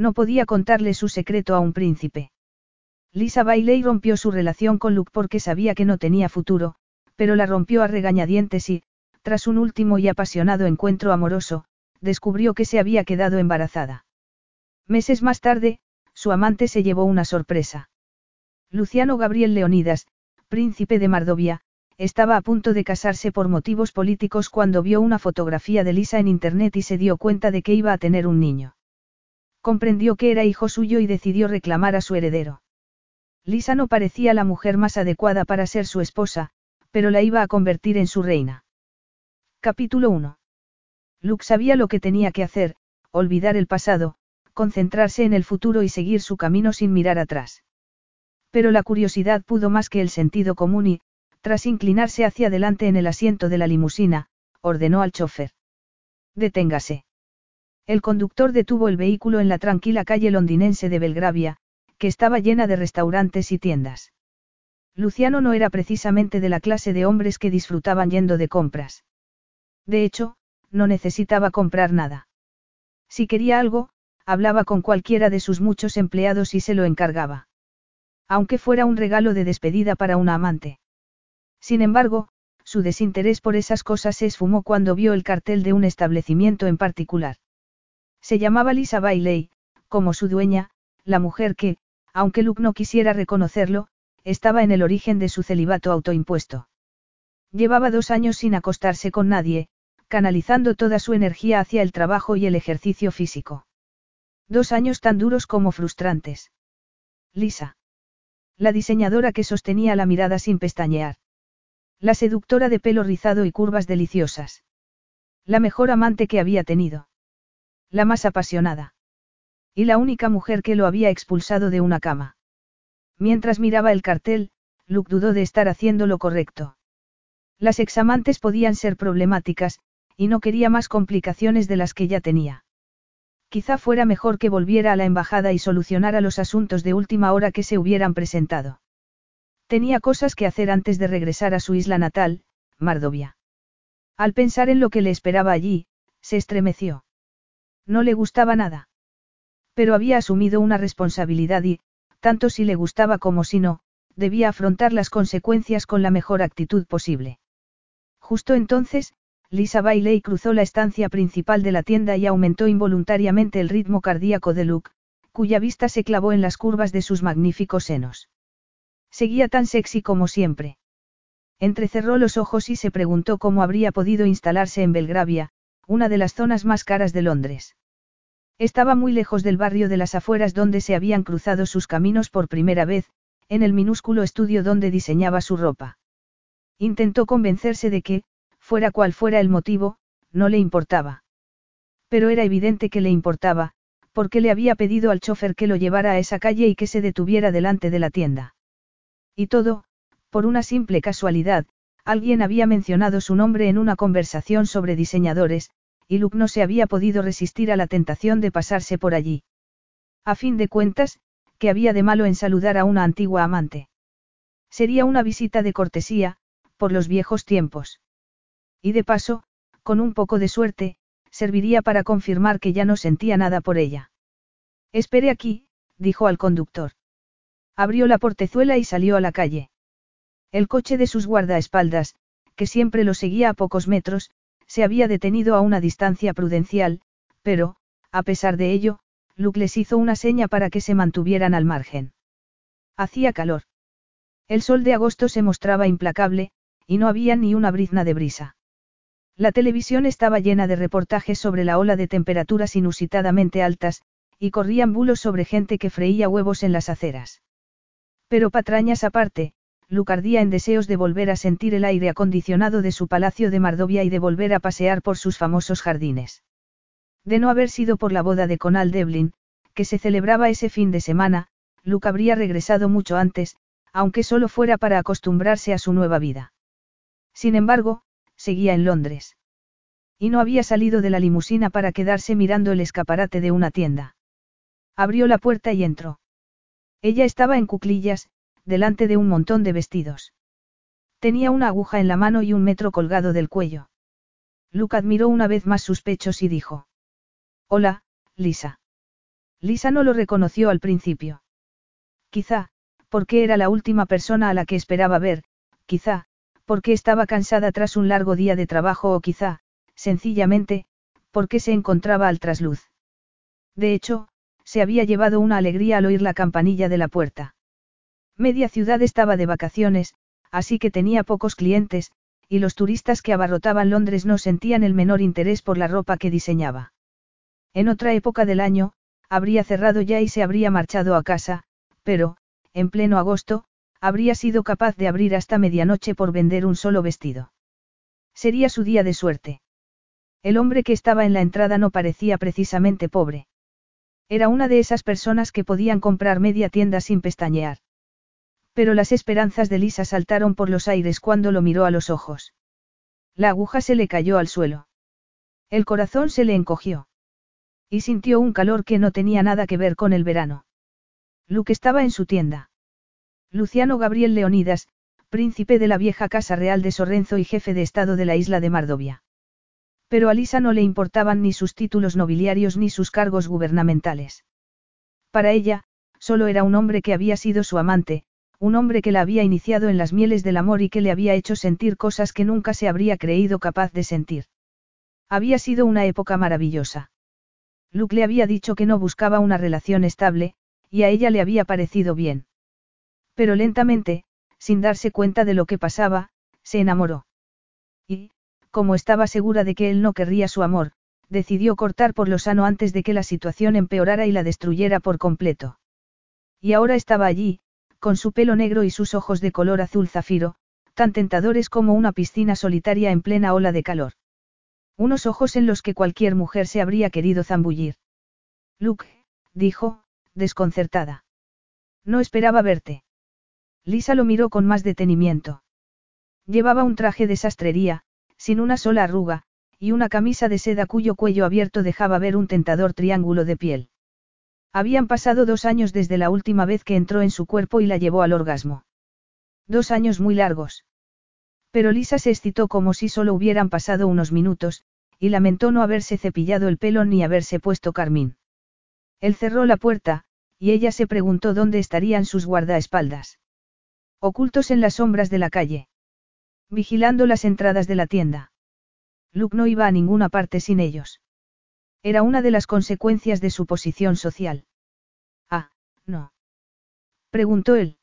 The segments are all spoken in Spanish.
No podía contarle su secreto a un príncipe. Lisa Bailey rompió su relación con Luke porque sabía que no tenía futuro, pero la rompió a regañadientes y, tras un último y apasionado encuentro amoroso, descubrió que se había quedado embarazada. Meses más tarde, su amante se llevó una sorpresa. Luciano Gabriel Leonidas, príncipe de Mardovia, estaba a punto de casarse por motivos políticos cuando vio una fotografía de Lisa en internet y se dio cuenta de que iba a tener un niño. Comprendió que era hijo suyo y decidió reclamar a su heredero. Lisa no parecía la mujer más adecuada para ser su esposa, pero la iba a convertir en su reina. Capítulo 1. Luke sabía lo que tenía que hacer, olvidar el pasado, concentrarse en el futuro y seguir su camino sin mirar atrás. Pero la curiosidad pudo más que el sentido común y, tras inclinarse hacia adelante en el asiento de la limusina, ordenó al chofer. Deténgase. El conductor detuvo el vehículo en la tranquila calle londinense de Belgravia, que estaba llena de restaurantes y tiendas. Luciano no era precisamente de la clase de hombres que disfrutaban yendo de compras. De hecho, no necesitaba comprar nada. Si quería algo, hablaba con cualquiera de sus muchos empleados y se lo encargaba. Aunque fuera un regalo de despedida para una amante. Sin embargo, su desinterés por esas cosas se esfumó cuando vio el cartel de un establecimiento en particular. Se llamaba Lisa Bailey, como su dueña, la mujer que, aunque Luke no quisiera reconocerlo, estaba en el origen de su celibato autoimpuesto. Llevaba dos años sin acostarse con nadie, canalizando toda su energía hacia el trabajo y el ejercicio físico. Dos años tan duros como frustrantes. Lisa. La diseñadora que sostenía la mirada sin pestañear. La seductora de pelo rizado y curvas deliciosas. La mejor amante que había tenido. La más apasionada. Y la única mujer que lo había expulsado de una cama. Mientras miraba el cartel, Luke dudó de estar haciendo lo correcto. Las examantes podían ser problemáticas, y no quería más complicaciones de las que ya tenía. Quizá fuera mejor que volviera a la embajada y solucionara los asuntos de última hora que se hubieran presentado. Tenía cosas que hacer antes de regresar a su isla natal, Mardovia. Al pensar en lo que le esperaba allí, se estremeció. No le gustaba nada. Pero había asumido una responsabilidad y, tanto si le gustaba como si no, debía afrontar las consecuencias con la mejor actitud posible. Justo entonces, Lisa Bailey cruzó la estancia principal de la tienda y aumentó involuntariamente el ritmo cardíaco de Luke, cuya vista se clavó en las curvas de sus magníficos senos. Seguía tan sexy como siempre. Entrecerró los ojos y se preguntó cómo habría podido instalarse en Belgravia, una de las zonas más caras de Londres. Estaba muy lejos del barrio de las afueras donde se habían cruzado sus caminos por primera vez, en el minúsculo estudio donde diseñaba su ropa. Intentó convencerse de que, fuera cual fuera el motivo, no le importaba. Pero era evidente que le importaba, porque le había pedido al chofer que lo llevara a esa calle y que se detuviera delante de la tienda. Y todo, por una simple casualidad, alguien había mencionado su nombre en una conversación sobre diseñadores, y Luke no se había podido resistir a la tentación de pasarse por allí. A fin de cuentas, ¿qué había de malo en saludar a una antigua amante? Sería una visita de cortesía, por los viejos tiempos. Y de paso, con un poco de suerte, serviría para confirmar que ya no sentía nada por ella. Espere aquí, dijo al conductor. Abrió la portezuela y salió a la calle. El coche de sus guardaespaldas, que siempre lo seguía a pocos metros, se había detenido a una distancia prudencial, pero, a pesar de ello, Luke les hizo una seña para que se mantuvieran al margen. Hacía calor. El sol de agosto se mostraba implacable, y no había ni una brizna de brisa. La televisión estaba llena de reportajes sobre la ola de temperaturas inusitadamente altas, y corrían bulos sobre gente que freía huevos en las aceras. Pero patrañas aparte, Lucardía en deseos de volver a sentir el aire acondicionado de su palacio de Mardovia y de volver a pasear por sus famosos jardines. De no haber sido por la boda de Conal Devlin, que se celebraba ese fin de semana, Luke habría regresado mucho antes, aunque solo fuera para acostumbrarse a su nueva vida. Sin embargo, seguía en Londres. Y no había salido de la limusina para quedarse mirando el escaparate de una tienda. Abrió la puerta y entró. Ella estaba en cuclillas, delante de un montón de vestidos. Tenía una aguja en la mano y un metro colgado del cuello. Luke admiró una vez más sus pechos y dijo. Hola, Lisa. Lisa no lo reconoció al principio. Quizá, porque era la última persona a la que esperaba ver, quizá, porque estaba cansada tras un largo día de trabajo o quizá, sencillamente, porque se encontraba al trasluz. De hecho, se había llevado una alegría al oír la campanilla de la puerta. Media ciudad estaba de vacaciones, así que tenía pocos clientes, y los turistas que abarrotaban Londres no sentían el menor interés por la ropa que diseñaba. En otra época del año, habría cerrado ya y se habría marchado a casa, pero, en pleno agosto, habría sido capaz de abrir hasta medianoche por vender un solo vestido. Sería su día de suerte. El hombre que estaba en la entrada no parecía precisamente pobre. Era una de esas personas que podían comprar media tienda sin pestañear. Pero las esperanzas de Lisa saltaron por los aires cuando lo miró a los ojos. La aguja se le cayó al suelo. El corazón se le encogió. Y sintió un calor que no tenía nada que ver con el verano. Luke estaba en su tienda. Luciano Gabriel Leonidas, príncipe de la vieja casa real de Sorrenzo y jefe de estado de la isla de Mardovia. Pero a Lisa no le importaban ni sus títulos nobiliarios ni sus cargos gubernamentales. Para ella, solo era un hombre que había sido su amante, un hombre que la había iniciado en las mieles del amor y que le había hecho sentir cosas que nunca se habría creído capaz de sentir. Había sido una época maravillosa. Luke le había dicho que no buscaba una relación estable, y a ella le había parecido bien. Pero lentamente, sin darse cuenta de lo que pasaba, se enamoró. Y, como estaba segura de que él no querría su amor, decidió cortar por lo sano antes de que la situación empeorara y la destruyera por completo. Y ahora estaba allí, con su pelo negro y sus ojos de color azul zafiro, tan tentadores como una piscina solitaria en plena ola de calor. Unos ojos en los que cualquier mujer se habría querido zambullir. Luke, dijo, desconcertada. No esperaba verte. Lisa lo miró con más detenimiento. Llevaba un traje de sastrería, sin una sola arruga, y una camisa de seda cuyo cuello abierto dejaba ver un tentador triángulo de piel. Habían pasado dos años desde la última vez que entró en su cuerpo y la llevó al orgasmo. Dos años muy largos. Pero Lisa se excitó como si solo hubieran pasado unos minutos, y lamentó no haberse cepillado el pelo ni haberse puesto carmín. Él cerró la puerta, y ella se preguntó dónde estarían sus guardaespaldas. Ocultos en las sombras de la calle. Vigilando las entradas de la tienda. Luke no iba a ninguna parte sin ellos. Era una de las consecuencias de su posición social. Ah, no. Preguntó él.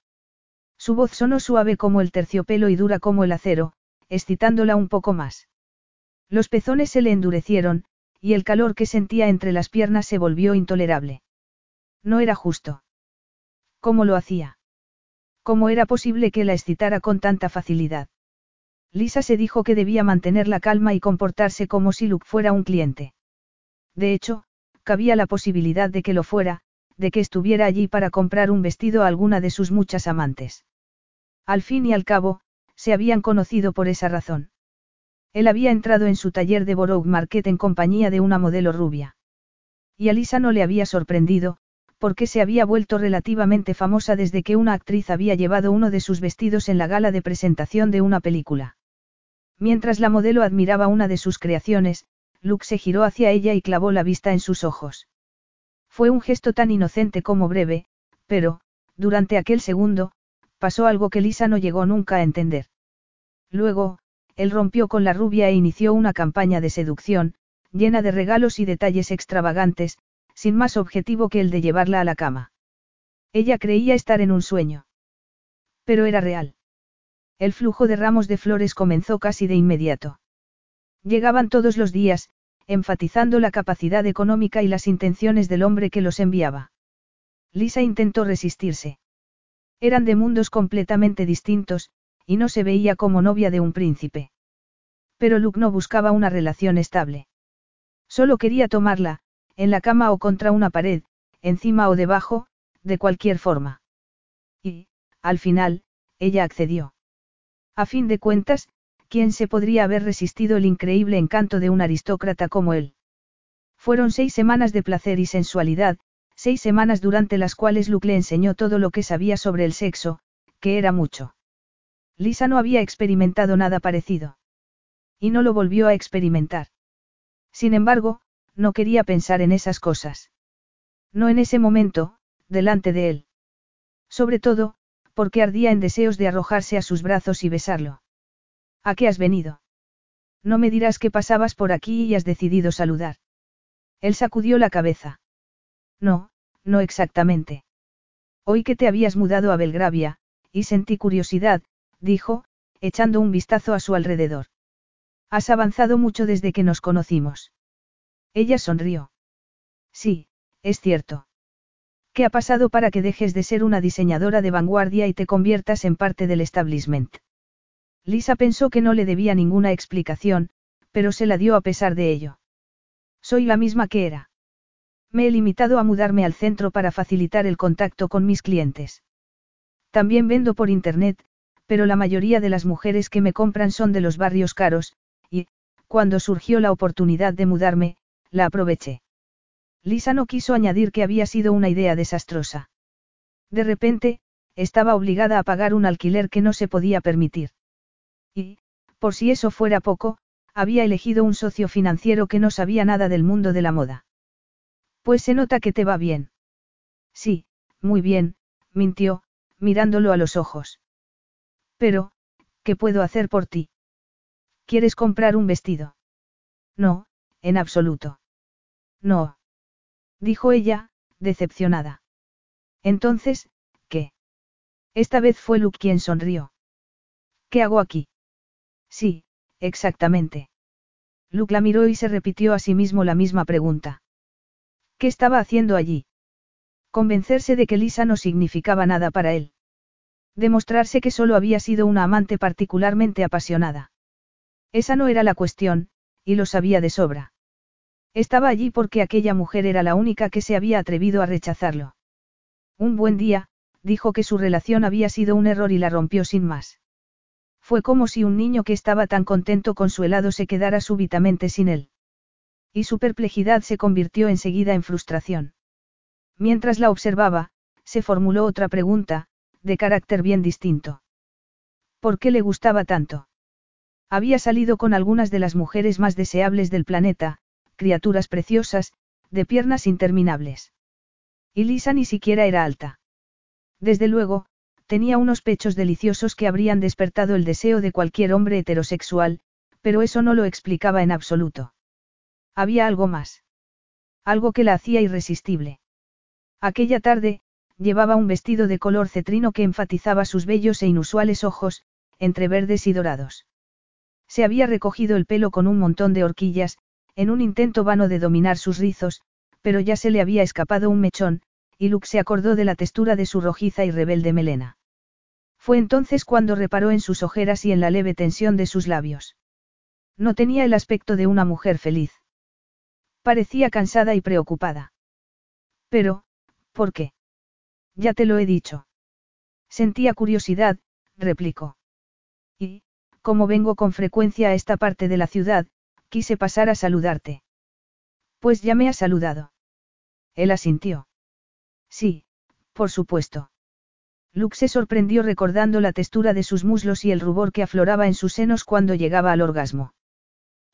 Su voz sonó suave como el terciopelo y dura como el acero, excitándola un poco más. Los pezones se le endurecieron, y el calor que sentía entre las piernas se volvió intolerable. No era justo. ¿Cómo lo hacía? ¿Cómo era posible que la excitara con tanta facilidad? Lisa se dijo que debía mantener la calma y comportarse como si Luke fuera un cliente. De hecho, cabía la posibilidad de que lo fuera, de que estuviera allí para comprar un vestido a alguna de sus muchas amantes. Al fin y al cabo, se habían conocido por esa razón. Él había entrado en su taller de Borough Market en compañía de una modelo rubia. Y a Lisa no le había sorprendido, porque se había vuelto relativamente famosa desde que una actriz había llevado uno de sus vestidos en la gala de presentación de una película. Mientras la modelo admiraba una de sus creaciones, Luke se giró hacia ella y clavó la vista en sus ojos. Fue un gesto tan inocente como breve, pero, durante aquel segundo, pasó algo que Lisa no llegó nunca a entender. Luego, él rompió con la rubia e inició una campaña de seducción, llena de regalos y detalles extravagantes, sin más objetivo que el de llevarla a la cama. Ella creía estar en un sueño. Pero era real. El flujo de ramos de flores comenzó casi de inmediato. Llegaban todos los días, enfatizando la capacidad económica y las intenciones del hombre que los enviaba. Lisa intentó resistirse. Eran de mundos completamente distintos, y no se veía como novia de un príncipe. Pero Luke no buscaba una relación estable. Solo quería tomarla, en la cama o contra una pared, encima o debajo, de cualquier forma. Y, al final, ella accedió. A fin de cuentas, ¿quién se podría haber resistido el increíble encanto de un aristócrata como él? Fueron seis semanas de placer y sensualidad, seis semanas durante las cuales Luke le enseñó todo lo que sabía sobre el sexo, que era mucho. Lisa no había experimentado nada parecido. Y no lo volvió a experimentar. Sin embargo, no quería pensar en esas cosas. No en ese momento, delante de él. Sobre todo, porque ardía en deseos de arrojarse a sus brazos y besarlo. ¿A qué has venido? No me dirás que pasabas por aquí y has decidido saludar. Él sacudió la cabeza. No, no exactamente. Hoy que te habías mudado a Belgravia, y sentí curiosidad, dijo, echando un vistazo a su alrededor. Has avanzado mucho desde que nos conocimos. Ella sonrió. Sí, es cierto. ¿Qué ha pasado para que dejes de ser una diseñadora de vanguardia y te conviertas en parte del establishment? Lisa pensó que no le debía ninguna explicación, pero se la dio a pesar de ello. Soy la misma que era. Me he limitado a mudarme al centro para facilitar el contacto con mis clientes. También vendo por Internet, pero la mayoría de las mujeres que me compran son de los barrios caros, y, cuando surgió la oportunidad de mudarme, la aproveché. Lisa no quiso añadir que había sido una idea desastrosa. De repente, estaba obligada a pagar un alquiler que no se podía permitir. Y, por si eso fuera poco, había elegido un socio financiero que no sabía nada del mundo de la moda. Pues se nota que te va bien. Sí, muy bien, mintió, mirándolo a los ojos. Pero, ¿qué puedo hacer por ti? ¿Quieres comprar un vestido? No, en absoluto. No. Dijo ella, decepcionada. Entonces, ¿qué? Esta vez fue Luke quien sonrió. ¿Qué hago aquí? Sí, exactamente. Luke la miró y se repitió a sí mismo la misma pregunta. ¿Qué estaba haciendo allí? Convencerse de que Lisa no significaba nada para él. Demostrarse que solo había sido una amante particularmente apasionada. Esa no era la cuestión, y lo sabía de sobra. Estaba allí porque aquella mujer era la única que se había atrevido a rechazarlo. Un buen día, dijo que su relación había sido un error y la rompió sin más. Fue como si un niño que estaba tan contento con su helado se quedara súbitamente sin él. Y su perplejidad se convirtió enseguida en frustración. Mientras la observaba, se formuló otra pregunta, de carácter bien distinto. ¿Por qué le gustaba tanto? Había salido con algunas de las mujeres más deseables del planeta, criaturas preciosas, de piernas interminables. Y Lisa ni siquiera era alta. Desde luego, tenía unos pechos deliciosos que habrían despertado el deseo de cualquier hombre heterosexual, pero eso no lo explicaba en absoluto. Había algo más. Algo que la hacía irresistible. Aquella tarde, llevaba un vestido de color cetrino que enfatizaba sus bellos e inusuales ojos, entre verdes y dorados. Se había recogido el pelo con un montón de horquillas, en un intento vano de dominar sus rizos, pero ya se le había escapado un mechón, y Luke se acordó de la textura de su rojiza y rebelde melena. Fue entonces cuando reparó en sus ojeras y en la leve tensión de sus labios. No tenía el aspecto de una mujer feliz. Parecía cansada y preocupada. Pero, ¿por qué? Ya te lo he dicho. Sentía curiosidad, replicó. Y, como vengo con frecuencia a esta parte de la ciudad, quise pasar a saludarte. Pues ya me ha saludado. Él asintió. Sí, por supuesto. Luke se sorprendió recordando la textura de sus muslos y el rubor que afloraba en sus senos cuando llegaba al orgasmo.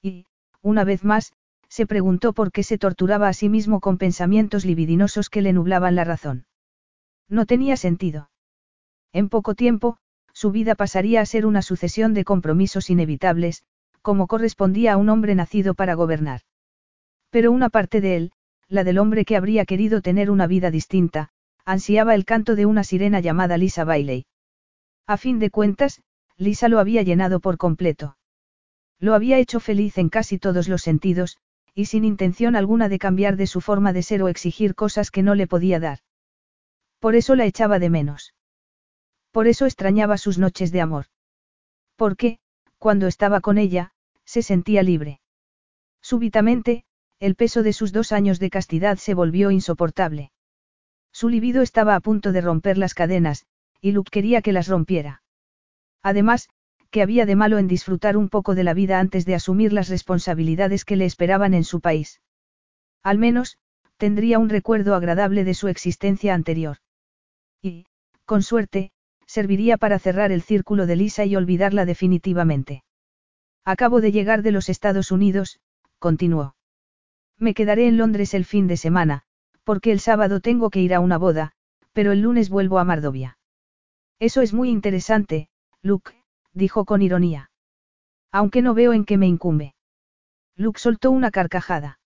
Y, una vez más, se preguntó por qué se torturaba a sí mismo con pensamientos libidinosos que le nublaban la razón. No tenía sentido. En poco tiempo, su vida pasaría a ser una sucesión de compromisos inevitables, como correspondía a un hombre nacido para gobernar. Pero una parte de él, la del hombre que habría querido tener una vida distinta, ansiaba el canto de una sirena llamada Lisa Bailey. A fin de cuentas, Lisa lo había llenado por completo. Lo había hecho feliz en casi todos los sentidos, y sin intención alguna de cambiar de su forma de ser o exigir cosas que no le podía dar. Por eso la echaba de menos. Por eso extrañaba sus noches de amor. Porque, cuando estaba con ella, se sentía libre. Súbitamente, el peso de sus dos años de castidad se volvió insoportable. Su libido estaba a punto de romper las cadenas, y Luke quería que las rompiera. Además, que había de malo en disfrutar un poco de la vida antes de asumir las responsabilidades que le esperaban en su país. Al menos, tendría un recuerdo agradable de su existencia anterior. Y, con suerte, serviría para cerrar el círculo de Lisa y olvidarla definitivamente. Acabo de llegar de los Estados Unidos, continuó. Me quedaré en Londres el fin de semana, porque el sábado tengo que ir a una boda, pero el lunes vuelvo a Mardovia. Eso es muy interesante, Luke, dijo con ironía. Aunque no veo en qué me incumbe. Luke soltó una carcajada.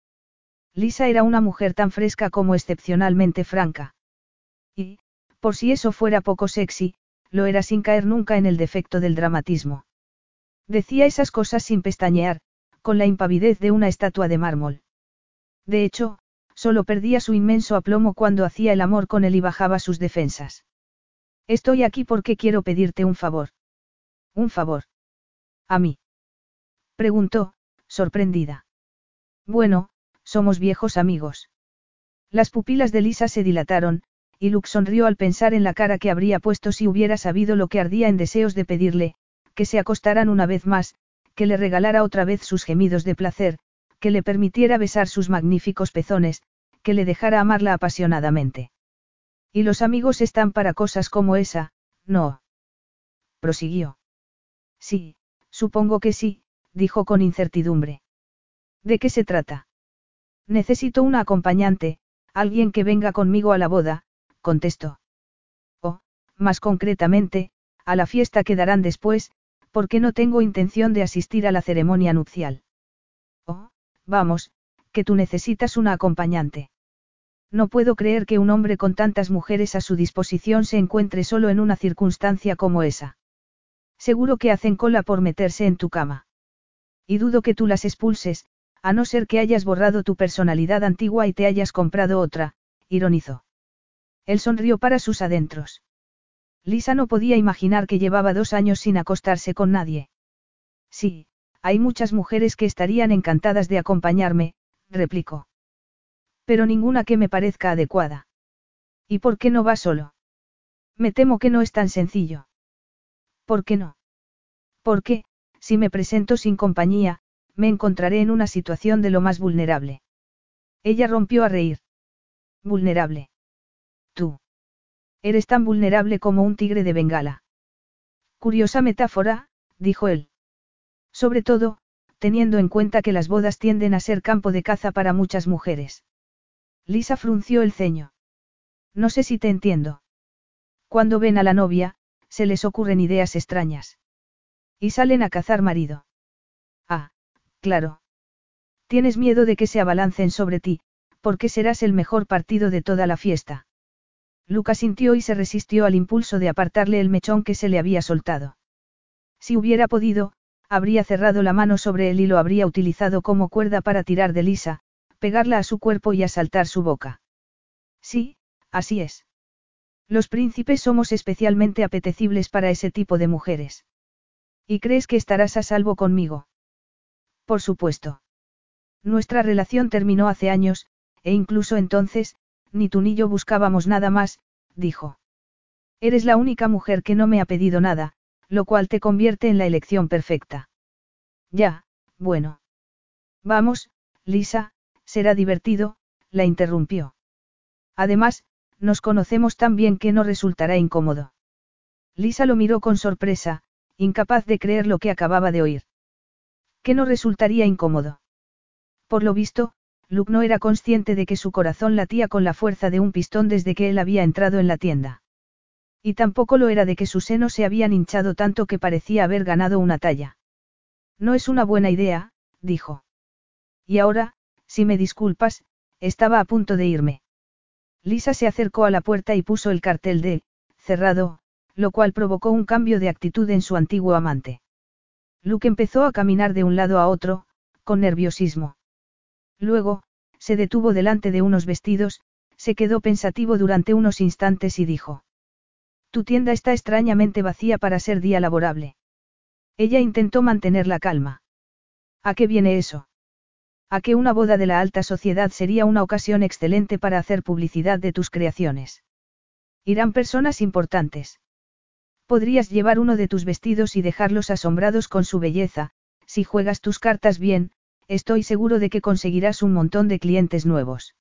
Lisa era una mujer tan fresca como excepcionalmente franca. Y, por si eso fuera poco sexy, lo era sin caer nunca en el defecto del dramatismo. Decía esas cosas sin pestañear, con la impavidez de una estatua de mármol. De hecho, solo perdía su inmenso aplomo cuando hacía el amor con él y bajaba sus defensas. Estoy aquí porque quiero pedirte un favor. ¿Un favor? ¿A mí? Preguntó, sorprendida. Bueno, somos viejos amigos. Las pupilas de Lisa se dilataron, y Luke sonrió al pensar en la cara que habría puesto si hubiera sabido lo que ardía en deseos de pedirle, que se acostaran una vez más, que le regalara otra vez sus gemidos de placer, que le permitiera besar sus magníficos pezones, que le dejara amarla apasionadamente. Y los amigos están para cosas como esa, no. Prosiguió. Sí, supongo que sí, dijo con incertidumbre. ¿De qué se trata? Necesito una acompañante, alguien que venga conmigo a la boda, contestó. O, más concretamente, a la fiesta que darán después, porque no tengo intención de asistir a la ceremonia nupcial. Vamos, que tú necesitas una acompañante. No puedo creer que un hombre con tantas mujeres a su disposición se encuentre solo en una circunstancia como esa. Seguro que hacen cola por meterse en tu cama. Y dudo que tú las expulses, a no ser que hayas borrado tu personalidad antigua y te hayas comprado otra, ironizó. Él sonrió para sus adentros. Lisa no podía imaginar que llevaba dos años sin acostarse con nadie. Sí, hay muchas mujeres que estarían encantadas de acompañarme, replicó. Pero ninguna que me parezca adecuada. ¿Y por qué no va solo? Me temo que no es tan sencillo. ¿Por qué no? Porque, si me presento sin compañía, me encontraré en una situación de lo más vulnerable. Ella rompió a reír. Vulnerable. Tú. Eres tan vulnerable como un tigre de Bengala. Curiosa metáfora, dijo él. Sobre todo, teniendo en cuenta que las bodas tienden a ser campo de caza para muchas mujeres. Lisa frunció el ceño. No sé si te entiendo. Cuando ven a la novia, se les ocurren ideas extrañas. Y salen a cazar marido. Ah, claro. Tienes miedo de que se abalancen sobre ti, porque serás el mejor partido de toda la fiesta. Lucas sintió y se resistió al impulso de apartarle el mechón que se le había soltado. Si hubiera podido, habría cerrado la mano sobre él y lo habría utilizado como cuerda para tirar de Lisa, pegarla a su cuerpo y asaltar su boca. Sí, así es. Los príncipes somos especialmente apetecibles para ese tipo de mujeres. ¿Y crees que estarás a salvo conmigo? Por supuesto. Nuestra relación terminó hace años, e incluso entonces, ni tú ni yo buscábamos nada más, dijo. Eres la única mujer que no me ha pedido nada, lo cual te convierte en la elección perfecta. Ya, bueno. Vamos, Lisa, será divertido, la interrumpió. Además, nos conocemos tan bien que no resultará incómodo. Lisa lo miró con sorpresa, incapaz de creer lo que acababa de oír. ¿Que no resultaría incómodo? Por lo visto, Luke no era consciente de que su corazón latía con la fuerza de un pistón desde que él había entrado en la tienda. Y tampoco lo era de que sus senos se habían hinchado tanto que parecía haber ganado una talla. No es una buena idea, dijo. Y ahora, si me disculpas, estaba a punto de irme. Lisa se acercó a la puerta y puso el cartel de, cerrado, lo cual provocó un cambio de actitud en su antiguo amante. Luke empezó a caminar de un lado a otro, con nerviosismo. Luego, se detuvo delante de unos vestidos, se quedó pensativo durante unos instantes y dijo. Tu tienda está extrañamente vacía para ser día laborable. Ella intentó mantener la calma. ¿A qué viene eso? A que una boda de la alta sociedad sería una ocasión excelente para hacer publicidad de tus creaciones. Irán personas importantes. Podrías llevar uno de tus vestidos y dejarlos asombrados con su belleza, si juegas tus cartas bien, estoy seguro de que conseguirás un montón de clientes nuevos.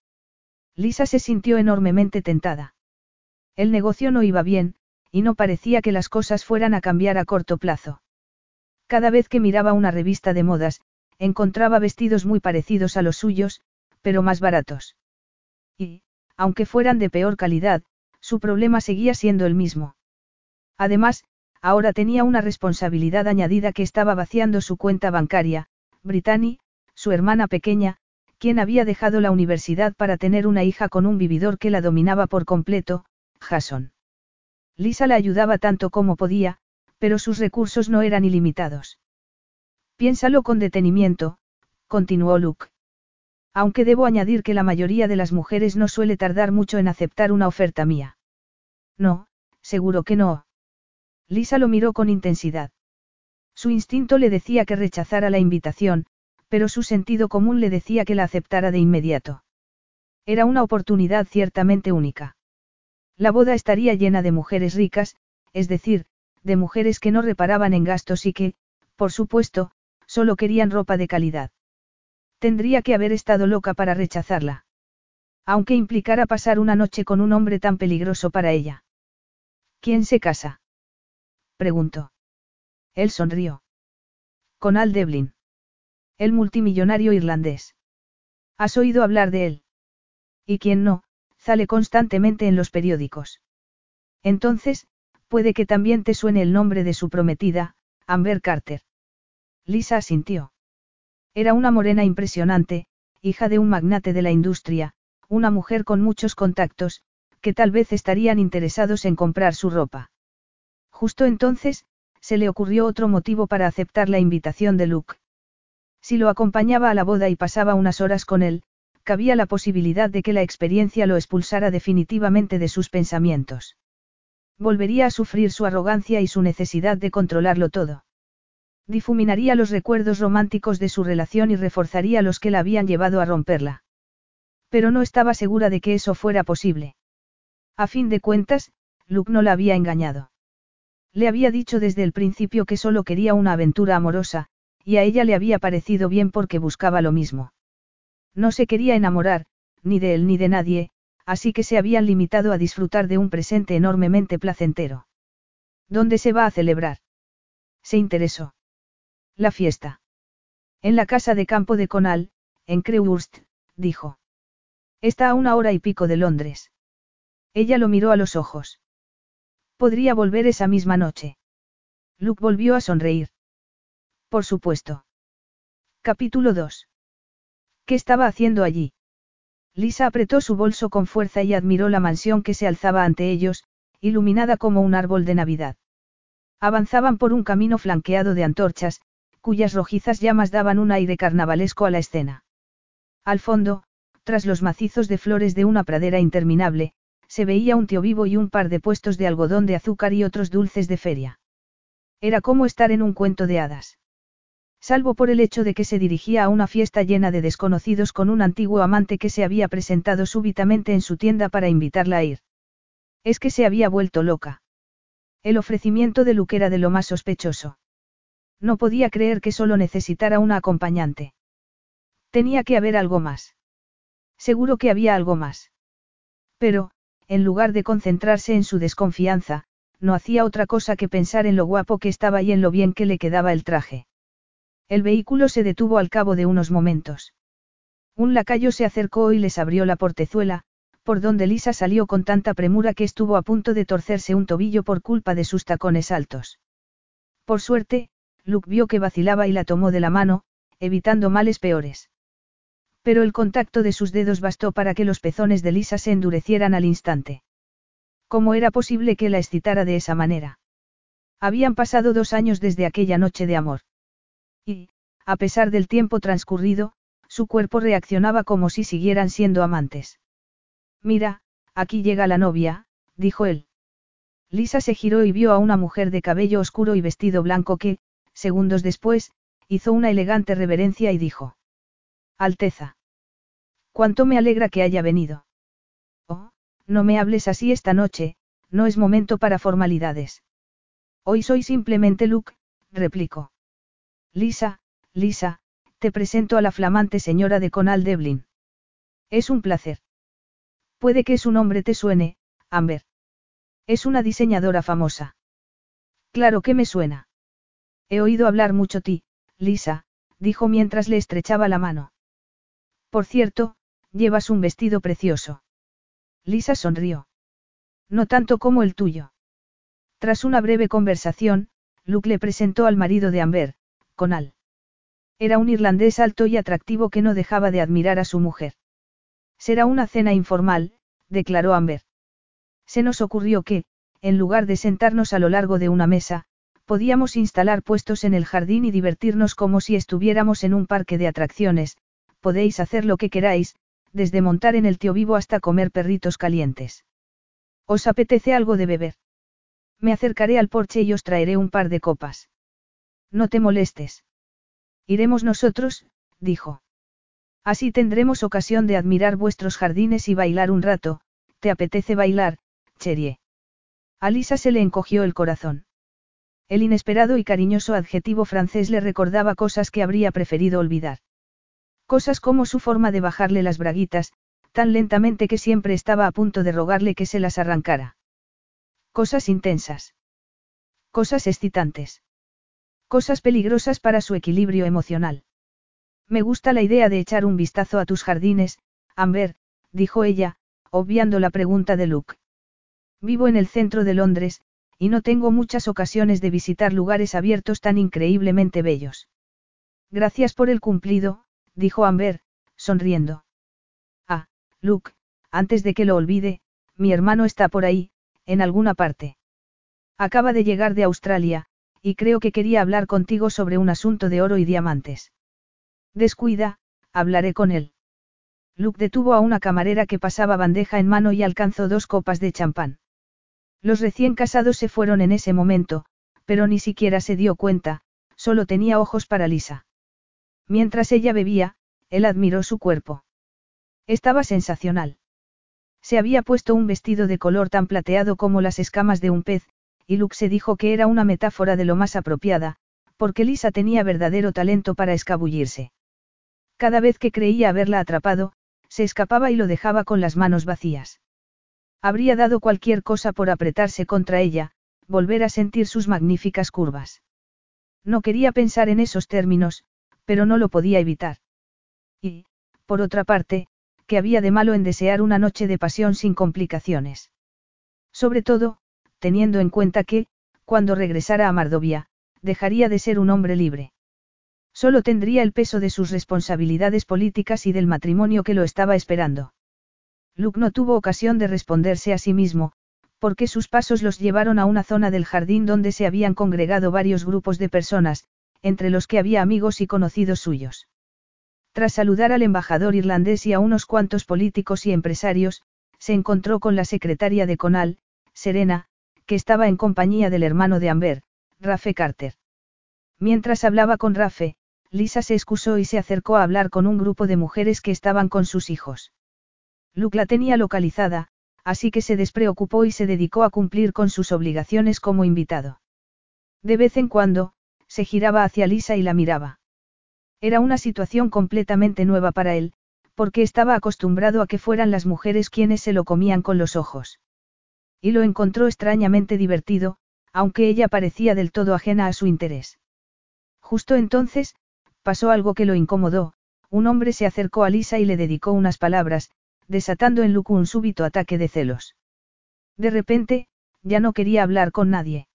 Lisa se sintió enormemente tentada. El negocio no iba bien, y no parecía que las cosas fueran a cambiar a corto plazo. Cada vez que miraba una revista de modas, encontraba vestidos muy parecidos a los suyos, pero más baratos. Y, aunque fueran de peor calidad, su problema seguía siendo el mismo. Además, ahora tenía una responsabilidad añadida que estaba vaciando su cuenta bancaria, Brittany, su hermana pequeña, quien había dejado la universidad para tener una hija con un vividor que la dominaba por completo, Jason. Lisa la ayudaba tanto como podía, pero sus recursos no eran ilimitados. Piénsalo con detenimiento, continuó Luke. Aunque debo añadir que la mayoría de las mujeres no suele tardar mucho en aceptar una oferta mía. No, seguro que no. Lisa lo miró con intensidad. Su instinto le decía que rechazara la invitación, pero su sentido común le decía que la aceptara de inmediato. Era una oportunidad ciertamente única. La boda estaría llena de mujeres ricas, es decir, de mujeres que no reparaban en gastos y que, por supuesto, solo querían ropa de calidad. Tendría que haber estado loca para rechazarla. Aunque implicara pasar una noche con un hombre tan peligroso para ella. ¿Quién se casa? preguntó. Él sonrió. Con Al Devlin. El multimillonario irlandés. ¿Has oído hablar de él? ¿Y quién no? Sale constantemente en los periódicos. Entonces, puede que también te suene el nombre de su prometida, Amber Carter. Lisa asintió. Era una morena impresionante, hija de un magnate de la industria, una mujer con muchos contactos, que tal vez estarían interesados en comprar su ropa. Justo entonces, se le ocurrió otro motivo para aceptar la invitación de Luke. Si lo acompañaba a la boda y pasaba unas horas con él, cabía la posibilidad de que la experiencia lo expulsara definitivamente de sus pensamientos. Volvería a sufrir su arrogancia y su necesidad de controlarlo todo. Difuminaría los recuerdos románticos de su relación y reforzaría los que la habían llevado a romperla. Pero no estaba segura de que eso fuera posible. A fin de cuentas, Luke no la había engañado. Le había dicho desde el principio que solo quería una aventura amorosa, y a ella le había parecido bien porque buscaba lo mismo. No se quería enamorar, ni de él ni de nadie, así que se habían limitado a disfrutar de un presente enormemente placentero. ¿Dónde se va a celebrar? Se interesó. La fiesta. En la casa de campo de Conal, en Crewhurst, dijo. Está a una hora y pico de Londres. Ella lo miró a los ojos. Podría volver esa misma noche. Luke volvió a sonreír. Por supuesto. Capítulo 2. ¿Qué estaba haciendo allí? Lisa apretó su bolso con fuerza y admiró la mansión que se alzaba ante ellos, iluminada como un árbol de Navidad. Avanzaban por un camino flanqueado de antorchas, cuyas rojizas llamas daban un aire carnavalesco a la escena. Al fondo, tras los macizos de flores de una pradera interminable, se veía un tío vivo y un par de puestos de algodón de azúcar y otros dulces de feria. Era como estar en un cuento de hadas. Salvo por el hecho de que se dirigía a una fiesta llena de desconocidos con un antiguo amante que se había presentado súbitamente en su tienda para invitarla a ir. Es que se había vuelto loca. El ofrecimiento de Luke era de lo más sospechoso. No podía creer que solo necesitara una acompañante. Tenía que haber algo más. Seguro que había algo más. Pero, en lugar de concentrarse en su desconfianza, no hacía otra cosa que pensar en lo guapo que estaba y en lo bien que le quedaba el traje. El vehículo se detuvo al cabo de unos momentos. Un lacayo se acercó y les abrió la portezuela, por donde Lisa salió con tanta premura que estuvo a punto de torcerse un tobillo por culpa de sus tacones altos. Por suerte, Luke vio que vacilaba y la tomó de la mano, evitando males peores. Pero el contacto de sus dedos bastó para que los pezones de Lisa se endurecieran al instante. ¿Cómo era posible que la excitara de esa manera? Habían pasado dos años desde aquella noche de amor. Y, a pesar del tiempo transcurrido, su cuerpo reaccionaba como si siguieran siendo amantes. Mira, aquí llega la novia, dijo él. Lisa se giró y vio a una mujer de cabello oscuro y vestido blanco que, segundos después, hizo una elegante reverencia y dijo. Alteza. Cuánto me alegra que haya venido. Oh, no me hables así esta noche, no es momento para formalidades. Hoy soy simplemente Luke, replicó. Lisa, Lisa, te presento a la flamante señora de Conal Devlin. Es un placer. Puede que su nombre te suene, Amber. Es una diseñadora famosa. Claro que me suena. He oído hablar mucho ti, Lisa, dijo mientras le estrechaba la mano. Por cierto, llevas un vestido precioso. Lisa sonrió. No tanto como el tuyo. Tras una breve conversación, Luke le presentó al marido de Amber, Conal. Era un irlandés alto y atractivo que no dejaba de admirar a su mujer. Será una cena informal, declaró Amber. Se nos ocurrió que, en lugar de sentarnos a lo largo de una mesa, podíamos instalar puestos en el jardín y divertirnos como si estuviéramos en un parque de atracciones, podéis hacer lo que queráis, desde montar en el tío vivo hasta comer perritos calientes. ¿Os apetece algo de beber? Me acercaré al porche y os traeré un par de copas. No te molestes. Iremos nosotros, dijo. Así tendremos ocasión de admirar vuestros jardines y bailar un rato, ¿te apetece bailar, Cherie? A Lisa se le encogió el corazón. El inesperado y cariñoso adjetivo francés le recordaba cosas que habría preferido olvidar. Cosas como su forma de bajarle las braguitas, tan lentamente que siempre estaba a punto de rogarle que se las arrancara. Cosas intensas. Cosas excitantes. Cosas peligrosas para su equilibrio emocional. Me gusta la idea de echar un vistazo a tus jardines, Amber, dijo ella, obviando la pregunta de Luke. Vivo en el centro de Londres, y no tengo muchas ocasiones de visitar lugares abiertos tan increíblemente bellos. Gracias por el cumplido, dijo Amber, sonriendo. Ah, Luke, antes de que lo olvide, mi hermano está por ahí, en alguna parte. Acaba de llegar de Australia, y creo que quería hablar contigo sobre un asunto de oro y diamantes. Descuida, hablaré con él. Luke detuvo a una camarera que pasaba bandeja en mano y alcanzó dos copas de champán. Los recién casados se fueron en ese momento, pero ni siquiera se dio cuenta, solo tenía ojos para Lisa. Mientras ella bebía, él admiró su cuerpo. Estaba sensacional. Se había puesto un vestido de color tan plateado como las escamas de un pez, y Luke se dijo que era una metáfora de lo más apropiada, porque Lisa tenía verdadero talento para escabullirse. Cada vez que creía haberla atrapado, se escapaba y lo dejaba con las manos vacías. Habría dado cualquier cosa por apretarse contra ella, volver a sentir sus magníficas curvas. No quería pensar en esos términos, pero no lo podía evitar. Y, por otra parte, que había de malo en desear una noche de pasión sin complicaciones. Sobre todo, teniendo en cuenta que, cuando regresara a Mardovia, dejaría de ser un hombre libre. Solo tendría el peso de sus responsabilidades políticas y del matrimonio que lo estaba esperando. Luke no tuvo ocasión de responderse a sí mismo, porque sus pasos los llevaron a una zona del jardín donde se habían congregado varios grupos de personas, entre los que había amigos y conocidos suyos. Tras saludar al embajador irlandés y a unos cuantos políticos y empresarios, se encontró con la secretaria de Conal, Serena, que estaba en compañía del hermano de Amber, Rafe Carter. Mientras hablaba con Rafe, Lisa se excusó y se acercó a hablar con un grupo de mujeres que estaban con sus hijos. Luke la tenía localizada, así que se despreocupó y se dedicó a cumplir con sus obligaciones como invitado. De vez en cuando, se giraba hacia Lisa y la miraba. Era una situación completamente nueva para él, porque estaba acostumbrado a que fueran las mujeres quienes se lo comían con los ojos. Y lo encontró extrañamente divertido, aunque ella parecía del todo ajena a su interés. Justo entonces, Pasó algo que lo incomodó, un hombre se acercó a Lisa y le dedicó unas palabras, desatando en Luke un súbito ataque de celos. De repente, ya no quería hablar con nadie.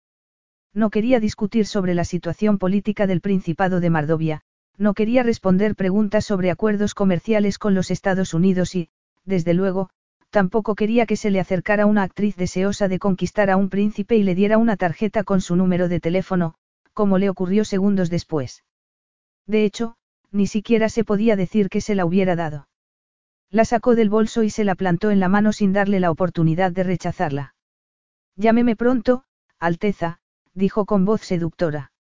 No quería discutir sobre la situación política del Principado de Mardovia, no quería responder preguntas sobre acuerdos comerciales con los Estados Unidos y, desde luego, tampoco quería que se le acercara una actriz deseosa de conquistar a un príncipe y le diera una tarjeta con su número de teléfono, como le ocurrió segundos después. De hecho, ni siquiera se podía decir que se la hubiera dado. La sacó del bolso y se la plantó en la mano sin darle la oportunidad de rechazarla. Llámeme pronto, Alteza, dijo con voz seductora.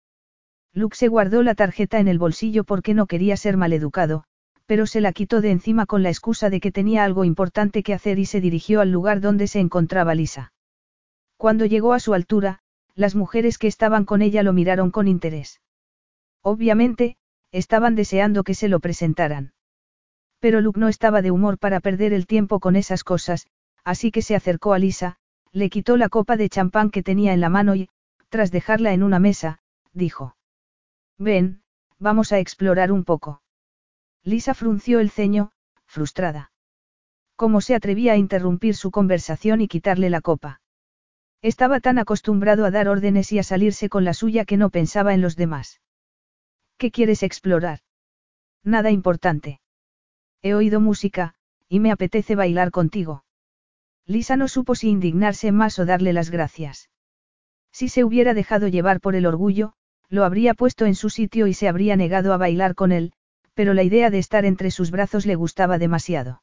Luke se guardó la tarjeta en el bolsillo porque no quería ser maleducado, pero se la quitó de encima con la excusa de que tenía algo importante que hacer y se dirigió al lugar donde se encontraba Lisa. Cuando llegó a su altura, las mujeres que estaban con ella lo miraron con interés. Obviamente, estaban deseando que se lo presentaran. Pero Luke no estaba de humor para perder el tiempo con esas cosas, así que se acercó a Lisa, le quitó la copa de champán que tenía en la mano y, tras dejarla en una mesa, dijo. Ven, vamos a explorar un poco. Lisa frunció el ceño, frustrada. ¿Cómo se atrevía a interrumpir su conversación y quitarle la copa? Estaba tan acostumbrado a dar órdenes y a salirse con la suya que no pensaba en los demás. ¿Qué quieres explorar? Nada importante. He oído música, y me apetece bailar contigo. Lisa no supo si indignarse más o darle las gracias. Si se hubiera dejado llevar por el orgullo, lo habría puesto en su sitio y se habría negado a bailar con él, pero la idea de estar entre sus brazos le gustaba demasiado.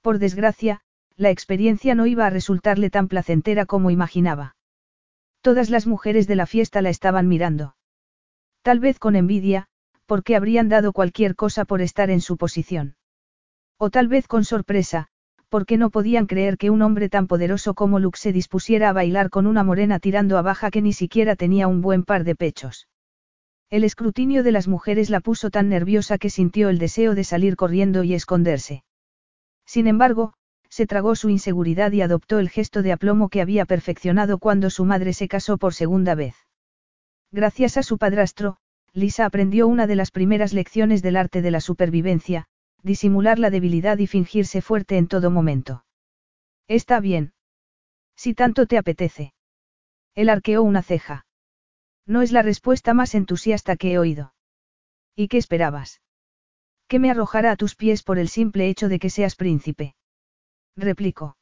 Por desgracia, la experiencia no iba a resultarle tan placentera como imaginaba. Todas las mujeres de la fiesta la estaban mirando. Tal vez con envidia, porque habrían dado cualquier cosa por estar en su posición. O tal vez con sorpresa, porque no podían creer que un hombre tan poderoso como Luke se dispusiera a bailar con una morena tirando a baja que ni siquiera tenía un buen par de pechos. El escrutinio de las mujeres la puso tan nerviosa que sintió el deseo de salir corriendo y esconderse. Sin embargo, se tragó su inseguridad y adoptó el gesto de aplomo que había perfeccionado cuando su madre se casó por segunda vez. Gracias a su padrastro, Lisa aprendió una de las primeras lecciones del arte de la supervivencia, disimular la debilidad y fingirse fuerte en todo momento. Está bien. Si tanto te apetece. Él arqueó una ceja. No es la respuesta más entusiasta que he oído. ¿Y qué esperabas? Que me arrojara a tus pies por el simple hecho de que seas príncipe. Replicó.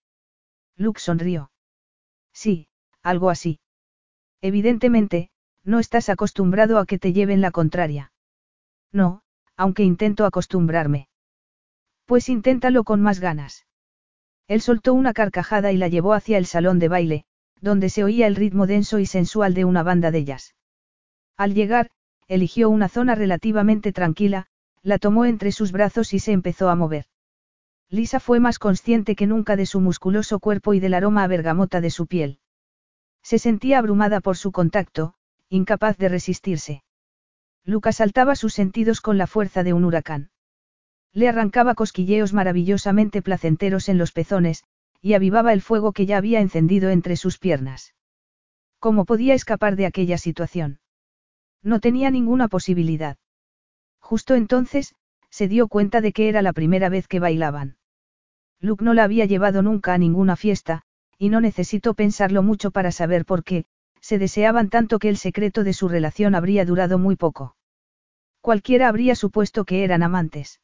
Luke sonrió. Sí, algo así. Evidentemente, no estás acostumbrado a que te lleven la contraria. No, aunque intento acostumbrarme. Pues inténtalo con más ganas. Él soltó una carcajada y la llevó hacia el salón de baile, donde se oía el ritmo denso y sensual de una banda de ellas. Al llegar, eligió una zona relativamente tranquila, la tomó entre sus brazos y se empezó a mover. Lisa fue más consciente que nunca de su musculoso cuerpo y del aroma a bergamota de su piel. Se sentía abrumada por su contacto, incapaz de resistirse. Lucas saltaba sus sentidos con la fuerza de un huracán. Le arrancaba cosquilleos maravillosamente placenteros en los pezones, y avivaba el fuego que ya había encendido entre sus piernas. ¿Cómo podía escapar de aquella situación? No tenía ninguna posibilidad. Justo entonces, se dio cuenta de que era la primera vez que bailaban. Luke no la había llevado nunca a ninguna fiesta, y no necesitó pensarlo mucho para saber por qué, se deseaban tanto que el secreto de su relación habría durado muy poco. Cualquiera habría supuesto que eran amantes.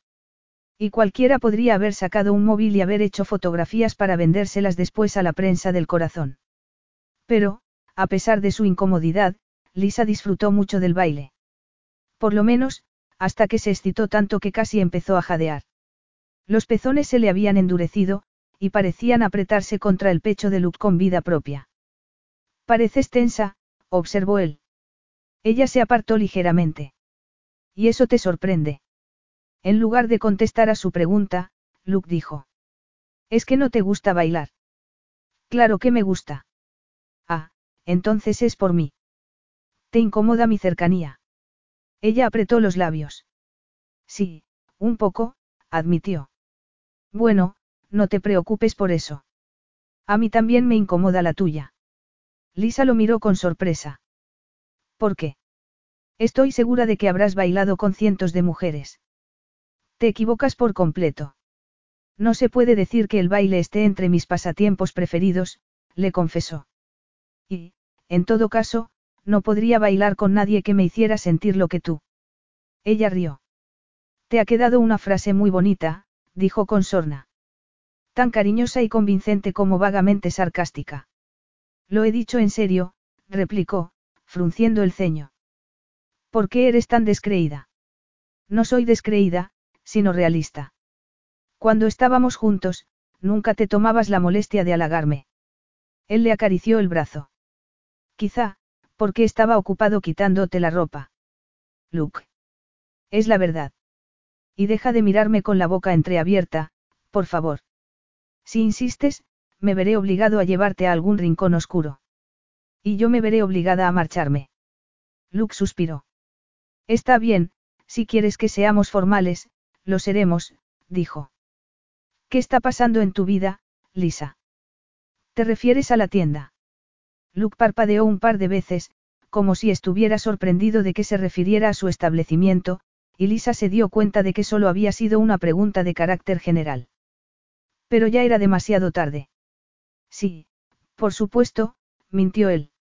Y cualquiera podría haber sacado un móvil y haber hecho fotografías para vendérselas después a la prensa del corazón. Pero, a pesar de su incomodidad, Lisa disfrutó mucho del baile. Por lo menos, hasta que se excitó tanto que casi empezó a jadear. Los pezones se le habían endurecido, y parecían apretarse contra el pecho de Luke con vida propia. Pareces tensa, observó él. Ella se apartó ligeramente. ¿Y eso te sorprende? En lugar de contestar a su pregunta, Luke dijo. ¿Es que no te gusta bailar? Claro que me gusta. Ah, entonces es por mí. ¿Te incomoda mi cercanía? Ella apretó los labios. Sí, un poco, admitió. Bueno, no te preocupes por eso. A mí también me incomoda la tuya. Lisa lo miró con sorpresa. ¿Por qué? Estoy segura de que habrás bailado con cientos de mujeres. Te equivocas por completo. No se puede decir que el baile esté entre mis pasatiempos preferidos, le confesó. Y, en todo caso, no podría bailar con nadie que me hiciera sentir lo que tú. Ella rió. Te ha quedado una frase muy bonita, dijo con sorna. Tan cariñosa y convincente como vagamente sarcástica. Lo he dicho en serio, replicó, frunciendo el ceño. ¿Por qué eres tan descreída? No soy descreída, sino realista. Cuando estábamos juntos, nunca te tomabas la molestia de halagarme. Él le acarició el brazo. Quizá, porque estaba ocupado quitándote la ropa. Luke. Es la verdad. Y deja de mirarme con la boca entreabierta, por favor. Si insistes, me veré obligado a llevarte a algún rincón oscuro. Y yo me veré obligada a marcharme. Luke suspiró. Está bien, si quieres que seamos formales, lo seremos, dijo. ¿Qué está pasando en tu vida, Lisa? ¿Te refieres a la tienda? Luke parpadeó un par de veces, como si estuviera sorprendido de que se refiriera a su establecimiento, y Lisa se dio cuenta de que solo había sido una pregunta de carácter general. Pero ya era demasiado tarde. Sí, por supuesto, mintió él.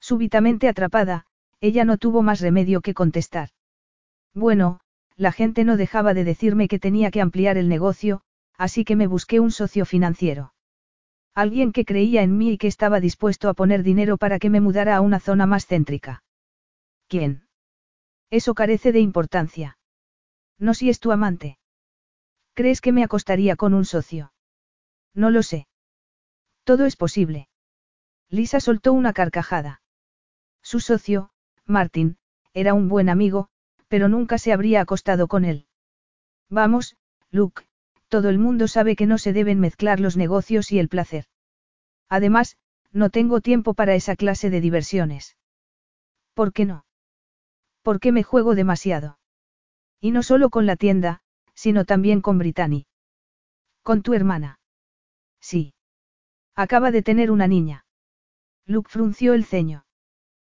Súbitamente atrapada, ella no tuvo más remedio que contestar. Bueno, la gente no dejaba de decirme que tenía que ampliar el negocio, así que me busqué un socio financiero. Alguien que creía en mí y que estaba dispuesto a poner dinero para que me mudara a una zona más céntrica. ¿Quién? Eso carece de importancia. No si es tu amante. ¿Crees que me acostaría con un socio? No lo sé. Todo es posible. Lisa soltó una carcajada. Su socio, Martin, era un buen amigo, pero nunca se habría acostado con él. Vamos, Luke, todo el mundo sabe que no se deben mezclar los negocios y el placer. Además, no tengo tiempo para esa clase de diversiones. ¿Por qué no? Porque me juego demasiado. Y no solo con la tienda, sino también con Brittany. Con tu hermana. Sí. Acaba de tener una niña. Luke frunció el ceño.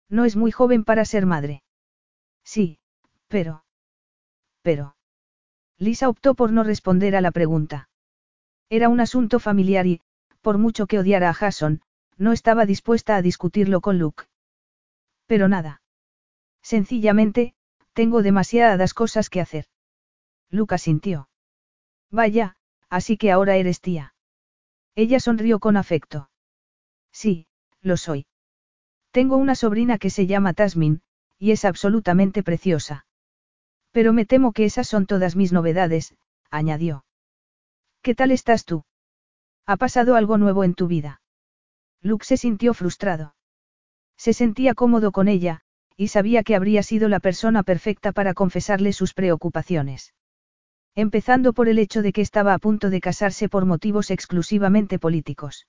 No es muy joven para ser madre. Sí, pero. Pero. Lisa optó por no responder a la pregunta. Era un asunto familiar y, por mucho que odiara a Jason, no estaba dispuesta a discutirlo con Luke. Pero nada. Sencillamente, tengo demasiadas cosas que hacer. Luke sintió. Vaya, así que ahora eres tía. Ella sonrió con afecto. Sí, lo soy. Tengo una sobrina que se llama Tasmin, y es absolutamente preciosa. Pero me temo que esas son todas mis novedades, añadió. ¿Qué tal estás tú? ¿Ha pasado algo nuevo en tu vida? Luke se sintió frustrado. Se sentía cómodo con ella, y sabía que habría sido la persona perfecta para confesarle sus preocupaciones. Empezando por el hecho de que estaba a punto de casarse por motivos exclusivamente políticos.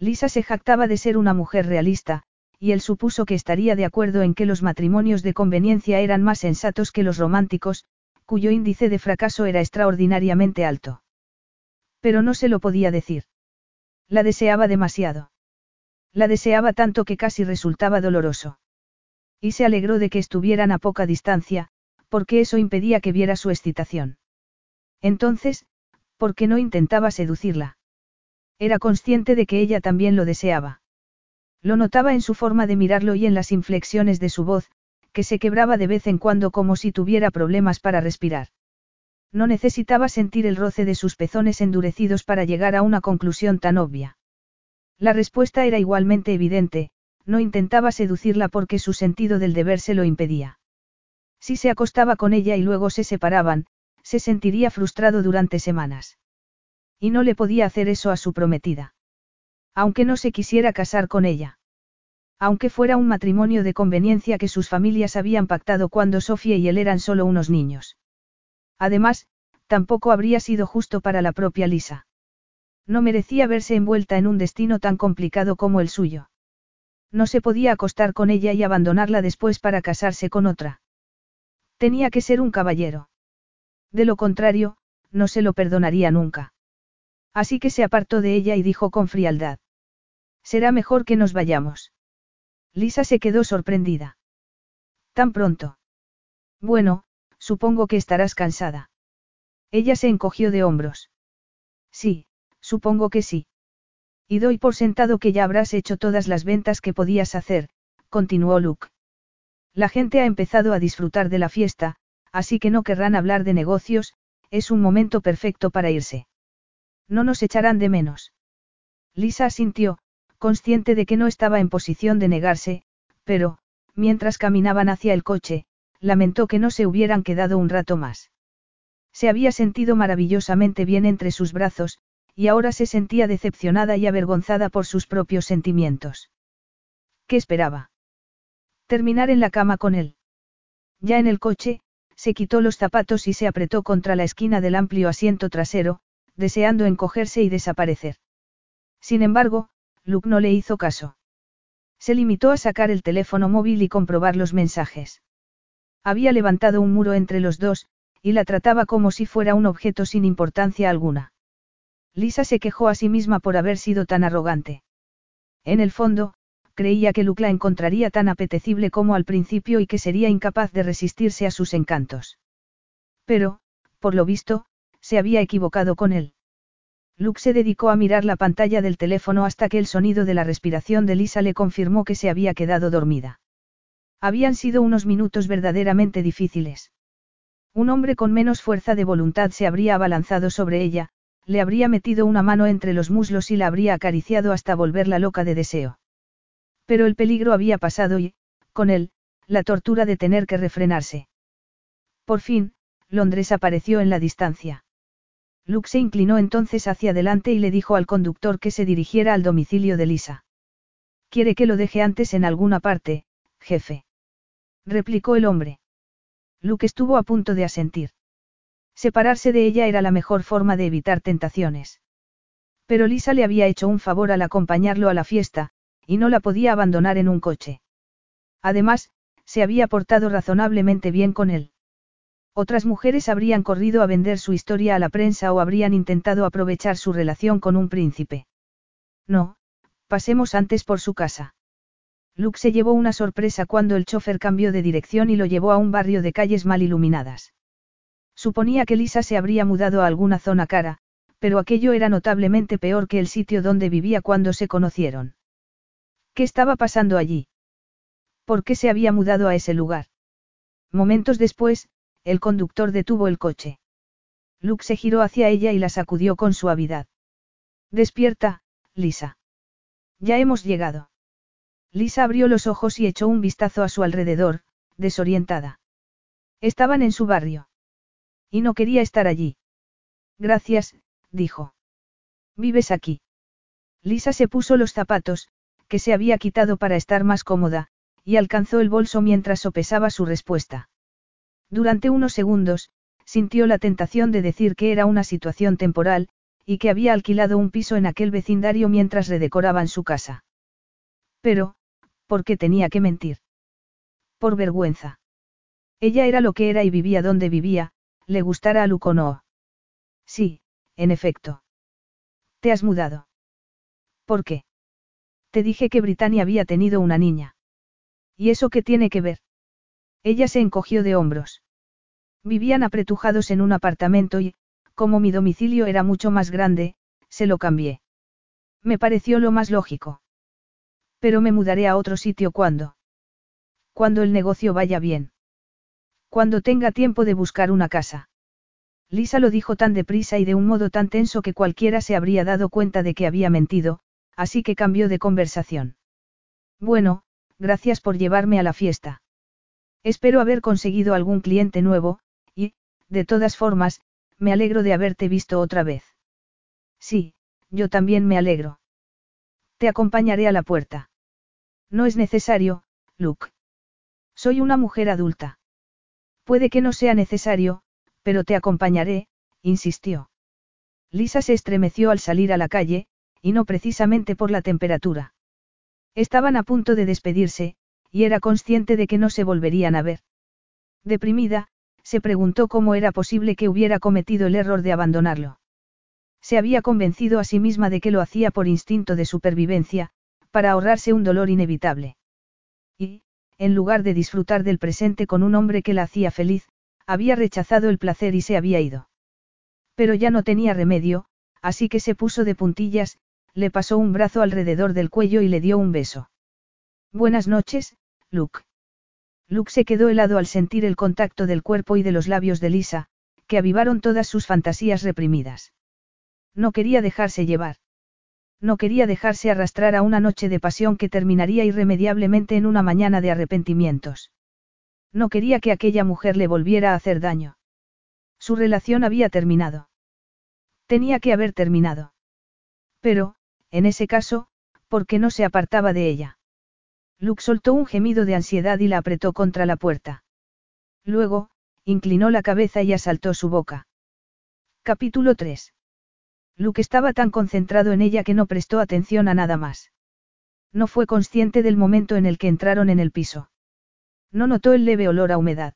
Lisa se jactaba de ser una mujer realista, y él supuso que estaría de acuerdo en que los matrimonios de conveniencia eran más sensatos que los románticos, cuyo índice de fracaso era extraordinariamente alto. Pero no se lo podía decir. La deseaba demasiado. La deseaba tanto que casi resultaba doloroso. Y se alegró de que estuvieran a poca distancia, porque eso impedía que viera su excitación. Entonces, ¿por qué no intentaba seducirla? Era consciente de que ella también lo deseaba. Lo notaba en su forma de mirarlo y en las inflexiones de su voz, que se quebraba de vez en cuando como si tuviera problemas para respirar. No necesitaba sentir el roce de sus pezones endurecidos para llegar a una conclusión tan obvia. La respuesta era igualmente evidente, no intentaba seducirla porque su sentido del deber se lo impedía. Si se acostaba con ella y luego se separaban, se sentiría frustrado durante semanas. Y no le podía hacer eso a su prometida. Aunque no se quisiera casar con ella. Aunque fuera un matrimonio de conveniencia que sus familias habían pactado cuando Sofía y él eran solo unos niños. Además, tampoco habría sido justo para la propia Lisa. No merecía verse envuelta en un destino tan complicado como el suyo. No se podía acostar con ella y abandonarla después para casarse con otra. Tenía que ser un caballero. De lo contrario, no se lo perdonaría nunca. Así que se apartó de ella y dijo con frialdad. Será mejor que nos vayamos. Lisa se quedó sorprendida. ¿Tan pronto? Bueno, supongo que estarás cansada. Ella se encogió de hombros. Sí, supongo que sí. Y doy por sentado que ya habrás hecho todas las ventas que podías hacer, continuó Luke. La gente ha empezado a disfrutar de la fiesta, así que no querrán hablar de negocios, es un momento perfecto para irse. No nos echarán de menos. Lisa asintió, consciente de que no estaba en posición de negarse, pero, mientras caminaban hacia el coche, lamentó que no se hubieran quedado un rato más. Se había sentido maravillosamente bien entre sus brazos, y ahora se sentía decepcionada y avergonzada por sus propios sentimientos. ¿Qué esperaba? Terminar en la cama con él. Ya en el coche, Se quitó los zapatos y se apretó contra la esquina del amplio asiento trasero, deseando encogerse y desaparecer. Sin embargo, Luke no le hizo caso. Se limitó a sacar el teléfono móvil y comprobar los mensajes. Había levantado un muro entre los dos, y la trataba como si fuera un objeto sin importancia alguna. Lisa se quejó a sí misma por haber sido tan arrogante. En el fondo, creía que Luke la encontraría tan apetecible como al principio y que sería incapaz de resistirse a sus encantos. Pero, por lo visto, se había equivocado con él. Luke se dedicó a mirar la pantalla del teléfono hasta que el sonido de la respiración de Lisa le confirmó que se había quedado dormida. Habían sido unos minutos verdaderamente difíciles. Un hombre con menos fuerza de voluntad se habría abalanzado sobre ella, le habría metido una mano entre los muslos y la habría acariciado hasta volverla loca de deseo. Pero el peligro había pasado y, con él, la tortura de tener que refrenarse. Por fin, Londres apareció en la distancia. Luke se inclinó entonces hacia adelante y le dijo al conductor que se dirigiera al domicilio de Lisa. ¿Quiere que lo deje antes en alguna parte, jefe? replicó el hombre. Luke estuvo a punto de asentir. Separarse de ella era la mejor forma de evitar tentaciones. Pero Lisa le había hecho un favor al acompañarlo a la fiesta, y no la podía abandonar en un coche. Además, se había portado razonablemente bien con él. Otras mujeres habrían corrido a vender su historia a la prensa o habrían intentado aprovechar su relación con un príncipe. No, pasemos antes por su casa. Luke se llevó una sorpresa cuando el chofer cambió de dirección y lo llevó a un barrio de calles mal iluminadas. Suponía que Lisa se habría mudado a alguna zona cara, pero aquello era notablemente peor que el sitio donde vivía cuando se conocieron. ¿Qué estaba pasando allí? ¿Por qué se había mudado a ese lugar? Momentos después, el conductor detuvo el coche. Luke se giró hacia ella y la sacudió con suavidad. Despierta, Lisa. Ya hemos llegado. Lisa abrió los ojos y echó un vistazo a su alrededor, desorientada. Estaban en su barrio. Y no quería estar allí. Gracias, dijo. ¿Vives aquí? Lisa se puso los zapatos, que se había quitado para estar más cómoda, y alcanzó el bolso mientras sopesaba su respuesta. Durante unos segundos, sintió la tentación de decir que era una situación temporal, y que había alquilado un piso en aquel vecindario mientras redecoraban su casa. Pero, ¿por qué tenía que mentir? Por vergüenza. Ella era lo que era y vivía donde vivía, le gustara a Lucono. Sí, en efecto. ¿Te has mudado? ¿Por qué? Te dije que Britannia había tenido una niña. ¿Y eso qué tiene que ver? Ella se encogió de hombros. Vivían apretujados en un apartamento y, como mi domicilio era mucho más grande, se lo cambié. Me pareció lo más lógico. Pero me mudaré a otro sitio cuando. Cuando el negocio vaya bien. Cuando tenga tiempo de buscar una casa. Lisa lo dijo tan deprisa y de un modo tan tenso que cualquiera se habría dado cuenta de que había mentido, así que cambió de conversación. Bueno, gracias por llevarme a la fiesta. Espero haber conseguido algún cliente nuevo, y, de todas formas, me alegro de haberte visto otra vez. Sí, yo también me alegro. Te acompañaré a la puerta. No es necesario, Luke. Soy una mujer adulta. Puede que no sea necesario, pero te acompañaré, insistió. Lisa se estremeció al salir a la calle, y no precisamente por la temperatura. Estaban a punto de despedirse, y era consciente de que no se volverían a ver. Deprimida, se preguntó cómo era posible que hubiera cometido el error de abandonarlo. Se había convencido a sí misma de que lo hacía por instinto de supervivencia, para ahorrarse un dolor inevitable. Y, en lugar de disfrutar del presente con un hombre que la hacía feliz, había rechazado el placer y se había ido. Pero ya no tenía remedio, así que se puso de puntillas, le pasó un brazo alrededor del cuello y le dio un beso. Buenas noches, Luke. Luke se quedó helado al sentir el contacto del cuerpo y de los labios de Lisa, que avivaron todas sus fantasías reprimidas. No quería dejarse llevar. No quería dejarse arrastrar a una noche de pasión que terminaría irremediablemente en una mañana de arrepentimientos. No quería que aquella mujer le volviera a hacer daño. Su relación había terminado. Tenía que haber terminado. Pero, en ese caso, ¿por qué no se apartaba de ella? Luke soltó un gemido de ansiedad y la apretó contra la puerta. Luego, inclinó la cabeza y asaltó su boca. Capítulo 3. Luke estaba tan concentrado en ella que no prestó atención a nada más. No fue consciente del momento en el que entraron en el piso. No notó el leve olor a humedad.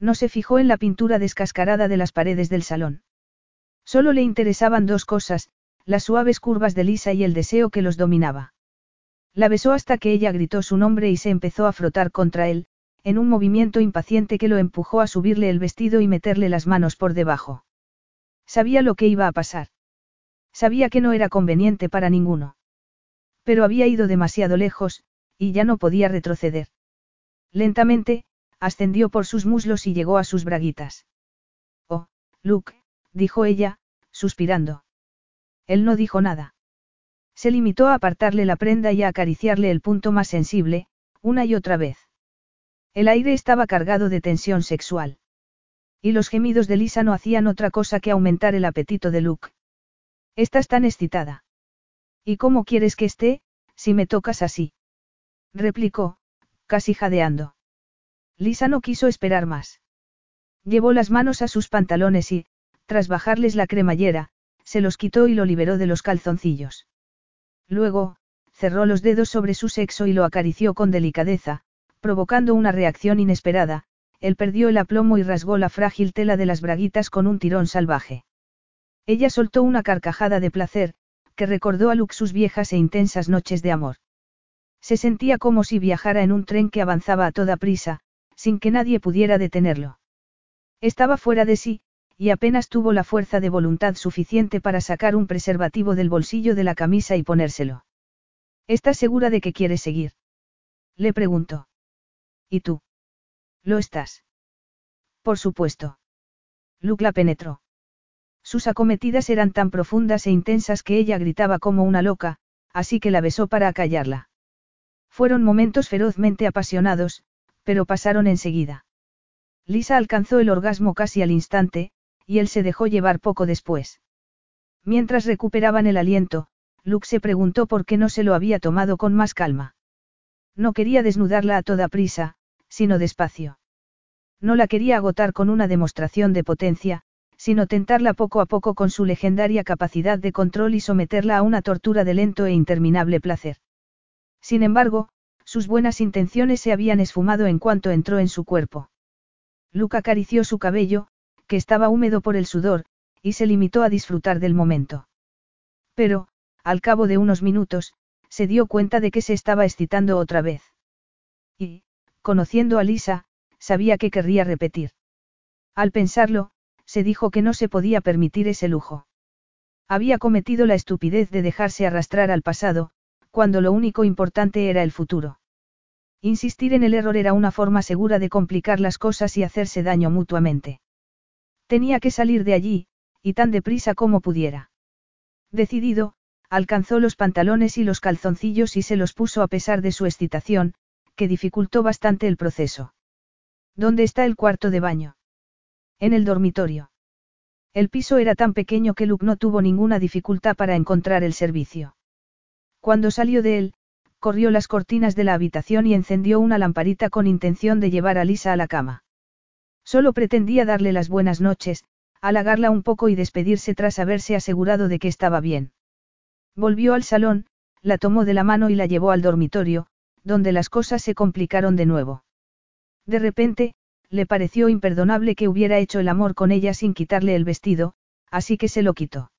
No se fijó en la pintura descascarada de las paredes del salón. Solo le interesaban dos cosas, las suaves curvas de Lisa y el deseo que los dominaba. La besó hasta que ella gritó su nombre y se empezó a frotar contra él, en un movimiento impaciente que lo empujó a subirle el vestido y meterle las manos por debajo. Sabía lo que iba a pasar. Sabía que no era conveniente para ninguno. Pero había ido demasiado lejos, y ya no podía retroceder. Lentamente, ascendió por sus muslos y llegó a sus braguitas. Oh, Luke, dijo ella, suspirando. Él no dijo nada. Se limitó a apartarle la prenda y a acariciarle el punto más sensible, una y otra vez. El aire estaba cargado de tensión sexual. Y los gemidos de Lisa no hacían otra cosa que aumentar el apetito de Luke. Estás tan excitada. ¿Y cómo quieres que esté, si me tocas así? replicó, casi jadeando. Lisa no quiso esperar más. Llevó las manos a sus pantalones y, tras bajarles la cremallera, se los quitó y lo liberó de los calzoncillos. Luego, cerró los dedos sobre su sexo y lo acarició con delicadeza, provocando una reacción inesperada, él perdió el aplomo y rasgó la frágil tela de las braguitas con un tirón salvaje. Ella soltó una carcajada de placer, que recordó a Luke sus viejas e intensas noches de amor. Se sentía como si viajara en un tren que avanzaba a toda prisa, sin que nadie pudiera detenerlo. Estaba fuera de sí, y apenas tuvo la fuerza de voluntad suficiente para sacar un preservativo del bolsillo de la camisa y ponérselo. ¿Estás segura de que quieres seguir? Le preguntó. ¿Y tú? ¿Lo estás? Por supuesto. Luke la penetró. Sus acometidas eran tan profundas e intensas que ella gritaba como una loca, así que la besó para acallarla. Fueron momentos ferozmente apasionados, pero pasaron enseguida. Lisa alcanzó el orgasmo casi al instante, y él se dejó llevar poco después. Mientras recuperaban el aliento, Luke se preguntó por qué no se lo había tomado con más calma. No quería desnudarla a toda prisa, sino despacio. No la quería agotar con una demostración de potencia, sino tentarla poco a poco con su legendaria capacidad de control y someterla a una tortura de lento e interminable placer. Sin embargo, sus buenas intenciones se habían esfumado en cuanto entró en su cuerpo. Luke acarició su cabello, que estaba húmedo por el sudor, y se limitó a disfrutar del momento. Pero, al cabo de unos minutos, se dio cuenta de que se estaba excitando otra vez. Y, conociendo a Lisa, sabía que querría repetir. Al pensarlo, se dijo que no se podía permitir ese lujo. Había cometido la estupidez de dejarse arrastrar al pasado, cuando lo único importante era el futuro. Insistir en el error era una forma segura de complicar las cosas y hacerse daño mutuamente. Tenía que salir de allí, y tan deprisa como pudiera. Decidido, alcanzó los pantalones y los calzoncillos y se los puso a pesar de su excitación, que dificultó bastante el proceso. ¿Dónde está el cuarto de baño? En el dormitorio. El piso era tan pequeño que Luke no tuvo ninguna dificultad para encontrar el servicio. Cuando salió de él, corrió las cortinas de la habitación y encendió una lamparita con intención de llevar a Lisa a la cama. Solo pretendía darle las buenas noches, halagarla un poco y despedirse tras haberse asegurado de que estaba bien. Volvió al salón, la tomó de la mano y la llevó al dormitorio, donde las cosas se complicaron de nuevo. De repente, le pareció imperdonable que hubiera hecho el amor con ella sin quitarle el vestido, así que se lo quitó.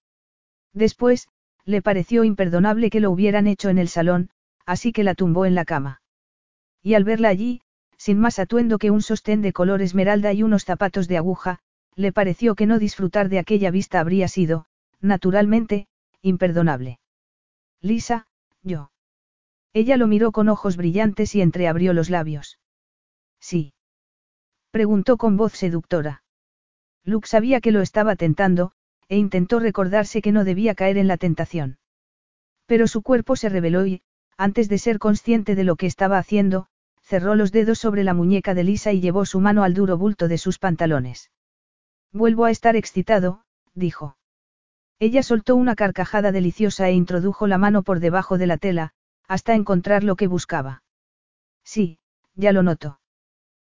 Después, le pareció imperdonable que lo hubieran hecho en el salón, así que la tumbó en la cama. Y al verla allí, sin más atuendo que un sostén de color esmeralda y unos zapatos de aguja, le pareció que no disfrutar de aquella vista habría sido, naturalmente, imperdonable. Lisa, yo. Ella lo miró con ojos brillantes y entreabrió los labios. Sí. Preguntó con voz seductora. Luke sabía que lo estaba tentando, e intentó recordarse que no debía caer en la tentación. Pero su cuerpo se rebeló y, antes de ser consciente de lo que estaba haciendo, cerró los dedos sobre la muñeca de Lisa y llevó su mano al duro bulto de sus pantalones. Vuelvo a estar excitado, dijo. Ella soltó una carcajada deliciosa e introdujo la mano por debajo de la tela, hasta encontrar lo que buscaba. Sí, ya lo noto.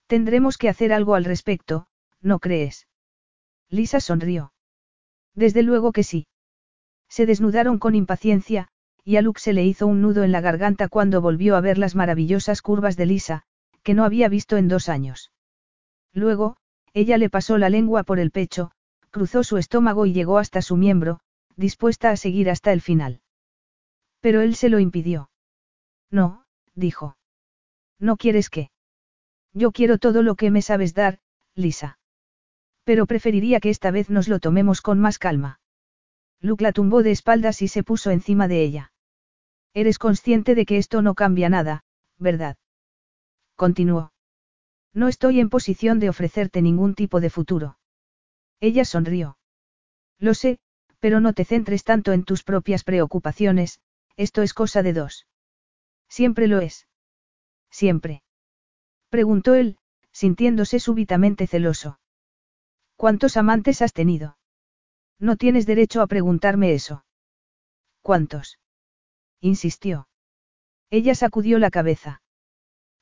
Tendremos que hacer algo al respecto, ¿no crees? Lisa sonrió. Desde luego que sí. Se desnudaron con impaciencia, y a Luke se le hizo un nudo en la garganta cuando volvió a ver las maravillosas curvas de Lisa, que no había visto en dos años. Luego, ella le pasó la lengua por el pecho, cruzó su estómago y llegó hasta su miembro, dispuesta a seguir hasta el final. Pero él se lo impidió. No, dijo. ¿No quieres qué? Yo quiero todo lo que me sabes dar, Lisa. Pero preferiría que esta vez nos lo tomemos con más calma. Luke la tumbó de espaldas y se puso encima de ella. Eres consciente de que esto no cambia nada, ¿verdad? Continuó. No estoy en posición de ofrecerte ningún tipo de futuro. Ella sonrió. Lo sé, pero no te centres tanto en tus propias preocupaciones, esto es cosa de dos. Siempre lo es. Siempre. Preguntó él, sintiéndose súbitamente celoso. ¿Cuántos amantes has tenido? No tienes derecho a preguntarme eso. ¿Cuántos? insistió. Ella sacudió la cabeza.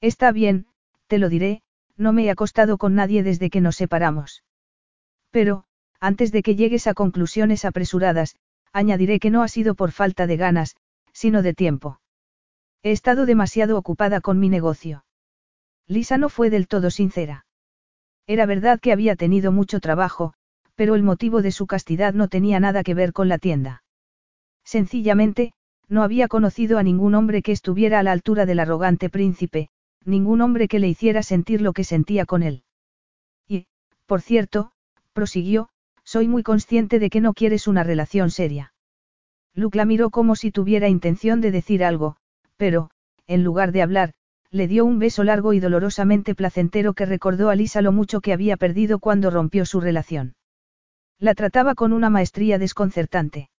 Está bien, te lo diré, no me he acostado con nadie desde que nos separamos. Pero, antes de que llegues a conclusiones apresuradas, añadiré que no ha sido por falta de ganas, sino de tiempo. He estado demasiado ocupada con mi negocio. Lisa no fue del todo sincera. Era verdad que había tenido mucho trabajo, pero el motivo de su castidad no tenía nada que ver con la tienda. Sencillamente, no había conocido a ningún hombre que estuviera a la altura del arrogante príncipe, ningún hombre que le hiciera sentir lo que sentía con él. Y, por cierto, prosiguió, soy muy consciente de que no quieres una relación seria. Luke la miró como si tuviera intención de decir algo, pero, en lugar de hablar, le dio un beso largo y dolorosamente placentero que recordó a Lisa lo mucho que había perdido cuando rompió su relación. La trataba con una maestría desconcertante.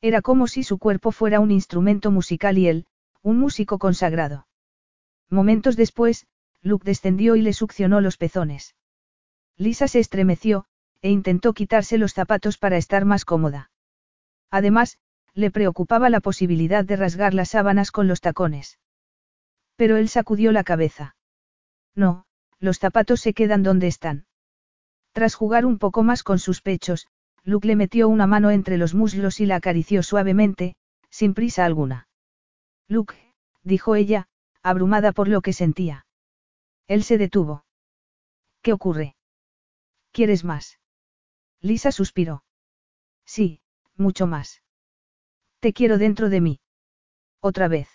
Era como si su cuerpo fuera un instrumento musical y él, un músico consagrado. Momentos después, Luke descendió y le succionó los pezones. Lisa se estremeció, e intentó quitarse los zapatos para estar más cómoda. Además, le preocupaba la posibilidad de rasgar las sábanas con los tacones. Pero él sacudió la cabeza. No, los zapatos se quedan donde están. Tras jugar un poco más con sus pechos, Luke le metió una mano entre los muslos y la acarició suavemente, sin prisa alguna. Luke, dijo ella, abrumada por lo que sentía. Él se detuvo. ¿Qué ocurre? ¿Quieres más? Lisa suspiró. Sí, mucho más. Te quiero dentro de mí. Otra vez.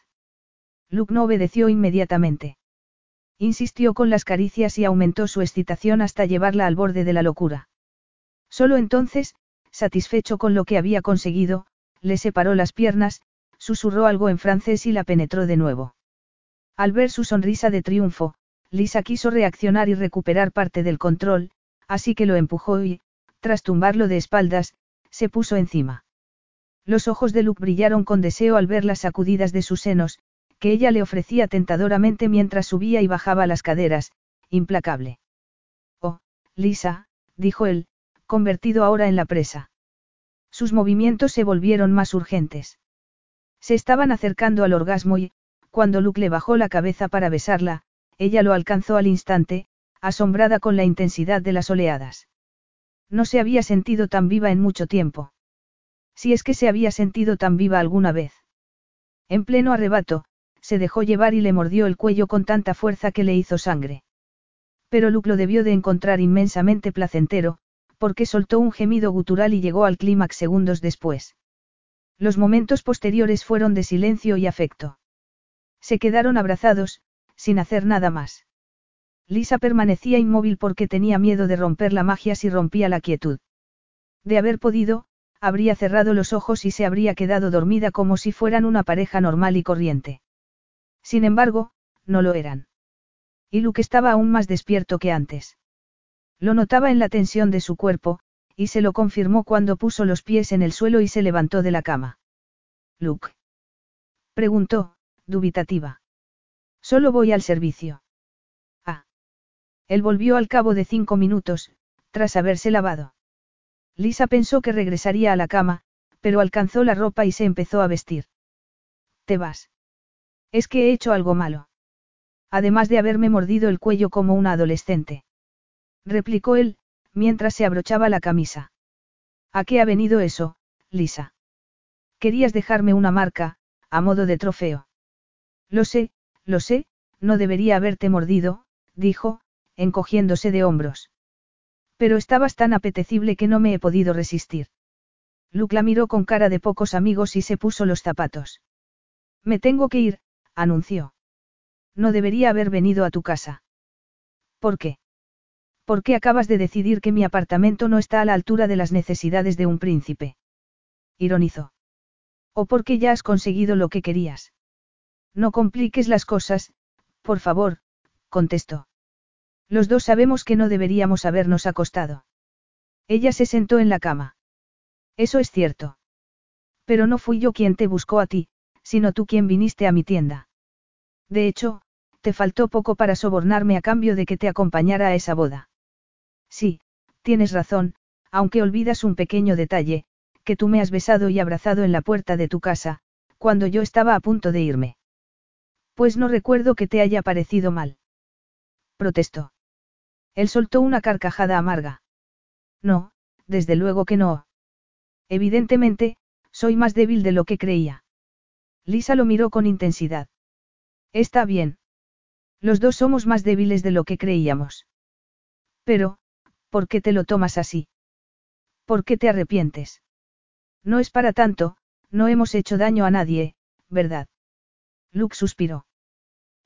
Luke no obedeció inmediatamente. Insistió con las caricias y aumentó su excitación hasta llevarla al borde de la locura. Solo entonces, satisfecho con lo que había conseguido, le separó las piernas, susurró algo en francés y la penetró de nuevo. Al ver su sonrisa de triunfo, Lisa quiso reaccionar y recuperar parte del control, así que lo empujó y, tras tumbarlo de espaldas, se puso encima. Los ojos de Luke brillaron con deseo al ver las sacudidas de sus senos, que ella le ofrecía tentadoramente mientras subía y bajaba las caderas, implacable. Oh, Lisa, dijo él, convertido ahora en la presa. Sus movimientos se volvieron más urgentes. Se estaban acercando al orgasmo y, cuando Luke le bajó la cabeza para besarla, ella lo alcanzó al instante, asombrada con la intensidad de las oleadas. No se había sentido tan viva en mucho tiempo. Si es que se había sentido tan viva alguna vez. En pleno arrebato, se dejó llevar y le mordió el cuello con tanta fuerza que le hizo sangre. Pero Luke lo debió de encontrar inmensamente placentero, porque soltó un gemido gutural y llegó al clímax segundos después. Los momentos posteriores fueron de silencio y afecto. Se quedaron abrazados, sin hacer nada más. Lisa permanecía inmóvil porque tenía miedo de romper la magia si rompía la quietud. De haber podido, habría cerrado los ojos y se habría quedado dormida como si fueran una pareja normal y corriente. Sin embargo, no lo eran. Y Luke estaba aún más despierto que antes. Lo notaba en la tensión de su cuerpo, y se lo confirmó cuando puso los pies en el suelo y se levantó de la cama. Luke. Preguntó, dubitativa. Solo voy al servicio. Ah. Él volvió al cabo de cinco minutos, tras haberse lavado. Lisa pensó que regresaría a la cama, pero alcanzó la ropa y se empezó a vestir. ¿Te vas? Es que he hecho algo malo. Además de haberme mordido el cuello como una adolescente. Replicó él, mientras se abrochaba la camisa. ¿A qué ha venido eso, Lisa? Querías dejarme una marca, a modo de trofeo. Lo sé, lo sé, no debería haberte mordido, dijo, encogiéndose de hombros. Pero estabas tan apetecible que no me he podido resistir. Luke la miró con cara de pocos amigos y se puso los zapatos. Me tengo que ir, anunció. No debería haber venido a tu casa. ¿Por qué? Porque acabas de decidir que mi apartamento no está a la altura de las necesidades de un príncipe. Ironizó. O porque ya has conseguido lo que querías. No compliques las cosas, por favor, contestó. Los dos sabemos que no deberíamos habernos acostado. Ella se sentó en la cama. Eso es cierto. Pero no fui yo quien te buscó a ti, sino tú quien viniste a mi tienda. De hecho, te faltó poco para sobornarme a cambio de que te acompañara a esa boda. Sí, tienes razón, aunque olvidas un pequeño detalle, que tú me has besado y abrazado en la puerta de tu casa, cuando yo estaba a punto de irme. Pues no recuerdo que te haya parecido mal. Protestó. Él soltó una carcajada amarga. No, desde luego que no. Evidentemente, soy más débil de lo que creía. Lisa lo miró con intensidad. Está bien. Los dos somos más débiles de lo que creíamos. Pero, ¿por qué te lo tomas así? ¿Por qué te arrepientes? No es para tanto, no hemos hecho daño a nadie, ¿verdad? Luke suspiró.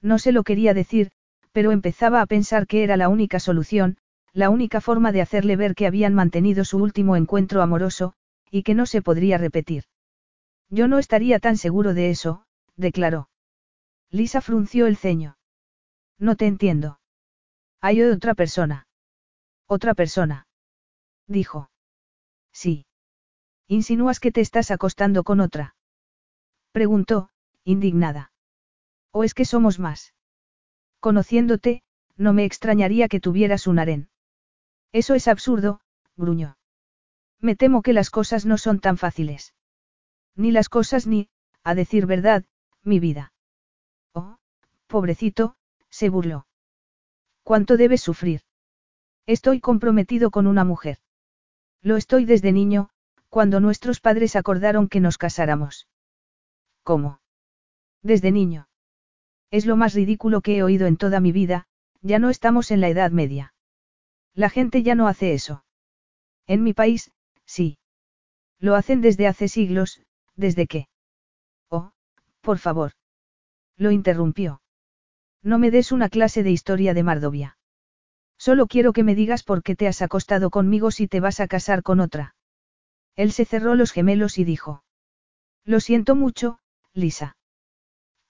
No se lo quería decir, pero empezaba a pensar que era la única solución, la única forma de hacerle ver que habían mantenido su último encuentro amoroso, y que no se podría repetir. Yo no estaría tan seguro de eso, declaró. Lisa frunció el ceño. No te entiendo. Hay otra persona. Otra persona. Dijo. Sí. ¿Insinúas que te estás acostando con otra? Preguntó, indignada. ¿O es que somos más? Conociéndote, no me extrañaría que tuvieras un harén. Eso es absurdo, gruñó. Me temo que las cosas no son tan fáciles. Ni las cosas ni, a decir verdad, mi vida. Oh, pobrecito, se burló. ¿Cuánto debes sufrir? Estoy comprometido con una mujer. Lo estoy desde niño, cuando nuestros padres acordaron que nos casáramos. ¿Cómo? Desde niño. Es lo más ridículo que he oído en toda mi vida, ya no estamos en la Edad Media. La gente ya no hace eso. En mi país, sí. Lo hacen desde hace siglos, desde que. Oh, por favor. Lo interrumpió. No me des una clase de historia de Mardovia. Solo quiero que me digas por qué te has acostado conmigo si te vas a casar con otra. Él se cerró los gemelos y dijo. Lo siento mucho, Lisa.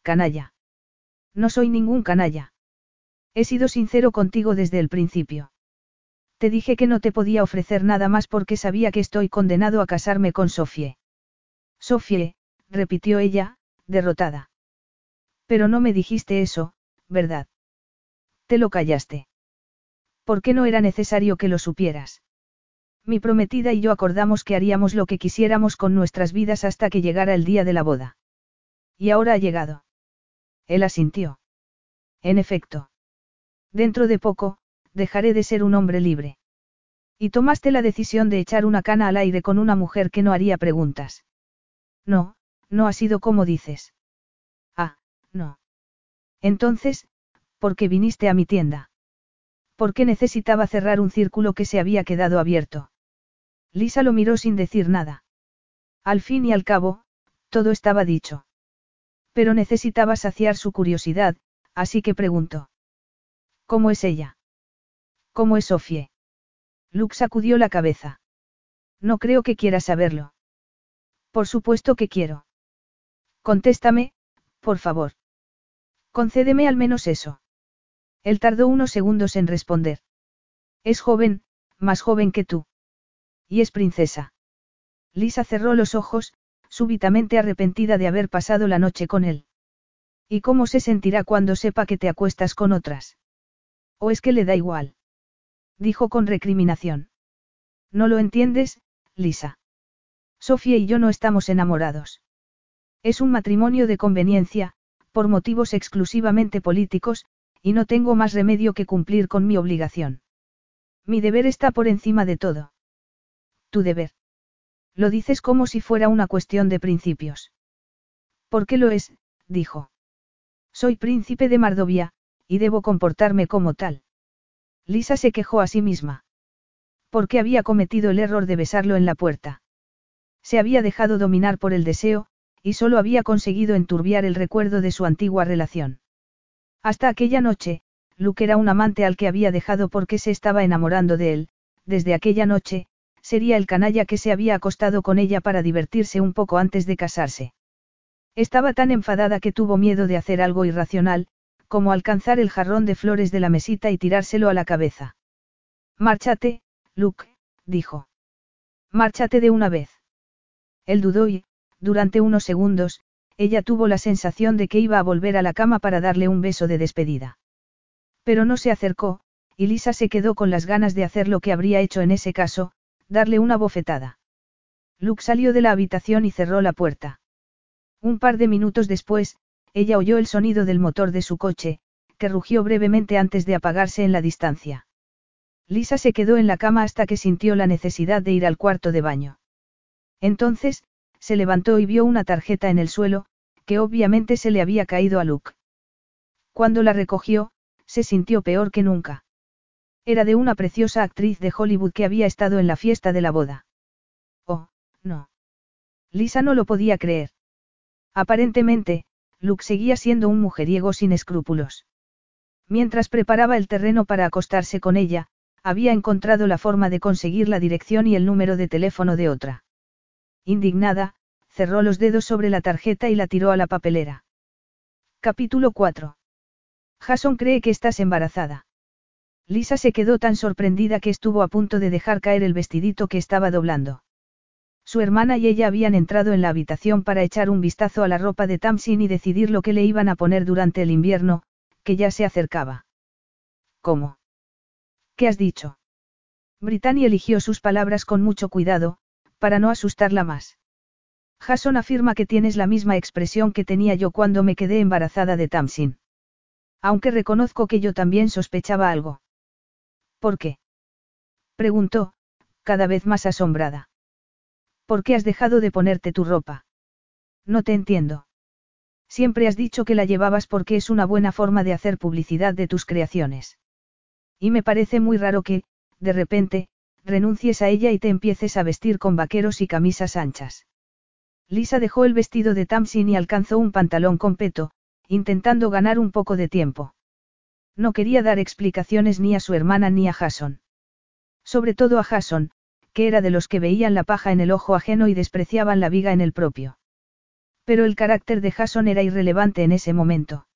Canalla. No soy ningún canalla. He sido sincero contigo desde el principio. Te dije que no te podía ofrecer nada más porque sabía que estoy condenado a casarme con Sofie. Sofie, repitió ella, derrotada. Pero no me dijiste eso, ¿verdad? Te lo callaste. ¿Por qué no era necesario que lo supieras? Mi prometida y yo acordamos que haríamos lo que quisiéramos con nuestras vidas hasta que llegara el día de la boda. Y ahora ha llegado. Él asintió. En efecto. Dentro de poco, dejaré de ser un hombre libre. Y tomaste la decisión de echar una cana al aire con una mujer que no haría preguntas. No, no ha sido como dices. Ah, no. Entonces, ¿por qué viniste a mi tienda? ¿Por qué necesitaba cerrar un círculo que se había quedado abierto? Lisa lo miró sin decir nada. Al fin y al cabo, todo estaba dicho. Pero necesitaba saciar su curiosidad, así que preguntó. ¿Cómo es ella? ¿Cómo es Sofie? Luke sacudió la cabeza. No creo que quiera saberlo. Por supuesto que quiero. Contéstame, por favor. Concédeme al menos eso. Él tardó unos segundos en responder. Es joven, más joven que tú. Y es princesa. Lisa cerró los ojos, súbitamente arrepentida de haber pasado la noche con él. ¿Y cómo se sentirá cuando sepa que te acuestas con otras? ¿O es que le da igual? Dijo con recriminación. No lo entiendes, Lisa. Sofía y yo no estamos enamorados. Es un matrimonio de conveniencia, por motivos exclusivamente políticos, y no tengo más remedio que cumplir con mi obligación. Mi deber está por encima de todo. Tu deber. Lo dices como si fuera una cuestión de principios. ¿Por qué lo es? dijo. Soy príncipe de Mardovia, y debo comportarme como tal. Lisa se quejó a sí misma. ¿Por qué había cometido el error de besarlo en la puerta? Se había dejado dominar por el deseo, y solo había conseguido enturbiar el recuerdo de su antigua relación. Hasta aquella noche, Luke era un amante al que había dejado porque se estaba enamorando de él, desde aquella noche, sería el canalla que se había acostado con ella para divertirse un poco antes de casarse. Estaba tan enfadada que tuvo miedo de hacer algo irracional, como alcanzar el jarrón de flores de la mesita y tirárselo a la cabeza. Márchate, Luke, dijo. Márchate de una vez. Él dudó y, durante unos segundos, ella tuvo la sensación de que iba a volver a la cama para darle un beso de despedida. Pero no se acercó, y Lisa se quedó con las ganas de hacer lo que habría hecho en ese caso, darle una bofetada. Luke salió de la habitación y cerró la puerta. Un par de minutos después, ella oyó el sonido del motor de su coche, que rugió brevemente antes de apagarse en la distancia. Lisa se quedó en la cama hasta que sintió la necesidad de ir al cuarto de baño. Entonces, se levantó y vio una tarjeta en el suelo, que obviamente se le había caído a Luke. Cuando la recogió, se sintió peor que nunca. Era de una preciosa actriz de Hollywood que había estado en la fiesta de la boda. Oh, no. Lisa no lo podía creer. Aparentemente, Luke seguía siendo un mujeriego sin escrúpulos. Mientras preparaba el terreno para acostarse con ella, había encontrado la forma de conseguir la dirección y el número de teléfono de otra. Indignada, cerró los dedos sobre la tarjeta y la tiró a la papelera. Capítulo 4. Jason cree que estás embarazada. Lisa se quedó tan sorprendida que estuvo a punto de dejar caer el vestidito que estaba doblando. Su hermana y ella habían entrado en la habitación para echar un vistazo a la ropa de Tamsin y decidir lo que le iban a poner durante el invierno, que ya se acercaba. ¿Cómo? ¿Qué has dicho? Brittany eligió sus palabras con mucho cuidado, para no asustarla más. Jason afirma que tienes la misma expresión que tenía yo cuando me quedé embarazada de Tamsin. Aunque reconozco que yo también sospechaba algo. ¿Por qué? Preguntó, cada vez más asombrada. ¿Por qué has dejado de ponerte tu ropa? No te entiendo. Siempre has dicho que la llevabas porque es una buena forma de hacer publicidad de tus creaciones. Y me parece muy raro que, de repente, renuncies a ella y te empieces a vestir con vaqueros y camisas anchas. Lisa dejó el vestido de Tamsin y alcanzó un pantalón con peto, intentando ganar un poco de tiempo. No quería dar explicaciones ni a su hermana ni a Jason. Sobre todo a Jason, que era de los que veían la paja en el ojo ajeno y despreciaban la viga en el propio. Pero el carácter de Jason era irrelevante en ese momento.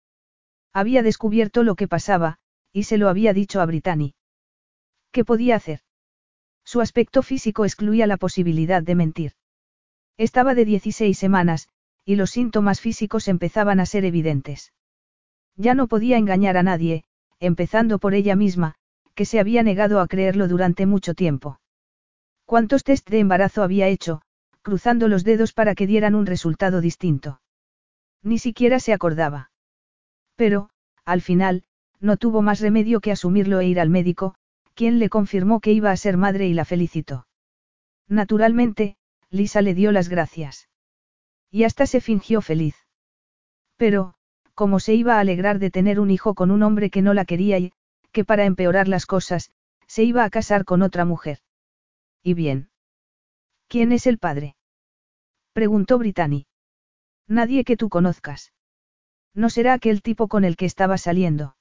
Había descubierto lo que pasaba, y se lo había dicho a Brittany. ¿Qué podía hacer? Su aspecto físico excluía la posibilidad de mentir. Estaba de 16 semanas, y los síntomas físicos empezaban a ser evidentes. Ya no podía engañar a nadie, empezando por ella misma, que se había negado a creerlo durante mucho tiempo. ¿Cuántos test de embarazo había hecho, cruzando los dedos para que dieran un resultado distinto? Ni siquiera se acordaba. Pero, al final, no tuvo más remedio que asumirlo e ir al médico, quien le confirmó que iba a ser madre y la felicitó. Naturalmente, Lisa le dio las gracias. Y hasta se fingió feliz. Pero, como se iba a alegrar de tener un hijo con un hombre que no la quería y, que para empeorar las cosas, se iba a casar con otra mujer. ¿Y bien? ¿Quién es el padre? preguntó Brittany. Nadie que tú conozcas. No será aquel tipo con el que estaba saliendo.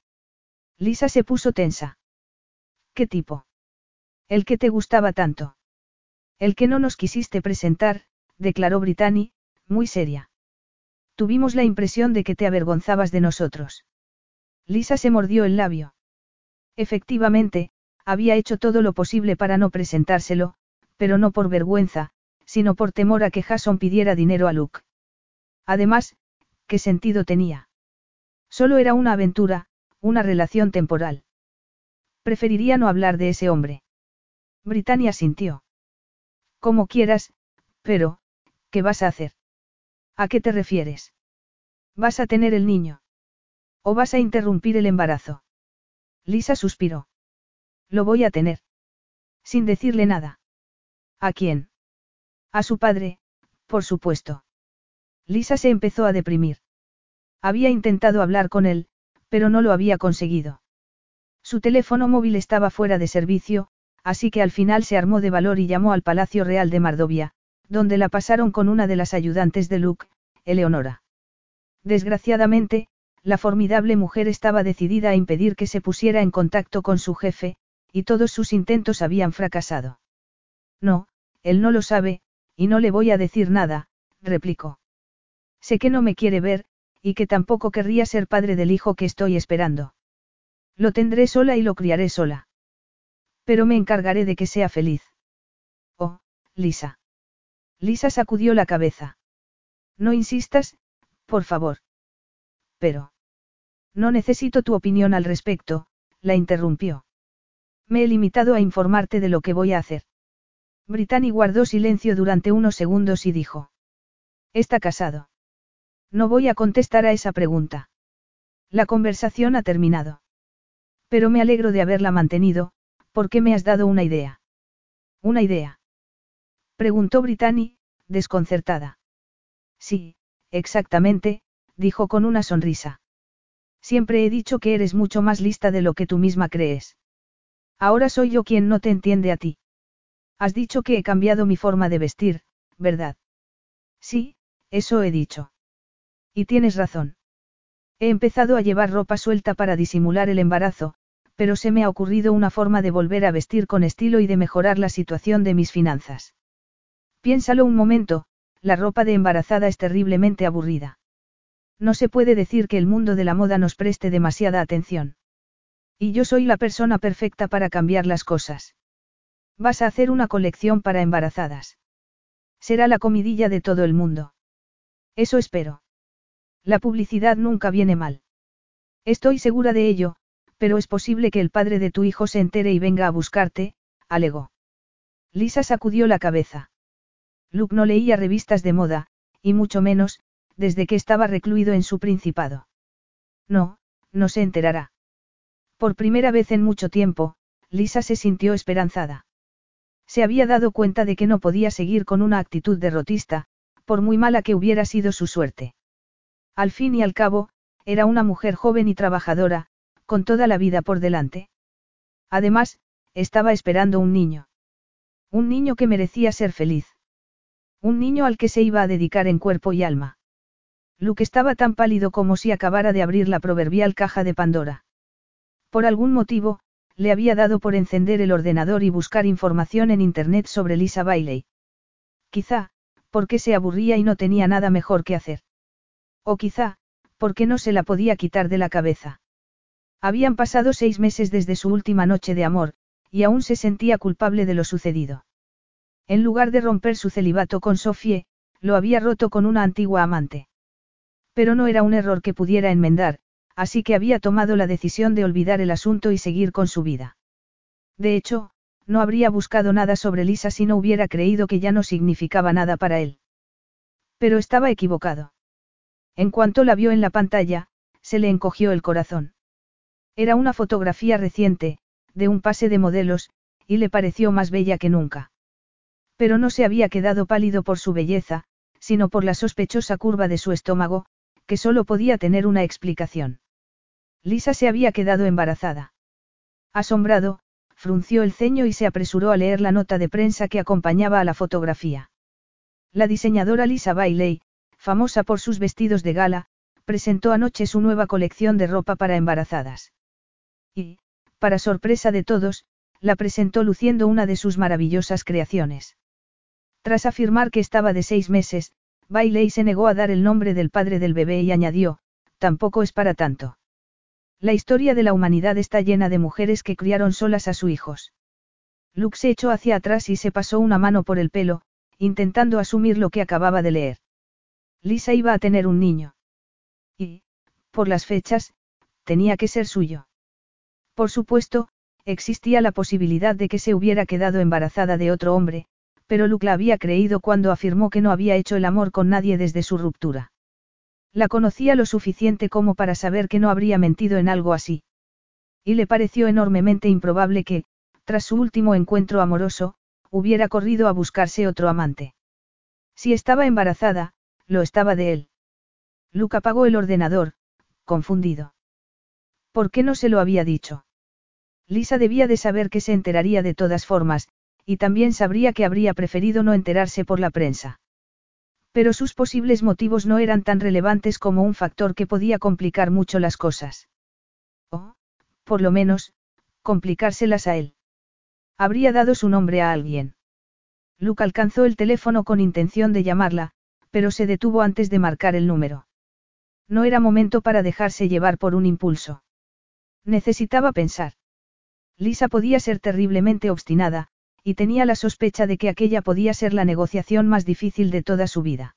Lisa se puso tensa. ¿Qué tipo? El que te gustaba tanto. El que no nos quisiste presentar, declaró Brittany, muy seria. Tuvimos la impresión de que te avergonzabas de nosotros. Lisa se mordió el labio. Efectivamente, había hecho todo lo posible para no presentárselo, pero no por vergüenza, sino por temor a que Jason pidiera dinero a Luke. Además, ¿qué sentido tenía? Solo era una aventura, una relación temporal. Preferiría no hablar de ese hombre. Britannia sintió. Como quieras, pero, ¿qué vas a hacer? ¿A qué te refieres? ¿Vas a tener el niño? ¿O vas a interrumpir el embarazo? Lisa suspiró. Lo voy a tener. Sin decirle nada. ¿A quién? A su padre, por supuesto. Lisa se empezó a deprimir. Había intentado hablar con él, pero no lo había conseguido. Su teléfono móvil estaba fuera de servicio, así que al final se armó de valor y llamó al Palacio Real de Mardovia, donde la pasaron con una de las ayudantes de Luke, Eleonora. Desgraciadamente, la formidable mujer estaba decidida a impedir que se pusiera en contacto con su jefe, y todos sus intentos habían fracasado. No, él no lo sabe, y no le voy a decir nada, replicó. Sé que no me quiere ver, y que tampoco querría ser padre del hijo que estoy esperando. Lo tendré sola y lo criaré sola. Pero me encargaré de que sea feliz. Oh, Lisa. Lisa sacudió la cabeza. No insistas, por favor. Pero. No necesito tu opinión al respecto, la interrumpió. Me he limitado a informarte de lo que voy a hacer. Brittany guardó silencio durante unos segundos y dijo. Está casado. No voy a contestar a esa pregunta. La conversación ha terminado. Pero me alegro de haberla mantenido, porque me has dado una idea. ¿Una idea? Preguntó Brittany, desconcertada. Sí, exactamente, dijo con una sonrisa. Siempre he dicho que eres mucho más lista de lo que tú misma crees. Ahora soy yo quien no te entiende a ti. Has dicho que he cambiado mi forma de vestir, ¿verdad? Sí, eso he dicho. Y tienes razón. He empezado a llevar ropa suelta para disimular el embarazo, pero se me ha ocurrido una forma de volver a vestir con estilo y de mejorar la situación de mis finanzas. Piénsalo un momento, la ropa de embarazada es terriblemente aburrida. No se puede decir que el mundo de la moda nos preste demasiada atención. Y yo soy la persona perfecta para cambiar las cosas. Vas a hacer una colección para embarazadas. Será la comidilla de todo el mundo. Eso espero. La publicidad nunca viene mal. Estoy segura de ello, pero es posible que el padre de tu hijo se entere y venga a buscarte, alegó. Lisa sacudió la cabeza. Luke no leía revistas de moda, y mucho menos, desde que estaba recluido en su principado. No, no se enterará. Por primera vez en mucho tiempo, Lisa se sintió esperanzada. Se había dado cuenta de que no podía seguir con una actitud derrotista, por muy mala que hubiera sido su suerte. Al fin y al cabo, era una mujer joven y trabajadora, con toda la vida por delante. Además, estaba esperando un niño. Un niño que merecía ser feliz. Un niño al que se iba a dedicar en cuerpo y alma. Luke estaba tan pálido como si acabara de abrir la proverbial caja de Pandora. Por algún motivo, le había dado por encender el ordenador y buscar información en Internet sobre Lisa Bailey. Quizá, porque se aburría y no tenía nada mejor que hacer. O quizá, porque no se la podía quitar de la cabeza. Habían pasado seis meses desde su última noche de amor, y aún se sentía culpable de lo sucedido. En lugar de romper su celibato con Sofie, lo había roto con una antigua amante. Pero no era un error que pudiera enmendar, así que había tomado la decisión de olvidar el asunto y seguir con su vida. De hecho, no habría buscado nada sobre Lisa si no hubiera creído que ya no significaba nada para él. Pero estaba equivocado. En cuanto la vio en la pantalla, se le encogió el corazón. Era una fotografía reciente, de un pase de modelos, y le pareció más bella que nunca. Pero no se había quedado pálido por su belleza, sino por la sospechosa curva de su estómago, que solo podía tener una explicación. Lisa se había quedado embarazada. Asombrado, frunció el ceño y se apresuró a leer la nota de prensa que acompañaba a la fotografía. La diseñadora Lisa Bailey, famosa por sus vestidos de gala, presentó anoche su nueva colección de ropa para embarazadas. Y, para sorpresa de todos, la presentó luciendo una de sus maravillosas creaciones. Tras afirmar que estaba de seis meses, Bailey se negó a dar el nombre del padre del bebé y añadió, tampoco es para tanto. La historia de la humanidad está llena de mujeres que criaron solas a sus hijos. Luke se echó hacia atrás y se pasó una mano por el pelo, intentando asumir lo que acababa de leer. Lisa iba a tener un niño. Y, por las fechas, tenía que ser suyo. Por supuesto, existía la posibilidad de que se hubiera quedado embarazada de otro hombre, pero Luke la había creído cuando afirmó que no había hecho el amor con nadie desde su ruptura. La conocía lo suficiente como para saber que no habría mentido en algo así. Y le pareció enormemente improbable que, tras su último encuentro amoroso, hubiera corrido a buscarse otro amante. Si estaba embarazada, lo estaba de él. Luke apagó el ordenador, confundido. ¿Por qué no se lo había dicho? Lisa debía de saber que se enteraría de todas formas, y también sabría que habría preferido no enterarse por la prensa. Pero sus posibles motivos no eran tan relevantes como un factor que podía complicar mucho las cosas. O, por lo menos, complicárselas a él. Habría dado su nombre a alguien. Luke alcanzó el teléfono con intención de llamarla, pero se detuvo antes de marcar el número. No era momento para dejarse llevar por un impulso. Necesitaba pensar. Lisa podía ser terriblemente obstinada, y tenía la sospecha de que aquella podía ser la negociación más difícil de toda su vida.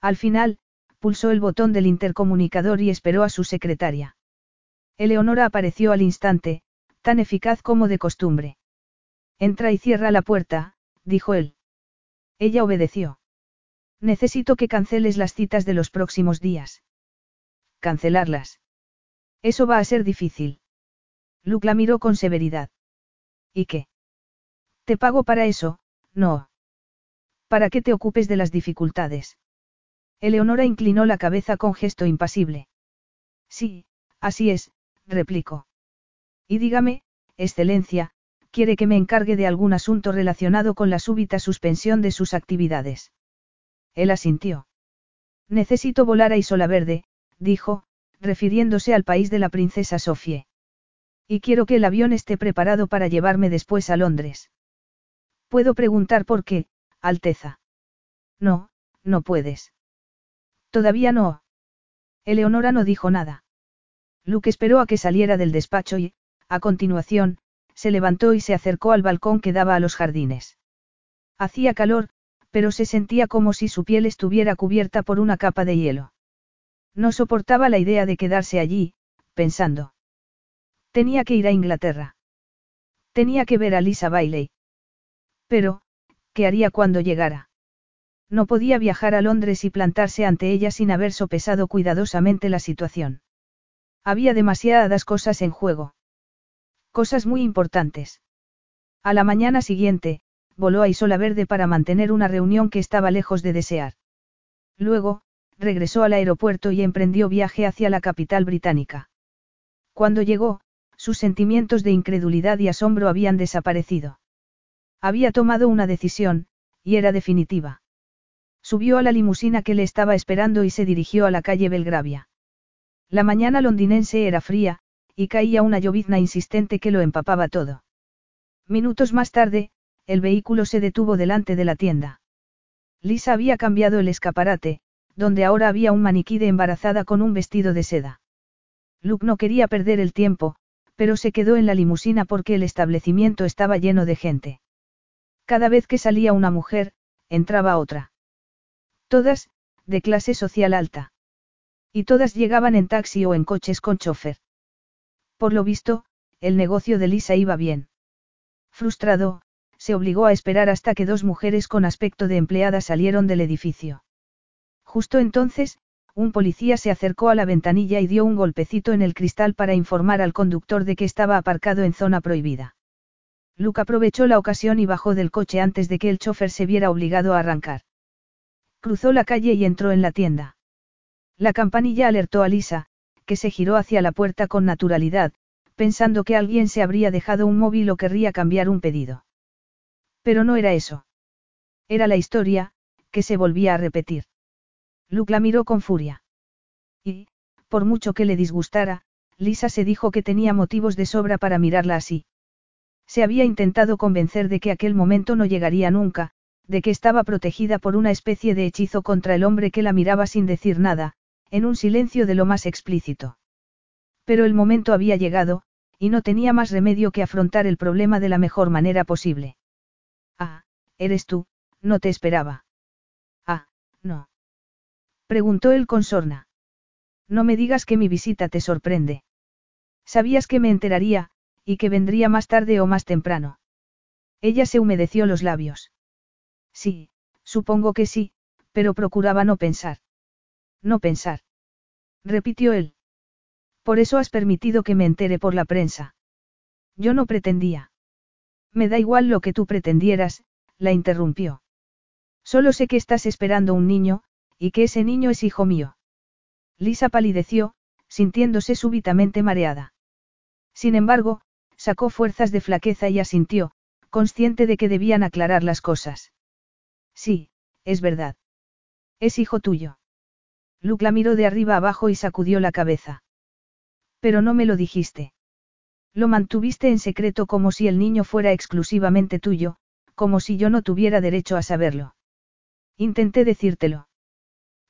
Al final, pulsó el botón del intercomunicador y esperó a su secretaria. Eleonora apareció al instante, tan eficaz como de costumbre. Entra y cierra la puerta, dijo él. Ella obedeció. Necesito que canceles las citas de los próximos días. Cancelarlas. Eso va a ser difícil. Luke la miró con severidad. ¿Y qué? Te pago para eso, no. Para que te ocupes de las dificultades. Eleonora inclinó la cabeza con gesto impasible. Sí, así es, replicó. Y dígame, Excelencia, quiere que me encargue de algún asunto relacionado con la súbita suspensión de sus actividades. Él asintió. Necesito volar a Isola Verde, dijo, refiriéndose al país de la princesa Sofie. Y quiero que el avión esté preparado para llevarme después a Londres. Puedo preguntar por qué, Alteza. No, no puedes. Todavía no. Eleonora no dijo nada. Luke esperó a que saliera del despacho y, a continuación, se levantó y se acercó al balcón que daba a los jardines. Hacía calor, pero se sentía como si su piel estuviera cubierta por una capa de hielo. No soportaba la idea de quedarse allí, pensando. Tenía que ir a Inglaterra. Tenía que ver a Lisa Bailey. Pero, ¿qué haría cuando llegara? No podía viajar a Londres y plantarse ante ella sin haber sopesado cuidadosamente la situación. Había demasiadas cosas en juego. Cosas muy importantes. A la mañana siguiente, voló a Isola Verde para mantener una reunión que estaba lejos de desear. Luego, regresó al aeropuerto y emprendió viaje hacia la capital británica. Cuando llegó, sus sentimientos de incredulidad y asombro habían desaparecido. Había tomado una decisión, y era definitiva. Subió a la limusina que le estaba esperando y se dirigió a la calle Belgravia. La mañana londinense era fría, y caía una llovizna insistente que lo empapaba todo. Minutos más tarde, el vehículo se detuvo delante de la tienda. Lisa había cambiado el escaparate, donde ahora había un maniquí de embarazada con un vestido de seda. Luke no quería perder el tiempo, pero se quedó en la limusina porque el establecimiento estaba lleno de gente. Cada vez que salía una mujer, entraba otra. Todas, de clase social alta. Y todas llegaban en taxi o en coches con chofer. Por lo visto, el negocio de Lisa iba bien. Frustrado, se obligó a esperar hasta que dos mujeres con aspecto de empleada salieron del edificio. Justo entonces, un policía se acercó a la ventanilla y dio un golpecito en el cristal para informar al conductor de que estaba aparcado en zona prohibida. Luke aprovechó la ocasión y bajó del coche antes de que el chofer se viera obligado a arrancar. Cruzó la calle y entró en la tienda. La campanilla alertó a Lisa, que se giró hacia la puerta con naturalidad, pensando que alguien se habría dejado un móvil o querría cambiar un pedido. Pero no era eso. Era la historia, que se volvía a repetir. Luke la miró con furia. Y, por mucho que le disgustara, Lisa se dijo que tenía motivos de sobra para mirarla así. Se había intentado convencer de que aquel momento no llegaría nunca, de que estaba protegida por una especie de hechizo contra el hombre que la miraba sin decir nada, en un silencio de lo más explícito. Pero el momento había llegado, y no tenía más remedio que afrontar el problema de la mejor manera posible. Ah, eres tú, no te esperaba. Ah, no. Preguntó él con sorna. No me digas que mi visita te sorprende. Sabías que me enteraría, y que vendría más tarde o más temprano. Ella se humedeció los labios. Sí, supongo que sí, pero procuraba no pensar. No pensar. Repitió él. Por eso has permitido que me entere por la prensa. Yo no pretendía. Me da igual lo que tú pretendieras, la interrumpió. Solo sé que estás esperando un niño, y que ese niño es hijo mío. Lisa palideció, sintiéndose súbitamente mareada. Sin embargo, sacó fuerzas de flaqueza y asintió, consciente de que debían aclarar las cosas. Sí, es verdad. Es hijo tuyo. Luke la miró de arriba abajo y sacudió la cabeza. Pero no me lo dijiste. Lo mantuviste en secreto como si el niño fuera exclusivamente tuyo, como si yo no tuviera derecho a saberlo. Intenté decírtelo.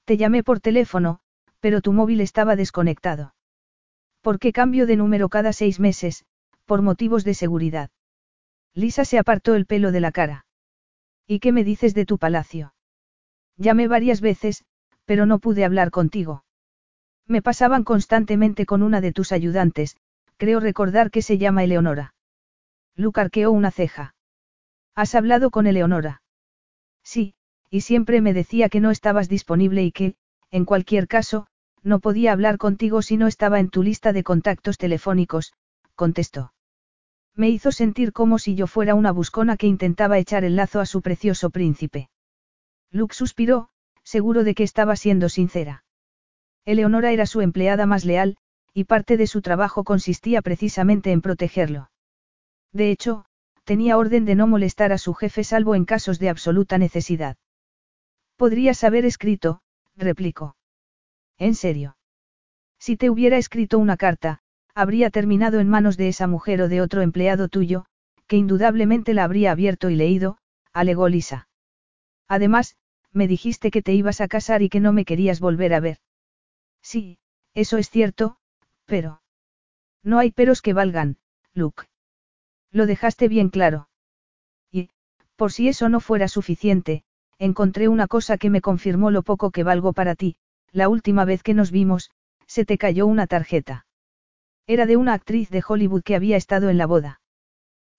Te llamé por teléfono, pero tu móvil estaba desconectado. ¿Por qué cambio de número cada seis meses? Por motivos de seguridad. Lisa se apartó el pelo de la cara. ¿Y qué me dices de tu palacio? Llamé varias veces, pero no pude hablar contigo. Me pasaban constantemente con una de tus ayudantes, creo recordar que se llama Eleonora. Luke arqueó una ceja. ¿Has hablado con Eleonora? Sí, y siempre me decía que no estabas disponible y que, en cualquier caso, no podía hablar contigo si no estaba en tu lista de contactos telefónicos, contestó. Me hizo sentir como si yo fuera una buscona que intentaba echar el lazo a su precioso príncipe. Luke suspiró, seguro de que estaba siendo sincera. Eleonora era su empleada más leal, y parte de su trabajo consistía precisamente en protegerlo. De hecho, tenía orden de no molestar a su jefe salvo en casos de absoluta necesidad. Podrías haber escrito, replicó. ¿En serio? Si te hubiera escrito una carta, habría terminado en manos de esa mujer o de otro empleado tuyo, que indudablemente la habría abierto y leído, alegó Lisa. Además, me dijiste que te ibas a casar y que no me querías volver a ver. Sí, eso es cierto, pero... No hay peros que valgan, Luke. Lo dejaste bien claro. Y, por si eso no fuera suficiente, encontré una cosa que me confirmó lo poco que valgo para ti, la última vez que nos vimos, se te cayó una tarjeta. Era de una actriz de Hollywood que había estado en la boda.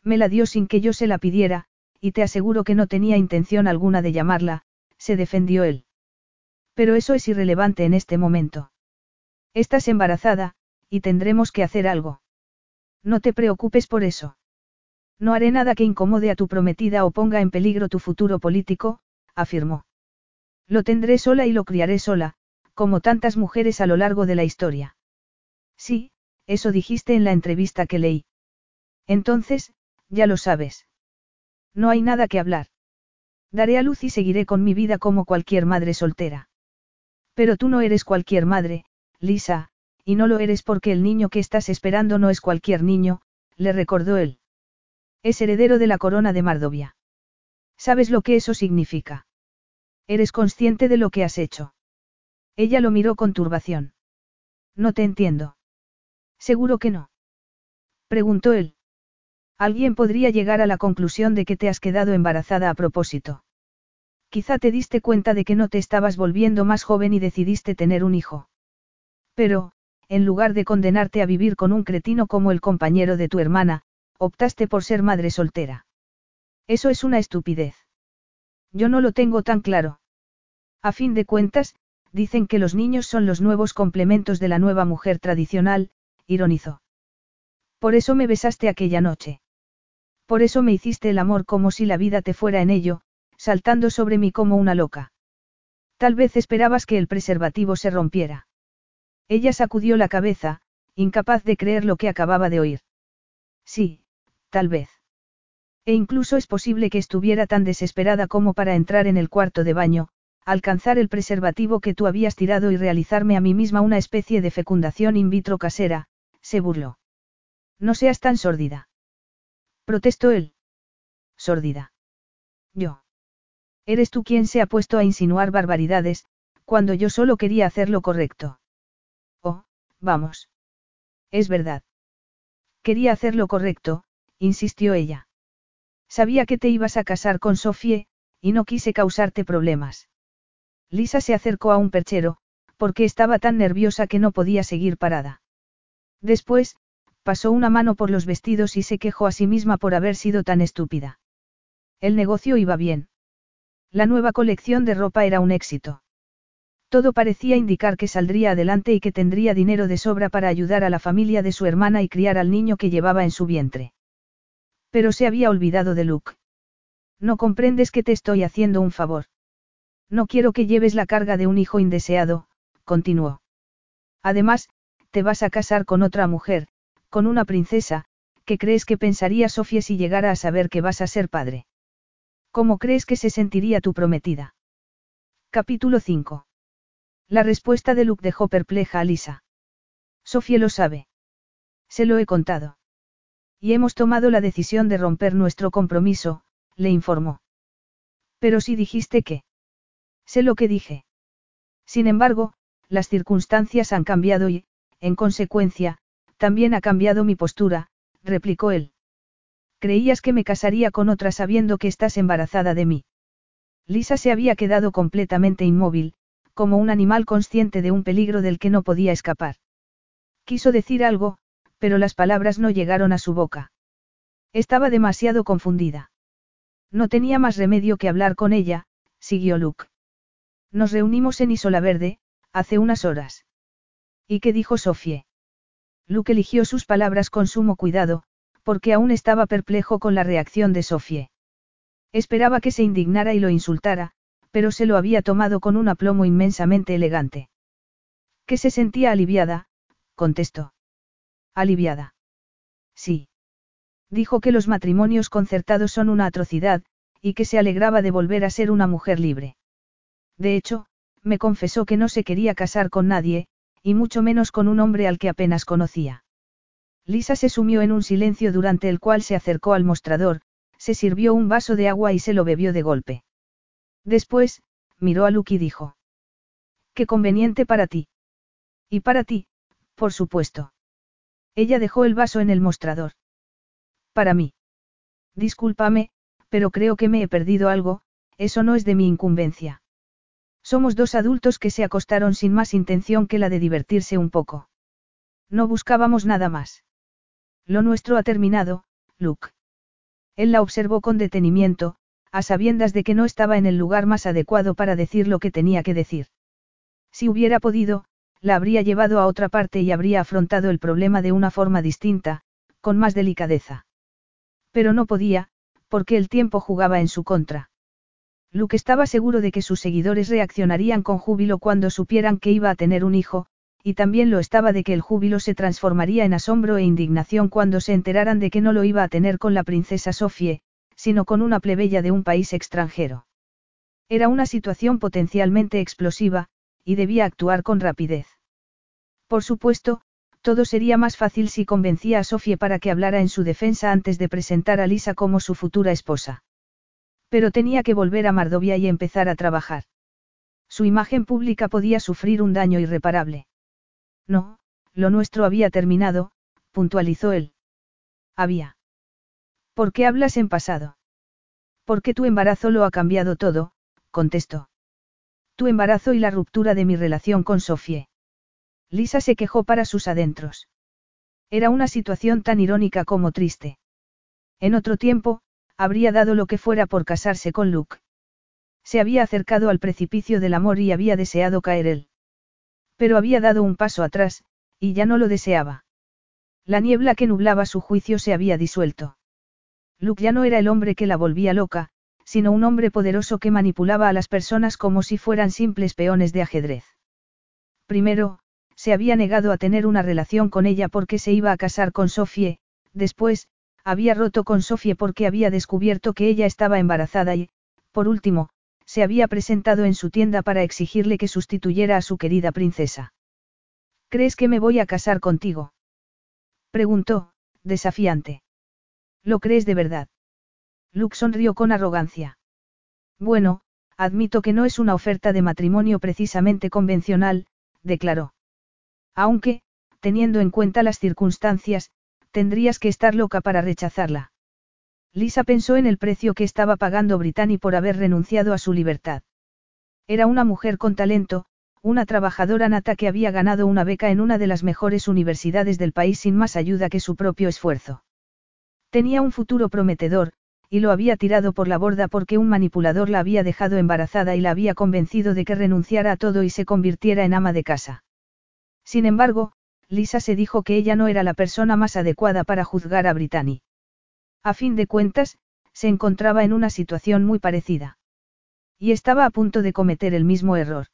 Me la dio sin que yo se la pidiera, y te aseguro que no tenía intención alguna de llamarla, se defendió él. Pero eso es irrelevante en este momento. Estás embarazada, y tendremos que hacer algo. No te preocupes por eso. No haré nada que incomode a tu prometida o ponga en peligro tu futuro político, afirmó. Lo tendré sola y lo criaré sola, como tantas mujeres a lo largo de la historia. Sí, eso dijiste en la entrevista que leí. Entonces, ya lo sabes. No hay nada que hablar. Daré a luz y seguiré con mi vida como cualquier madre soltera. Pero tú no eres cualquier madre, Lisa, y no lo eres porque el niño que estás esperando no es cualquier niño, le recordó él. Es heredero de la corona de Mardovia. ¿Sabes lo que eso significa? ¿Eres consciente de lo que has hecho? Ella lo miró con turbación. No te entiendo. Seguro que no. Preguntó él. Alguien podría llegar a la conclusión de que te has quedado embarazada a propósito. Quizá te diste cuenta de que no te estabas volviendo más joven y decidiste tener un hijo. Pero, en lugar de condenarte a vivir con un cretino como el compañero de tu hermana, optaste por ser madre soltera. Eso es una estupidez. Yo no lo tengo tan claro. A fin de cuentas, dicen que los niños son los nuevos complementos de la nueva mujer tradicional, ironizó. Por eso me besaste aquella noche. Por eso me hiciste el amor como si la vida te fuera en ello, saltando sobre mí como una loca. Tal vez esperabas que el preservativo se rompiera. Ella sacudió la cabeza, incapaz de creer lo que acababa de oír. Sí, tal vez. E incluso es posible que estuviera tan desesperada como para entrar en el cuarto de baño, alcanzar el preservativo que tú habías tirado y realizarme a mí misma una especie de fecundación in vitro casera, se burló. No seas tan sórdida. Protestó él. Sórdida. Yo. Eres tú quien se ha puesto a insinuar barbaridades, cuando yo solo quería hacer lo correcto. Oh, vamos. Es verdad. Quería hacer lo correcto, insistió ella. Sabía que te ibas a casar con Sofie, y no quise causarte problemas. Lisa se acercó a un perchero, porque estaba tan nerviosa que no podía seguir parada. Después, pasó una mano por los vestidos y se quejó a sí misma por haber sido tan estúpida. El negocio iba bien. La nueva colección de ropa era un éxito. Todo parecía indicar que saldría adelante y que tendría dinero de sobra para ayudar a la familia de su hermana y criar al niño que llevaba en su vientre. Pero se había olvidado de Luke. No comprendes que te estoy haciendo un favor. No quiero que lleves la carga de un hijo indeseado, continuó. Además, te vas a casar con otra mujer, con una princesa, ¿qué crees que pensaría Sofía si llegara a saber que vas a ser padre? ¿Cómo crees que se sentiría tu prometida? Capítulo 5. La respuesta de Luke dejó perpleja a Lisa. Sofía lo sabe. Se lo he contado. Y hemos tomado la decisión de romper nuestro compromiso, le informó. Pero si dijiste que. Sé lo que dije. Sin embargo, las circunstancias han cambiado y, en consecuencia, también ha cambiado mi postura, replicó él. Creías que me casaría con otra sabiendo que estás embarazada de mí. Lisa se había quedado completamente inmóvil, como un animal consciente de un peligro del que no podía escapar. Quiso decir algo, pero las palabras no llegaron a su boca. Estaba demasiado confundida. No tenía más remedio que hablar con ella, siguió Luke. Nos reunimos en Isola Verde, hace unas horas. ¿Y qué dijo Sofie? Luke eligió sus palabras con sumo cuidado, porque aún estaba perplejo con la reacción de Sofie. Esperaba que se indignara y lo insultara, pero se lo había tomado con un aplomo inmensamente elegante. Que se sentía aliviada, contestó. Aliviada. Sí. Dijo que los matrimonios concertados son una atrocidad, y que se alegraba de volver a ser una mujer libre. De hecho, me confesó que no se quería casar con nadie, y mucho menos con un hombre al que apenas conocía. Lisa se sumió en un silencio durante el cual se acercó al mostrador, se sirvió un vaso de agua y se lo bebió de golpe. Después, miró a Luke y dijo. Qué conveniente para ti. Y para ti, por supuesto. Ella dejó el vaso en el mostrador. Para mí. Discúlpame, pero creo que me he perdido algo, eso no es de mi incumbencia. Somos dos adultos que se acostaron sin más intención que la de divertirse un poco. No buscábamos nada más. Lo nuestro ha terminado, Luke. Él la observó con detenimiento, a sabiendas de que no estaba en el lugar más adecuado para decir lo que tenía que decir. Si hubiera podido, la habría llevado a otra parte y habría afrontado el problema de una forma distinta, con más delicadeza. Pero no podía, porque el tiempo jugaba en su contra. Luke estaba seguro de que sus seguidores reaccionarían con júbilo cuando supieran que iba a tener un hijo, y también lo estaba de que el júbilo se transformaría en asombro e indignación cuando se enteraran de que no lo iba a tener con la princesa Sofie, sino con una plebeya de un país extranjero. Era una situación potencialmente explosiva, y debía actuar con rapidez. Por supuesto, todo sería más fácil si convencía a Sofie para que hablara en su defensa antes de presentar a Lisa como su futura esposa. Pero tenía que volver a Mardovia y empezar a trabajar. Su imagen pública podía sufrir un daño irreparable. No, lo nuestro había terminado, puntualizó él. Había. ¿Por qué hablas en pasado? Porque tu embarazo lo ha cambiado todo, contestó. Tu embarazo y la ruptura de mi relación con Sofie. Lisa se quejó para sus adentros. Era una situación tan irónica como triste. En otro tiempo, habría dado lo que fuera por casarse con Luke. Se había acercado al precipicio del amor y había deseado caer él. Pero había dado un paso atrás, y ya no lo deseaba. La niebla que nublaba su juicio se había disuelto. Luke ya no era el hombre que la volvía loca, sino un hombre poderoso que manipulaba a las personas como si fueran simples peones de ajedrez. Primero, se había negado a tener una relación con ella porque se iba a casar con Sofie, después, había roto con Sofie porque había descubierto que ella estaba embarazada y, por último, se había presentado en su tienda para exigirle que sustituyera a su querida princesa. ¿Crees que me voy a casar contigo? preguntó, desafiante. ¿Lo crees de verdad? Luke sonrió con arrogancia. Bueno, admito que no es una oferta de matrimonio precisamente convencional, declaró. Aunque, teniendo en cuenta las circunstancias, tendrías que estar loca para rechazarla. Lisa pensó en el precio que estaba pagando Brittany por haber renunciado a su libertad. Era una mujer con talento, una trabajadora nata que había ganado una beca en una de las mejores universidades del país sin más ayuda que su propio esfuerzo. Tenía un futuro prometedor, y lo había tirado por la borda porque un manipulador la había dejado embarazada y la había convencido de que renunciara a todo y se convirtiera en ama de casa. Sin embargo, Lisa se dijo que ella no era la persona más adecuada para juzgar a Brittany. A fin de cuentas, se encontraba en una situación muy parecida. Y estaba a punto de cometer el mismo error.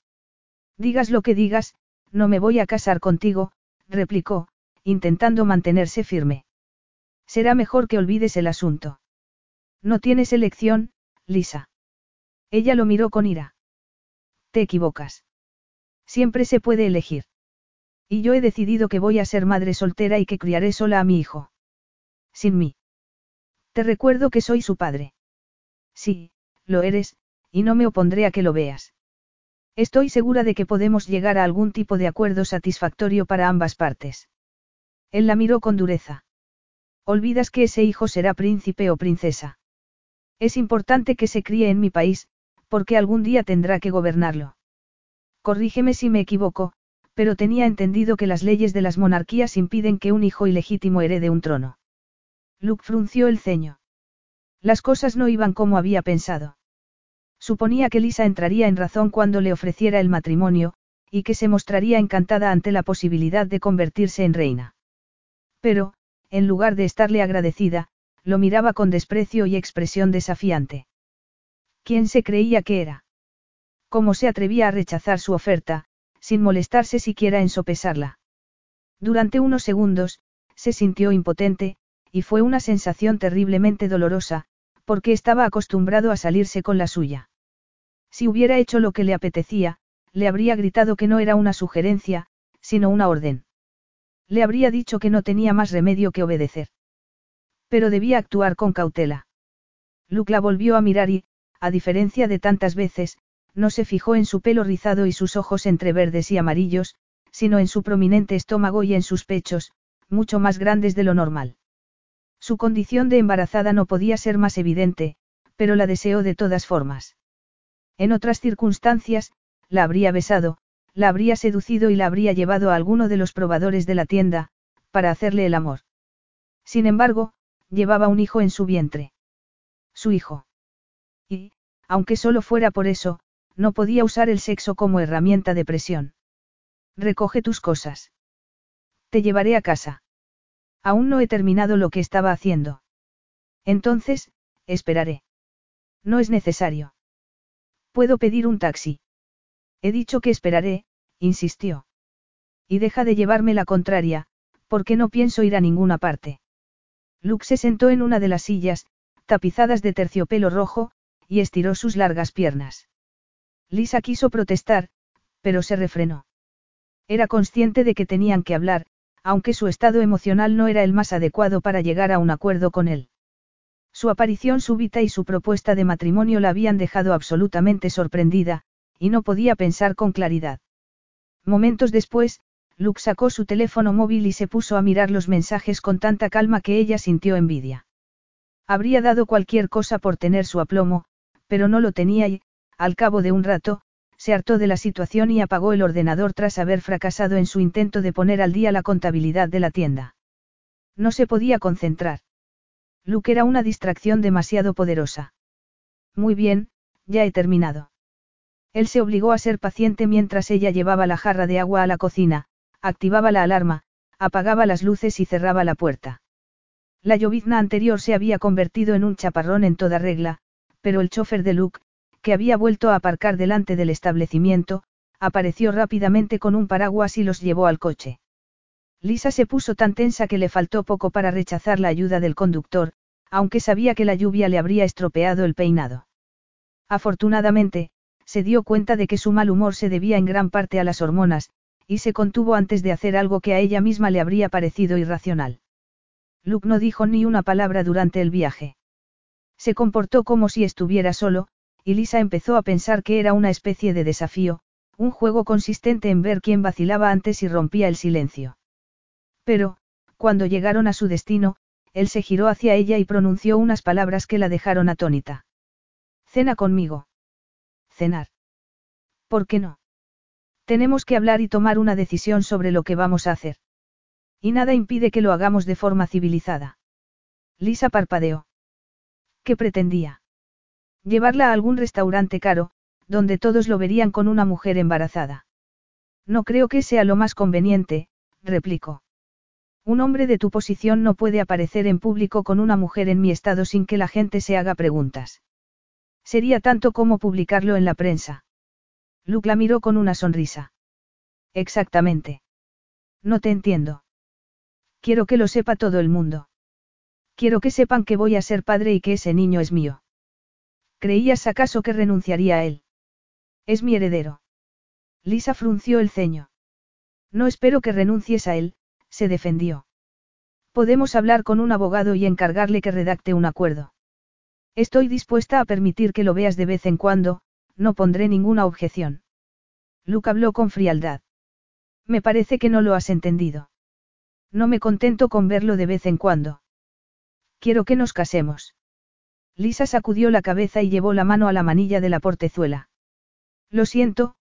Digas lo que digas, no me voy a casar contigo, replicó, intentando mantenerse firme. Será mejor que olvides el asunto. No tienes elección, Lisa. Ella lo miró con ira. Te equivocas. Siempre se puede elegir. Y yo he decidido que voy a ser madre soltera y que criaré sola a mi hijo. Sin mí. Te recuerdo que soy su padre. Sí, lo eres, y no me opondré a que lo veas. Estoy segura de que podemos llegar a algún tipo de acuerdo satisfactorio para ambas partes. Él la miró con dureza. Olvidas que ese hijo será príncipe o princesa. Es importante que se críe en mi país, porque algún día tendrá que gobernarlo. Corrígeme si me equivoco, pero tenía entendido que las leyes de las monarquías impiden que un hijo ilegítimo herede un trono. Luke frunció el ceño. Las cosas no iban como había pensado. Suponía que Lisa entraría en razón cuando le ofreciera el matrimonio, y que se mostraría encantada ante la posibilidad de convertirse en reina. Pero, en lugar de estarle agradecida, lo miraba con desprecio y expresión desafiante. ¿Quién se creía que era? ¿Cómo se atrevía a rechazar su oferta, sin molestarse siquiera en sopesarla? Durante unos segundos, se sintió impotente, y fue una sensación terriblemente dolorosa, porque estaba acostumbrado a salirse con la suya. Si hubiera hecho lo que le apetecía, le habría gritado que no era una sugerencia, sino una orden. Le habría dicho que no tenía más remedio que obedecer. Pero debía actuar con cautela. Luke la volvió a mirar y, a diferencia de tantas veces, no se fijó en su pelo rizado y sus ojos entre verdes y amarillos, sino en su prominente estómago y en sus pechos, mucho más grandes de lo normal. Su condición de embarazada no podía ser más evidente, pero la deseó de todas formas. En otras circunstancias, la habría besado, la habría seducido y la habría llevado a alguno de los probadores de la tienda, para hacerle el amor. Sin embargo, llevaba un hijo en su vientre. Su hijo. Y, aunque solo fuera por eso, no podía usar el sexo como herramienta de presión. Recoge tus cosas. Te llevaré a casa. Aún no he terminado lo que estaba haciendo. Entonces, esperaré. No es necesario. Puedo pedir un taxi. He dicho que esperaré, insistió. Y deja de llevarme la contraria, porque no pienso ir a ninguna parte. Luke se sentó en una de las sillas, tapizadas de terciopelo rojo, y estiró sus largas piernas. Lisa quiso protestar, pero se refrenó. Era consciente de que tenían que hablar, aunque su estado emocional no era el más adecuado para llegar a un acuerdo con él. Su aparición súbita y su propuesta de matrimonio la habían dejado absolutamente sorprendida, y no podía pensar con claridad. Momentos después, Luke sacó su teléfono móvil y se puso a mirar los mensajes con tanta calma que ella sintió envidia. Habría dado cualquier cosa por tener su aplomo, pero no lo tenía y, al cabo de un rato, se hartó de la situación y apagó el ordenador tras haber fracasado en su intento de poner al día la contabilidad de la tienda. No se podía concentrar. Luke era una distracción demasiado poderosa. Muy bien, ya he terminado. Él se obligó a ser paciente mientras ella llevaba la jarra de agua a la cocina, activaba la alarma, apagaba las luces y cerraba la puerta. La llovizna anterior se había convertido en un chaparrón en toda regla, pero el chofer de Luke, que había vuelto a aparcar delante del establecimiento, apareció rápidamente con un paraguas y los llevó al coche. Lisa se puso tan tensa que le faltó poco para rechazar la ayuda del conductor, aunque sabía que la lluvia le habría estropeado el peinado. Afortunadamente, se dio cuenta de que su mal humor se debía en gran parte a las hormonas, y se contuvo antes de hacer algo que a ella misma le habría parecido irracional. Luke no dijo ni una palabra durante el viaje. Se comportó como si estuviera solo, y Lisa empezó a pensar que era una especie de desafío, un juego consistente en ver quién vacilaba antes y rompía el silencio. Pero, cuando llegaron a su destino, él se giró hacia ella y pronunció unas palabras que la dejaron atónita. Cena conmigo. Cenar. ¿Por qué no? Tenemos que hablar y tomar una decisión sobre lo que vamos a hacer. Y nada impide que lo hagamos de forma civilizada. Lisa parpadeó. ¿Qué pretendía? Llevarla a algún restaurante caro, donde todos lo verían con una mujer embarazada. No creo que sea lo más conveniente, replicó. Un hombre de tu posición no puede aparecer en público con una mujer en mi estado sin que la gente se haga preguntas. Sería tanto como publicarlo en la prensa. Luke la miró con una sonrisa. Exactamente. No te entiendo. Quiero que lo sepa todo el mundo. Quiero que sepan que voy a ser padre y que ese niño es mío. ¿Creías acaso que renunciaría a él? Es mi heredero. Lisa frunció el ceño. No espero que renuncies a él, se defendió. Podemos hablar con un abogado y encargarle que redacte un acuerdo. Estoy dispuesta a permitir que lo veas de vez en cuando, no pondré ninguna objeción. Luke habló con frialdad. Me parece que no lo has entendido. No me contento con verlo de vez en cuando. Quiero que nos casemos. Lisa sacudió la cabeza y llevó la mano a la manilla de la portezuela. Lo siento,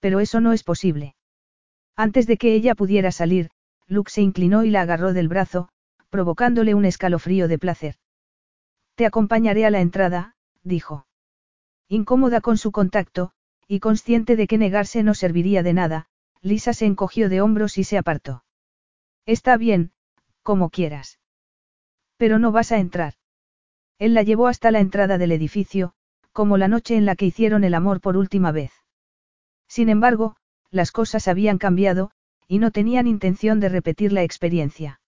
pero eso no es posible. Antes de que ella pudiera salir, Luke se inclinó y la agarró del brazo, provocándole un escalofrío de placer. Te acompañaré a la entrada, dijo. Incómoda con su contacto, y consciente de que negarse no serviría de nada, Lisa se encogió de hombros y se apartó. Está bien, como quieras. Pero no vas a entrar. Él la llevó hasta la entrada del edificio, como la noche en la que hicieron el amor por última vez. Sin embargo, las cosas habían cambiado, y no tenían intención de repetir la experiencia.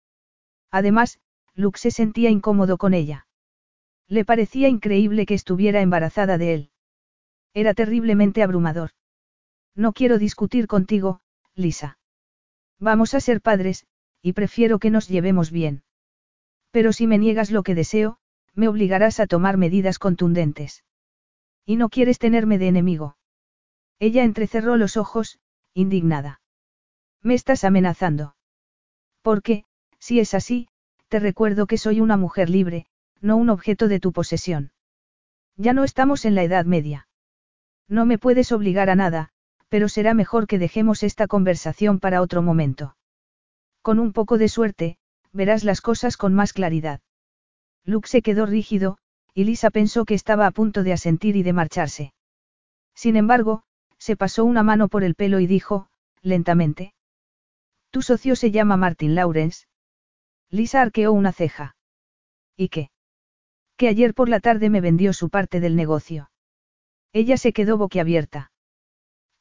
Además, Luke se sentía incómodo con ella. Le parecía increíble que estuviera embarazada de él. Era terriblemente abrumador. No quiero discutir contigo, Lisa. Vamos a ser padres, y prefiero que nos llevemos bien. Pero si me niegas lo que deseo, me obligarás a tomar medidas contundentes. Y no quieres tenerme de enemigo. Ella entrecerró los ojos, indignada. Me estás amenazando. Porque, si es así, te recuerdo que soy una mujer libre, no un objeto de tu posesión. Ya no estamos en la Edad Media. No me puedes obligar a nada, pero será mejor que dejemos esta conversación para otro momento. Con un poco de suerte, verás las cosas con más claridad. Luke se quedó rígido, y Lisa pensó que estaba a punto de asentir y de marcharse. Sin embargo, se pasó una mano por el pelo y dijo, lentamente. Tu socio se llama Martin Lawrence. Lisa arqueó una ceja. ¿Y qué? Que ayer por la tarde me vendió su parte del negocio. Ella se quedó boquiabierta.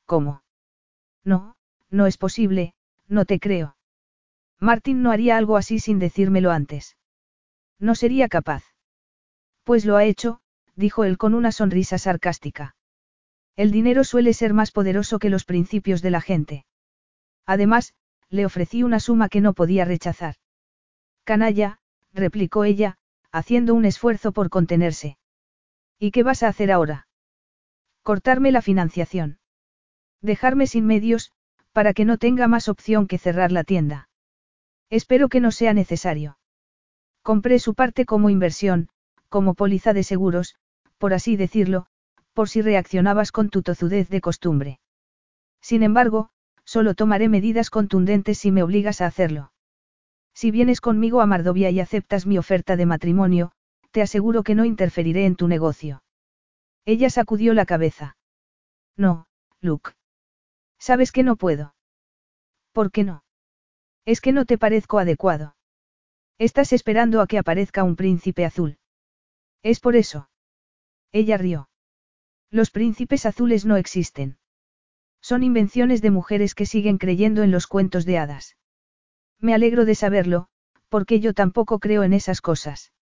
¿Cómo? No, no es posible, no te creo. Martin no haría algo así sin decírmelo antes. No sería capaz. Pues lo ha hecho, dijo él con una sonrisa sarcástica. El dinero suele ser más poderoso que los principios de la gente. Además, le ofrecí una suma que no podía rechazar. Canalla, replicó ella, haciendo un esfuerzo por contenerse. ¿Y qué vas a hacer ahora? Cortarme la financiación. Dejarme sin medios, para que no tenga más opción que cerrar la tienda. Espero que no sea necesario. Compré su parte como inversión, como póliza de seguros, por así decirlo, por si reaccionabas con tu tozudez de costumbre. Sin embargo, solo tomaré medidas contundentes si me obligas a hacerlo. Si vienes conmigo a Mardovia y aceptas mi oferta de matrimonio, te aseguro que no interferiré en tu negocio. Ella sacudió la cabeza. No, Luke. Sabes que no puedo. ¿Por qué no? Es que no te parezco adecuado. Estás esperando a que aparezca un príncipe azul. Es por eso. Ella rió. Los príncipes azules no existen. Son invenciones de mujeres que siguen creyendo en los cuentos de hadas. Me alegro de saberlo, porque yo tampoco creo en esas cosas.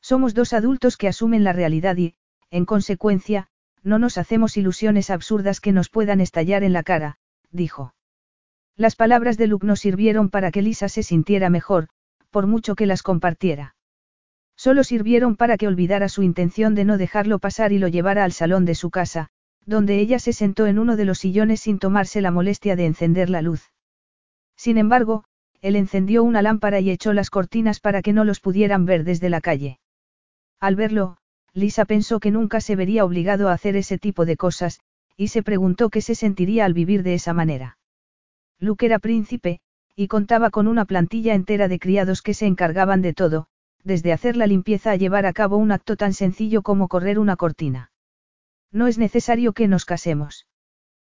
Somos dos adultos que asumen la realidad y, en consecuencia, no nos hacemos ilusiones absurdas que nos puedan estallar en la cara, dijo. Las palabras de Luke no sirvieron para que Lisa se sintiera mejor, por mucho que las compartiera. Solo sirvieron para que olvidara su intención de no dejarlo pasar y lo llevara al salón de su casa, donde ella se sentó en uno de los sillones sin tomarse la molestia de encender la luz. Sin embargo, él encendió una lámpara y echó las cortinas para que no los pudieran ver desde la calle. Al verlo, Lisa pensó que nunca se vería obligado a hacer ese tipo de cosas, y se preguntó qué se sentiría al vivir de esa manera. Luke era príncipe, y contaba con una plantilla entera de criados que se encargaban de todo, desde hacer la limpieza a llevar a cabo un acto tan sencillo como correr una cortina. No es necesario que nos casemos.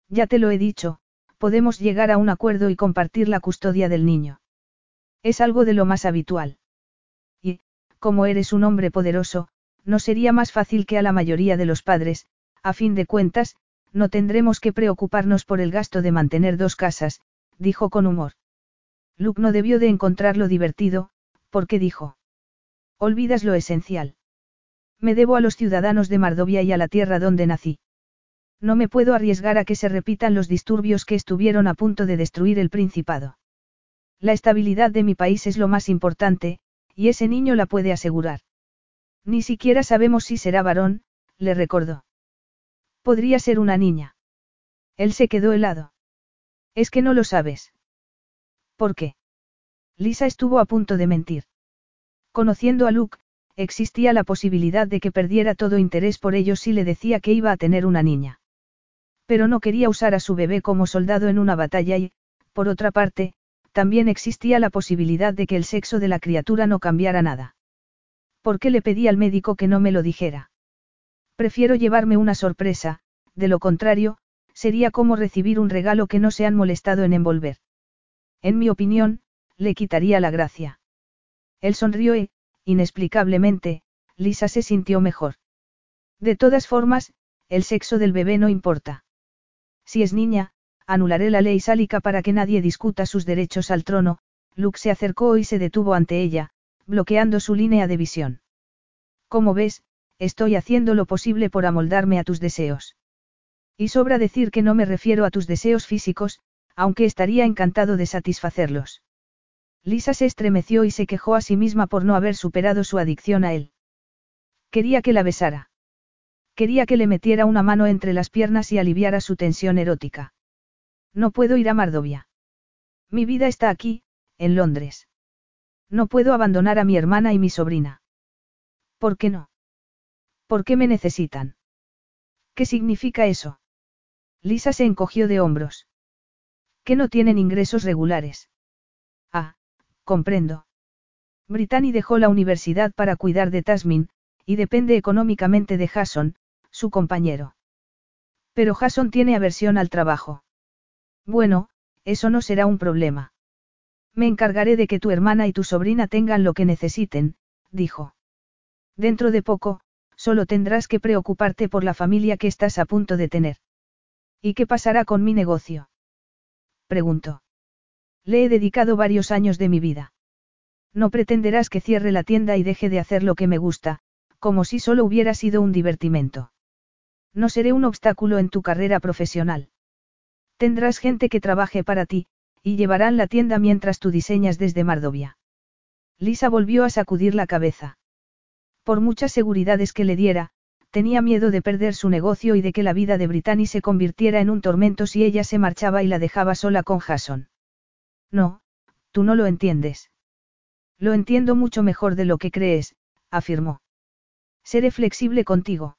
Ya te lo he dicho, podemos llegar a un acuerdo y compartir la custodia del niño. Es algo de lo más habitual. Y, como eres un hombre poderoso, no sería más fácil que a la mayoría de los padres, a fin de cuentas, no tendremos que preocuparnos por el gasto de mantener dos casas, dijo con humor. Luke no debió de encontrarlo divertido, porque dijo. Olvidas lo esencial. Me debo a los ciudadanos de Mardovia y a la tierra donde nací. No me puedo arriesgar a que se repitan los disturbios que estuvieron a punto de destruir el Principado. La estabilidad de mi país es lo más importante, y ese niño la puede asegurar. Ni siquiera sabemos si será varón, le recordó. Podría ser una niña. Él se quedó helado. Es que no lo sabes. ¿Por qué? Lisa estuvo a punto de mentir. Conociendo a Luke, existía la posibilidad de que perdiera todo interés por ellos si le decía que iba a tener una niña. Pero no quería usar a su bebé como soldado en una batalla y, por otra parte, también existía la posibilidad de que el sexo de la criatura no cambiara nada. ¿Por qué le pedí al médico que no me lo dijera? Prefiero llevarme una sorpresa, de lo contrario, sería como recibir un regalo que no se han molestado en envolver. En mi opinión, le quitaría la gracia. Él sonrió y, inexplicablemente, Lisa se sintió mejor. De todas formas, el sexo del bebé no importa. Si es niña, anularé la ley sálica para que nadie discuta sus derechos al trono, Luke se acercó y se detuvo ante ella, bloqueando su línea de visión. Como ves, estoy haciendo lo posible por amoldarme a tus deseos. Y sobra decir que no me refiero a tus deseos físicos, aunque estaría encantado de satisfacerlos. Lisa se estremeció y se quejó a sí misma por no haber superado su adicción a él. Quería que la besara. Quería que le metiera una mano entre las piernas y aliviara su tensión erótica. No puedo ir a Mardovia. Mi vida está aquí, en Londres. No puedo abandonar a mi hermana y mi sobrina. ¿Por qué no? ¿Por qué me necesitan? ¿Qué significa eso? Lisa se encogió de hombros. Que no tienen ingresos regulares. Ah, comprendo. Brittany dejó la universidad para cuidar de Tasmin, y depende económicamente de Jason, su compañero. Pero Jason tiene aversión al trabajo. Bueno, eso no será un problema. Me encargaré de que tu hermana y tu sobrina tengan lo que necesiten, dijo. Dentro de poco, solo tendrás que preocuparte por la familia que estás a punto de tener. ¿Y qué pasará con mi negocio? Preguntó. Le he dedicado varios años de mi vida. No pretenderás que cierre la tienda y deje de hacer lo que me gusta, como si solo hubiera sido un divertimento. No seré un obstáculo en tu carrera profesional. Tendrás gente que trabaje para ti, y llevarán la tienda mientras tú diseñas desde Mardovia. Lisa volvió a sacudir la cabeza. Por muchas seguridades que le diera, tenía miedo de perder su negocio y de que la vida de Brittany se convirtiera en un tormento si ella se marchaba y la dejaba sola con Jason. No, tú no lo entiendes. Lo entiendo mucho mejor de lo que crees, afirmó. Seré flexible contigo.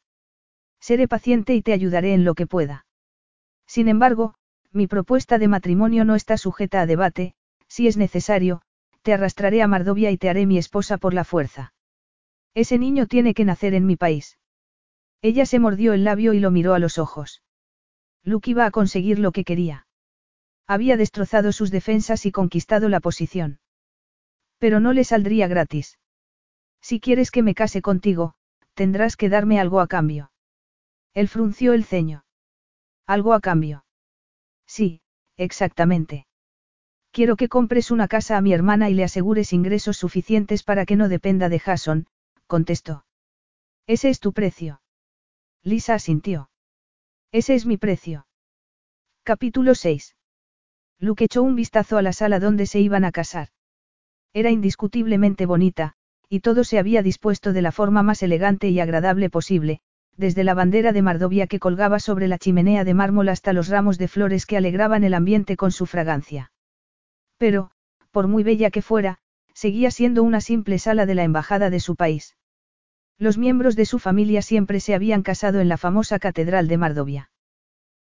Seré paciente y te ayudaré en lo que pueda. Sin embargo, mi propuesta de matrimonio no está sujeta a debate, si es necesario, te arrastraré a Mardovia y te haré mi esposa por la fuerza. Ese niño tiene que nacer en mi país. Ella se mordió el labio y lo miró a los ojos. Luke iba a conseguir lo que quería. Había destrozado sus defensas y conquistado la posición. Pero no le saldría gratis. Si quieres que me case contigo, tendrás que darme algo a cambio. Él frunció el ceño. Algo a cambio. Sí, exactamente. Quiero que compres una casa a mi hermana y le asegures ingresos suficientes para que no dependa de Jason, contestó. Ese es tu precio. Lisa asintió. Ese es mi precio. Capítulo 6. Luke echó un vistazo a la sala donde se iban a casar. Era indiscutiblemente bonita, y todo se había dispuesto de la forma más elegante y agradable posible, desde la bandera de Mardovia que colgaba sobre la chimenea de mármol hasta los ramos de flores que alegraban el ambiente con su fragancia. Pero, por muy bella que fuera, seguía siendo una simple sala de la embajada de su país. Los miembros de su familia siempre se habían casado en la famosa Catedral de Mardovia.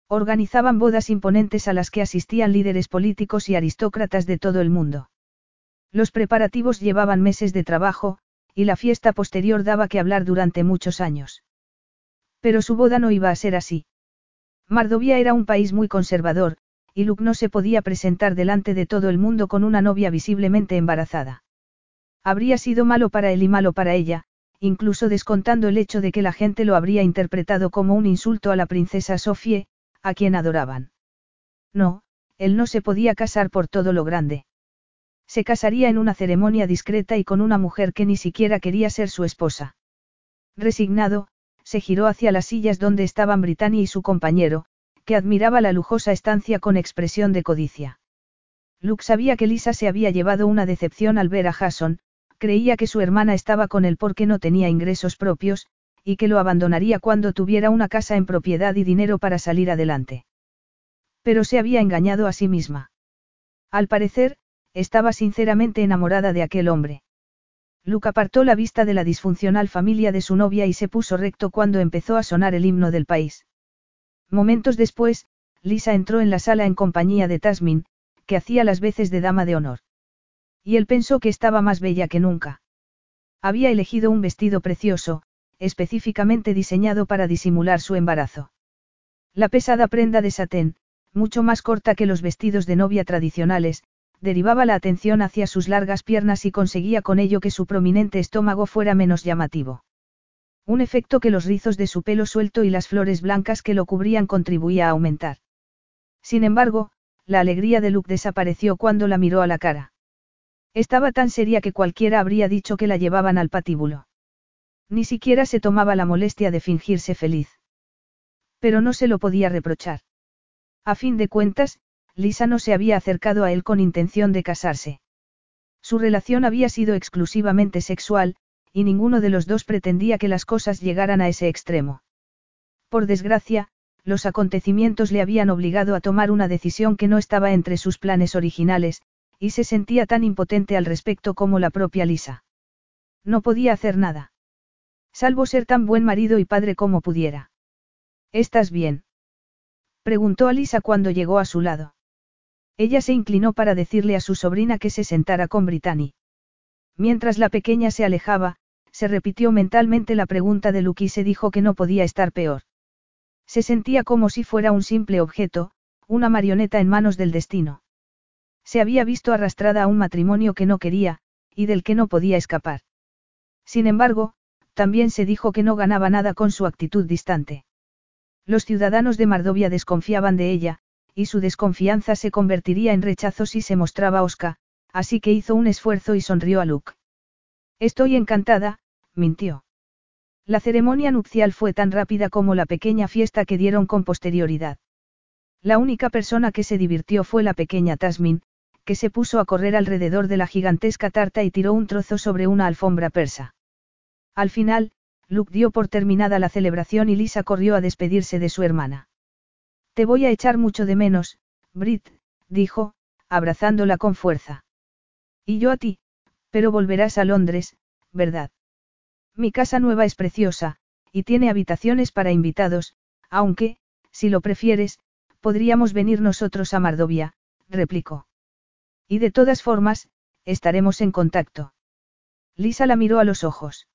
Organizaban bodas imponentes a las que asistían líderes políticos y aristócratas de todo el mundo. Los preparativos llevaban meses de trabajo, y la fiesta posterior daba que hablar durante muchos años. Pero su boda no iba a ser así. Mardovia era un país muy conservador, y Luke no se podía presentar delante de todo el mundo con una novia visiblemente embarazada. Habría sido malo para él y malo para ella, incluso descontando el hecho de que la gente lo habría interpretado como un insulto a la princesa Sofie, a quien adoraban. No, él no se podía casar por todo lo grande. Se casaría en una ceremonia discreta y con una mujer que ni siquiera quería ser su esposa. Resignado, se giró hacia las sillas donde estaban Brittany y su compañero, que admiraba la lujosa estancia con expresión de codicia. Luke sabía que Lisa se había llevado una decepción al ver a Jason, creía que su hermana estaba con él porque no tenía ingresos propios, y que lo abandonaría cuando tuviera una casa en propiedad y dinero para salir adelante. Pero se había engañado a sí misma. Al parecer, estaba sinceramente enamorada de aquel hombre. Luke apartó la vista de la disfuncional familia de su novia y se puso recto cuando empezó a sonar el himno del país. Momentos después, Lisa entró en la sala en compañía de Tasmin, que hacía las veces de dama de honor. Y él pensó que estaba más bella que nunca. Había elegido un vestido precioso, específicamente diseñado para disimular su embarazo. La pesada prenda de satén, mucho más corta que los vestidos de novia tradicionales, derivaba la atención hacia sus largas piernas y conseguía con ello que su prominente estómago fuera menos llamativo. Un efecto que los rizos de su pelo suelto y las flores blancas que lo cubrían contribuía a aumentar. Sin embargo, la alegría de Luke desapareció cuando la miró a la cara. Estaba tan seria que cualquiera habría dicho que la llevaban al patíbulo. Ni siquiera se tomaba la molestia de fingirse feliz. Pero no se lo podía reprochar. A fin de cuentas, Lisa no se había acercado a él con intención de casarse. Su relación había sido exclusivamente sexual, y ninguno de los dos pretendía que las cosas llegaran a ese extremo. Por desgracia, los acontecimientos le habían obligado a tomar una decisión que no estaba entre sus planes originales, y se sentía tan impotente al respecto como la propia Lisa. No podía hacer nada. Salvo ser tan buen marido y padre como pudiera. ¿Estás bien? Preguntó a Lisa cuando llegó a su lado. Ella se inclinó para decirle a su sobrina que se sentara con Brittany. Mientras la pequeña se alejaba, se repitió mentalmente la pregunta de Luke y se dijo que no podía estar peor. Se sentía como si fuera un simple objeto, una marioneta en manos del destino. Se había visto arrastrada a un matrimonio que no quería, y del que no podía escapar. Sin embargo, también se dijo que no ganaba nada con su actitud distante. Los ciudadanos de Mardovia desconfiaban de ella, y su desconfianza se convertiría en rechazo si se mostraba osca, así que hizo un esfuerzo y sonrió a Luke. Estoy encantada, mintió. La ceremonia nupcial fue tan rápida como la pequeña fiesta que dieron con posterioridad. La única persona que se divirtió fue la pequeña Tasmin, que se puso a correr alrededor de la gigantesca tarta y tiró un trozo sobre una alfombra persa. Al final, Luke dio por terminada la celebración y Lisa corrió a despedirse de su hermana. Te voy a echar mucho de menos, Brit, dijo, abrazándola con fuerza. Y yo a ti, pero volverás a Londres, ¿verdad? Mi casa nueva es preciosa, y tiene habitaciones para invitados, aunque, si lo prefieres, podríamos venir nosotros a Mardovia, replicó. Y de todas formas, estaremos en contacto. Lisa la miró a los ojos.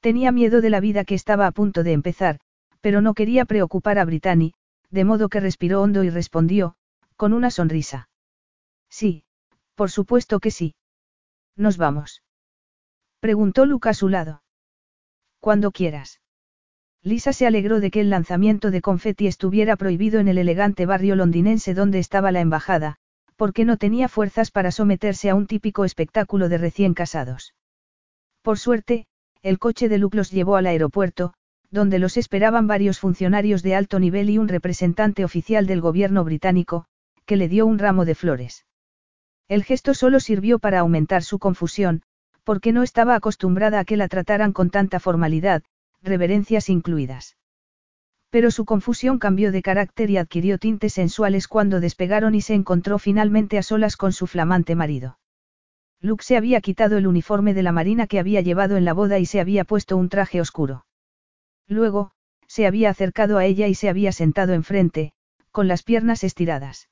Tenía miedo de la vida que estaba a punto de empezar, pero no quería preocupar a Brittany, de modo que respiró hondo y respondió, con una sonrisa. Sí, por supuesto que sí. ¿Nos vamos? Preguntó Luca a su lado. Cuando quieras. Lisa se alegró de que el lanzamiento de confeti estuviera prohibido en el elegante barrio londinense donde estaba la embajada, porque no tenía fuerzas para someterse a un típico espectáculo de recién casados. Por suerte, el coche de Luke los llevó al aeropuerto, donde los esperaban varios funcionarios de alto nivel y un representante oficial del gobierno británico, que le dio un ramo de flores. El gesto solo sirvió para aumentar su confusión, porque no estaba acostumbrada a que la trataran con tanta formalidad, reverencias incluidas. Pero su confusión cambió de carácter y adquirió tintes sensuales cuando despegaron y se encontró finalmente a solas con su flamante marido. Luke se había quitado el uniforme de la marina que había llevado en la boda y se había puesto un traje oscuro. Luego, se había acercado a ella y se había sentado enfrente, con las piernas estiradas.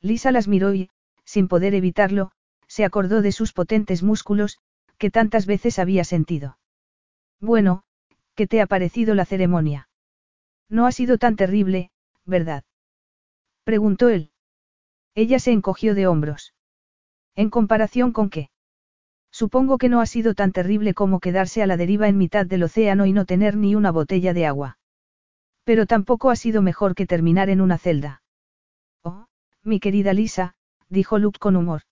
Lisa las miró y, sin poder evitarlo, se acordó de sus potentes músculos, que tantas veces había sentido. Bueno, ¿qué te ha parecido la ceremonia? No ha sido tan terrible, ¿verdad? Preguntó él. Ella se encogió de hombros. ¿En comparación con qué? Supongo que no ha sido tan terrible como quedarse a la deriva en mitad del océano y no tener ni una botella de agua. Pero tampoco ha sido mejor que terminar en una celda. Oh, mi querida Lisa, dijo Luke con humor.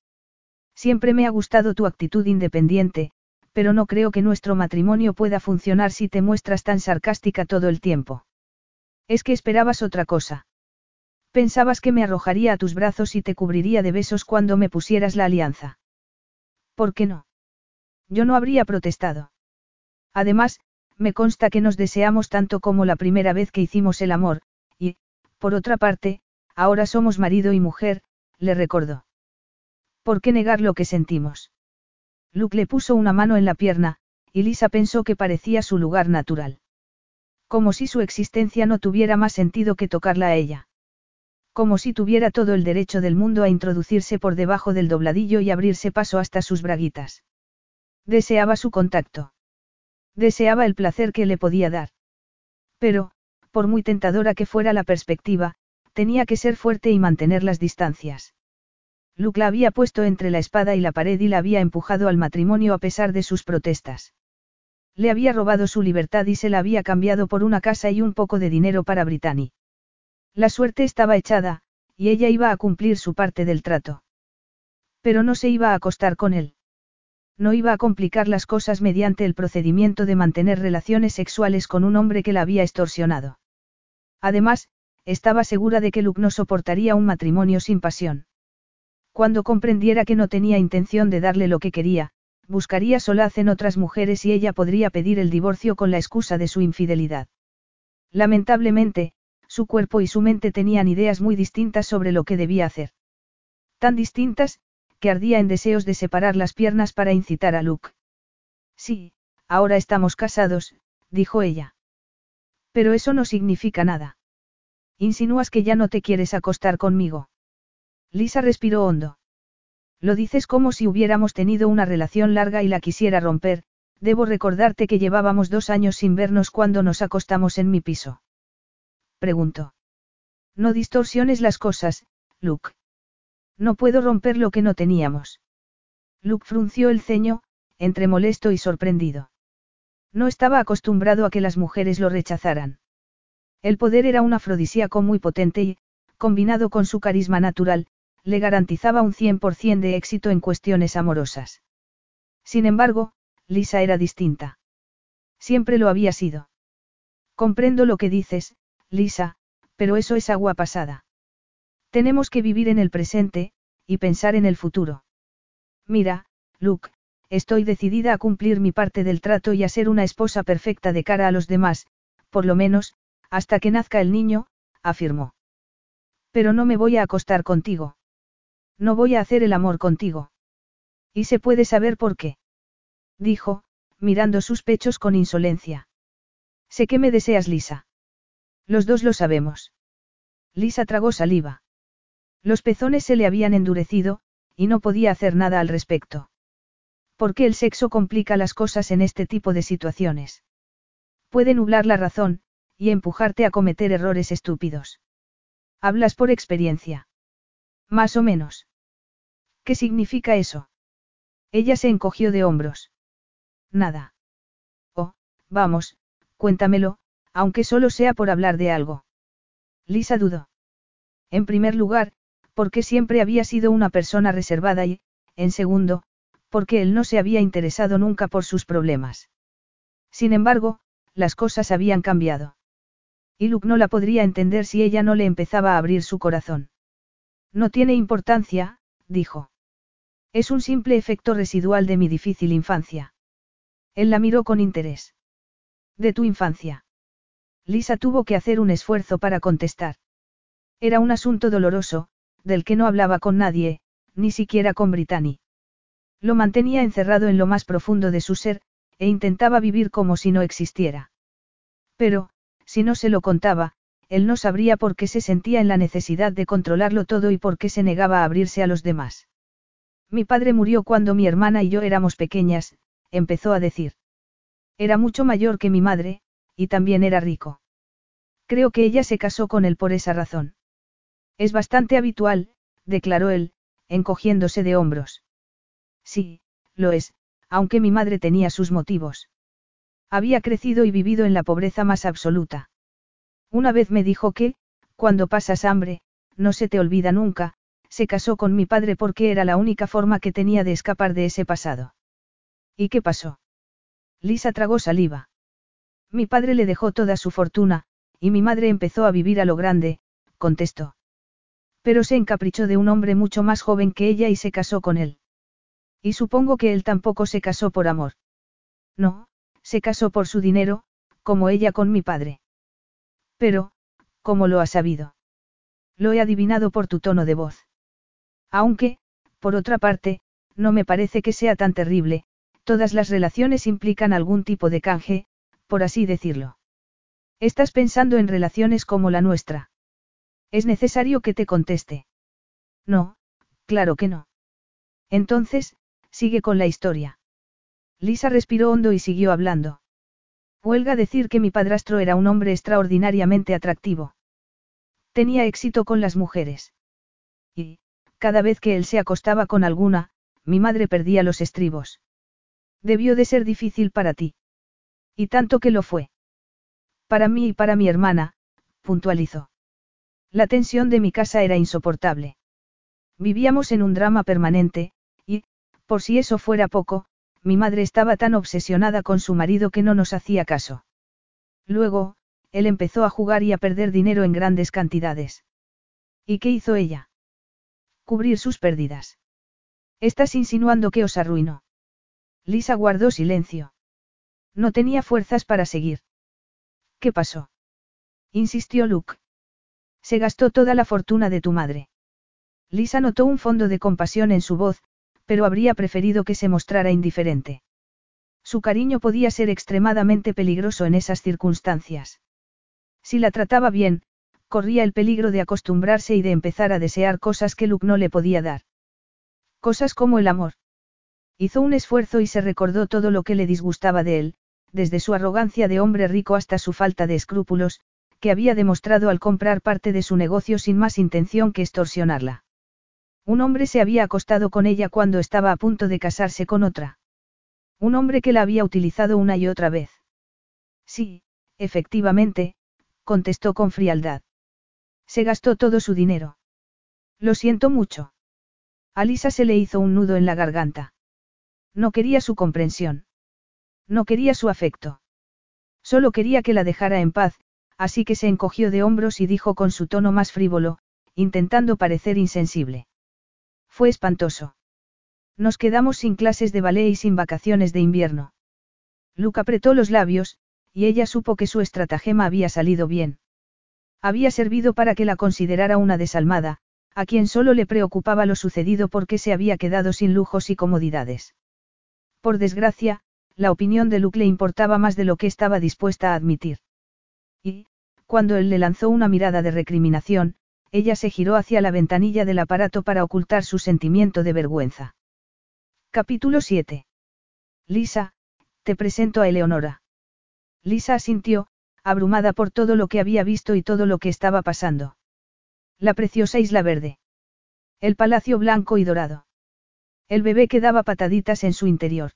Siempre me ha gustado tu actitud independiente, pero no creo que nuestro matrimonio pueda funcionar si te muestras tan sarcástica todo el tiempo. Es que esperabas otra cosa. Pensabas que me arrojaría a tus brazos y te cubriría de besos cuando me pusieras la alianza. ¿Por qué no? Yo no habría protestado. Además, me consta que nos deseamos tanto como la primera vez que hicimos el amor, y, por otra parte, ahora somos marido y mujer, le recordó. ¿Por qué negar lo que sentimos? Luke le puso una mano en la pierna, y Lisa pensó que parecía su lugar natural. Como si su existencia no tuviera más sentido que tocarla a ella. Como si tuviera todo el derecho del mundo a introducirse por debajo del dobladillo y abrirse paso hasta sus braguitas. Deseaba su contacto. Deseaba el placer que le podía dar. Pero, por muy tentadora que fuera la perspectiva, tenía que ser fuerte y mantener las distancias. Luke la había puesto entre la espada y la pared y la había empujado al matrimonio a pesar de sus protestas. Le había robado su libertad y se la había cambiado por una casa y un poco de dinero para Brittany. La suerte estaba echada, y ella iba a cumplir su parte del trato. Pero no se iba a acostar con él. No iba a complicar las cosas mediante el procedimiento de mantener relaciones sexuales con un hombre que la había extorsionado. Además, estaba segura de que Luke no soportaría un matrimonio sin pasión. Cuando comprendiera que no tenía intención de darle lo que quería, buscaría solaz en otras mujeres y ella podría pedir el divorcio con la excusa de su infidelidad. Lamentablemente, su cuerpo y su mente tenían ideas muy distintas sobre lo que debía hacer. Tan distintas, que ardía en deseos de separar las piernas para incitar a Luke. Sí, ahora estamos casados, dijo ella. Pero eso no significa nada. Insinúas que ya no te quieres acostar conmigo. Lisa respiró hondo. Lo dices como si hubiéramos tenido una relación larga y la quisiera romper, debo recordarte que llevábamos dos años sin vernos cuando nos acostamos en mi piso. Preguntó. No distorsiones las cosas, Luke. No puedo romper lo que no teníamos. Luke frunció el ceño, entre molesto y sorprendido. No estaba acostumbrado a que las mujeres lo rechazaran. El poder era un afrodisíaco muy potente y, combinado con su carisma natural, le garantizaba un 100% de éxito en cuestiones amorosas. Sin embargo, Lisa era distinta. Siempre lo había sido. Comprendo lo que dices, Lisa, pero eso es agua pasada. Tenemos que vivir en el presente, y pensar en el futuro. Mira, Luke, estoy decidida a cumplir mi parte del trato y a ser una esposa perfecta de cara a los demás, por lo menos, hasta que nazca el niño, afirmó. Pero no me voy a acostar contigo. No voy a hacer el amor contigo. ¿Y se puede saber por qué? Dijo, mirando sus pechos con insolencia. Sé que me deseas, Lisa. Los dos lo sabemos. Lisa tragó saliva. Los pezones se le habían endurecido, y no podía hacer nada al respecto. ¿Por qué el sexo complica las cosas en este tipo de situaciones? Puede nublar la razón, y empujarte a cometer errores estúpidos. Hablas por experiencia. Más o menos. ¿Qué significa eso? Ella se encogió de hombros. Nada. Oh, vamos, cuéntamelo, aunque solo sea por hablar de algo. Lisa dudó. En primer lugar, porque siempre había sido una persona reservada y, en segundo, porque él no se había interesado nunca por sus problemas. Sin embargo, las cosas habían cambiado. Y Luke no la podría entender si ella no le empezaba a abrir su corazón. No tiene importancia, dijo. Es un simple efecto residual de mi difícil infancia. Él la miró con interés. De tu infancia. Lisa tuvo que hacer un esfuerzo para contestar. Era un asunto doloroso, del que no hablaba con nadie, ni siquiera con Brittany. Lo mantenía encerrado en lo más profundo de su ser, e intentaba vivir como si no existiera. Pero, si no se lo contaba, él no sabría por qué se sentía en la necesidad de controlarlo todo y por qué se negaba a abrirse a los demás. Mi padre murió cuando mi hermana y yo éramos pequeñas, empezó a decir. Era mucho mayor que mi madre, y también era rico. Creo que ella se casó con él por esa razón. Es bastante habitual, declaró él, encogiéndose de hombros. Sí, lo es, aunque mi madre tenía sus motivos. Había crecido y vivido en la pobreza más absoluta. Una vez me dijo que, cuando pasas hambre, no se te olvida nunca, se casó con mi padre porque era la única forma que tenía de escapar de ese pasado. ¿Y qué pasó? Lisa tragó saliva. Mi padre le dejó toda su fortuna, y mi madre empezó a vivir a lo grande, contestó. Pero se encaprichó de un hombre mucho más joven que ella y se casó con él. Y supongo que él tampoco se casó por amor. No, se casó por su dinero, como ella con mi padre. Pero, ¿cómo lo has sabido? Lo he adivinado por tu tono de voz. Aunque, por otra parte, no me parece que sea tan terrible, todas las relaciones implican algún tipo de canje, por así decirlo. Estás pensando en relaciones como la nuestra. Es necesario que te conteste. No, claro que no. Entonces, sigue con la historia. Lisa respiró hondo y siguió hablando. Huelga decir que mi padrastro era un hombre extraordinariamente atractivo. Tenía éxito con las mujeres. Y, cada vez que él se acostaba con alguna, mi madre perdía los estribos. Debió de ser difícil para ti. Y tanto que lo fue. Para mí y para mi hermana, puntualizó. La tensión de mi casa era insoportable. Vivíamos en un drama permanente, y, por si eso fuera poco, mi madre estaba tan obsesionada con su marido que no nos hacía caso. Luego, él empezó a jugar y a perder dinero en grandes cantidades. ¿Y qué hizo ella? Cubrir sus pérdidas. Estás insinuando que os arruinó. Lisa guardó silencio. No tenía fuerzas para seguir. ¿Qué pasó? insistió Luke. Se gastó toda la fortuna de tu madre. Lisa notó un fondo de compasión en su voz, pero habría preferido que se mostrara indiferente. Su cariño podía ser extremadamente peligroso en esas circunstancias. Si la trataba bien, corría el peligro de acostumbrarse y de empezar a desear cosas que Luke no le podía dar. Cosas como el amor. Hizo un esfuerzo y se recordó todo lo que le disgustaba de él, desde su arrogancia de hombre rico hasta su falta de escrúpulos, que había demostrado al comprar parte de su negocio sin más intención que extorsionarla. Un hombre se había acostado con ella cuando estaba a punto de casarse con otra. Un hombre que la había utilizado una y otra vez. Sí, efectivamente, contestó con frialdad. Se gastó todo su dinero. Lo siento mucho. A Lisa se le hizo un nudo en la garganta. No quería su comprensión. No quería su afecto. Solo quería que la dejara en paz, así que se encogió de hombros y dijo con su tono más frívolo, intentando parecer insensible. Fue espantoso. Nos quedamos sin clases de ballet y sin vacaciones de invierno. Luke apretó los labios, y ella supo que su estratagema había salido bien. Había servido para que la considerara una desalmada, a quien solo le preocupaba lo sucedido porque se había quedado sin lujos y comodidades. Por desgracia, la opinión de Luke le importaba más de lo que estaba dispuesta a admitir. Y, cuando él le lanzó una mirada de recriminación, ella se giró hacia la ventanilla del aparato para ocultar su sentimiento de vergüenza. Capítulo 7. Lisa, te presento a Eleonora. Lisa asintió, abrumada por todo lo que había visto y todo lo que estaba pasando. La preciosa isla verde. El palacio blanco y dorado. El bebé que daba pataditas en su interior.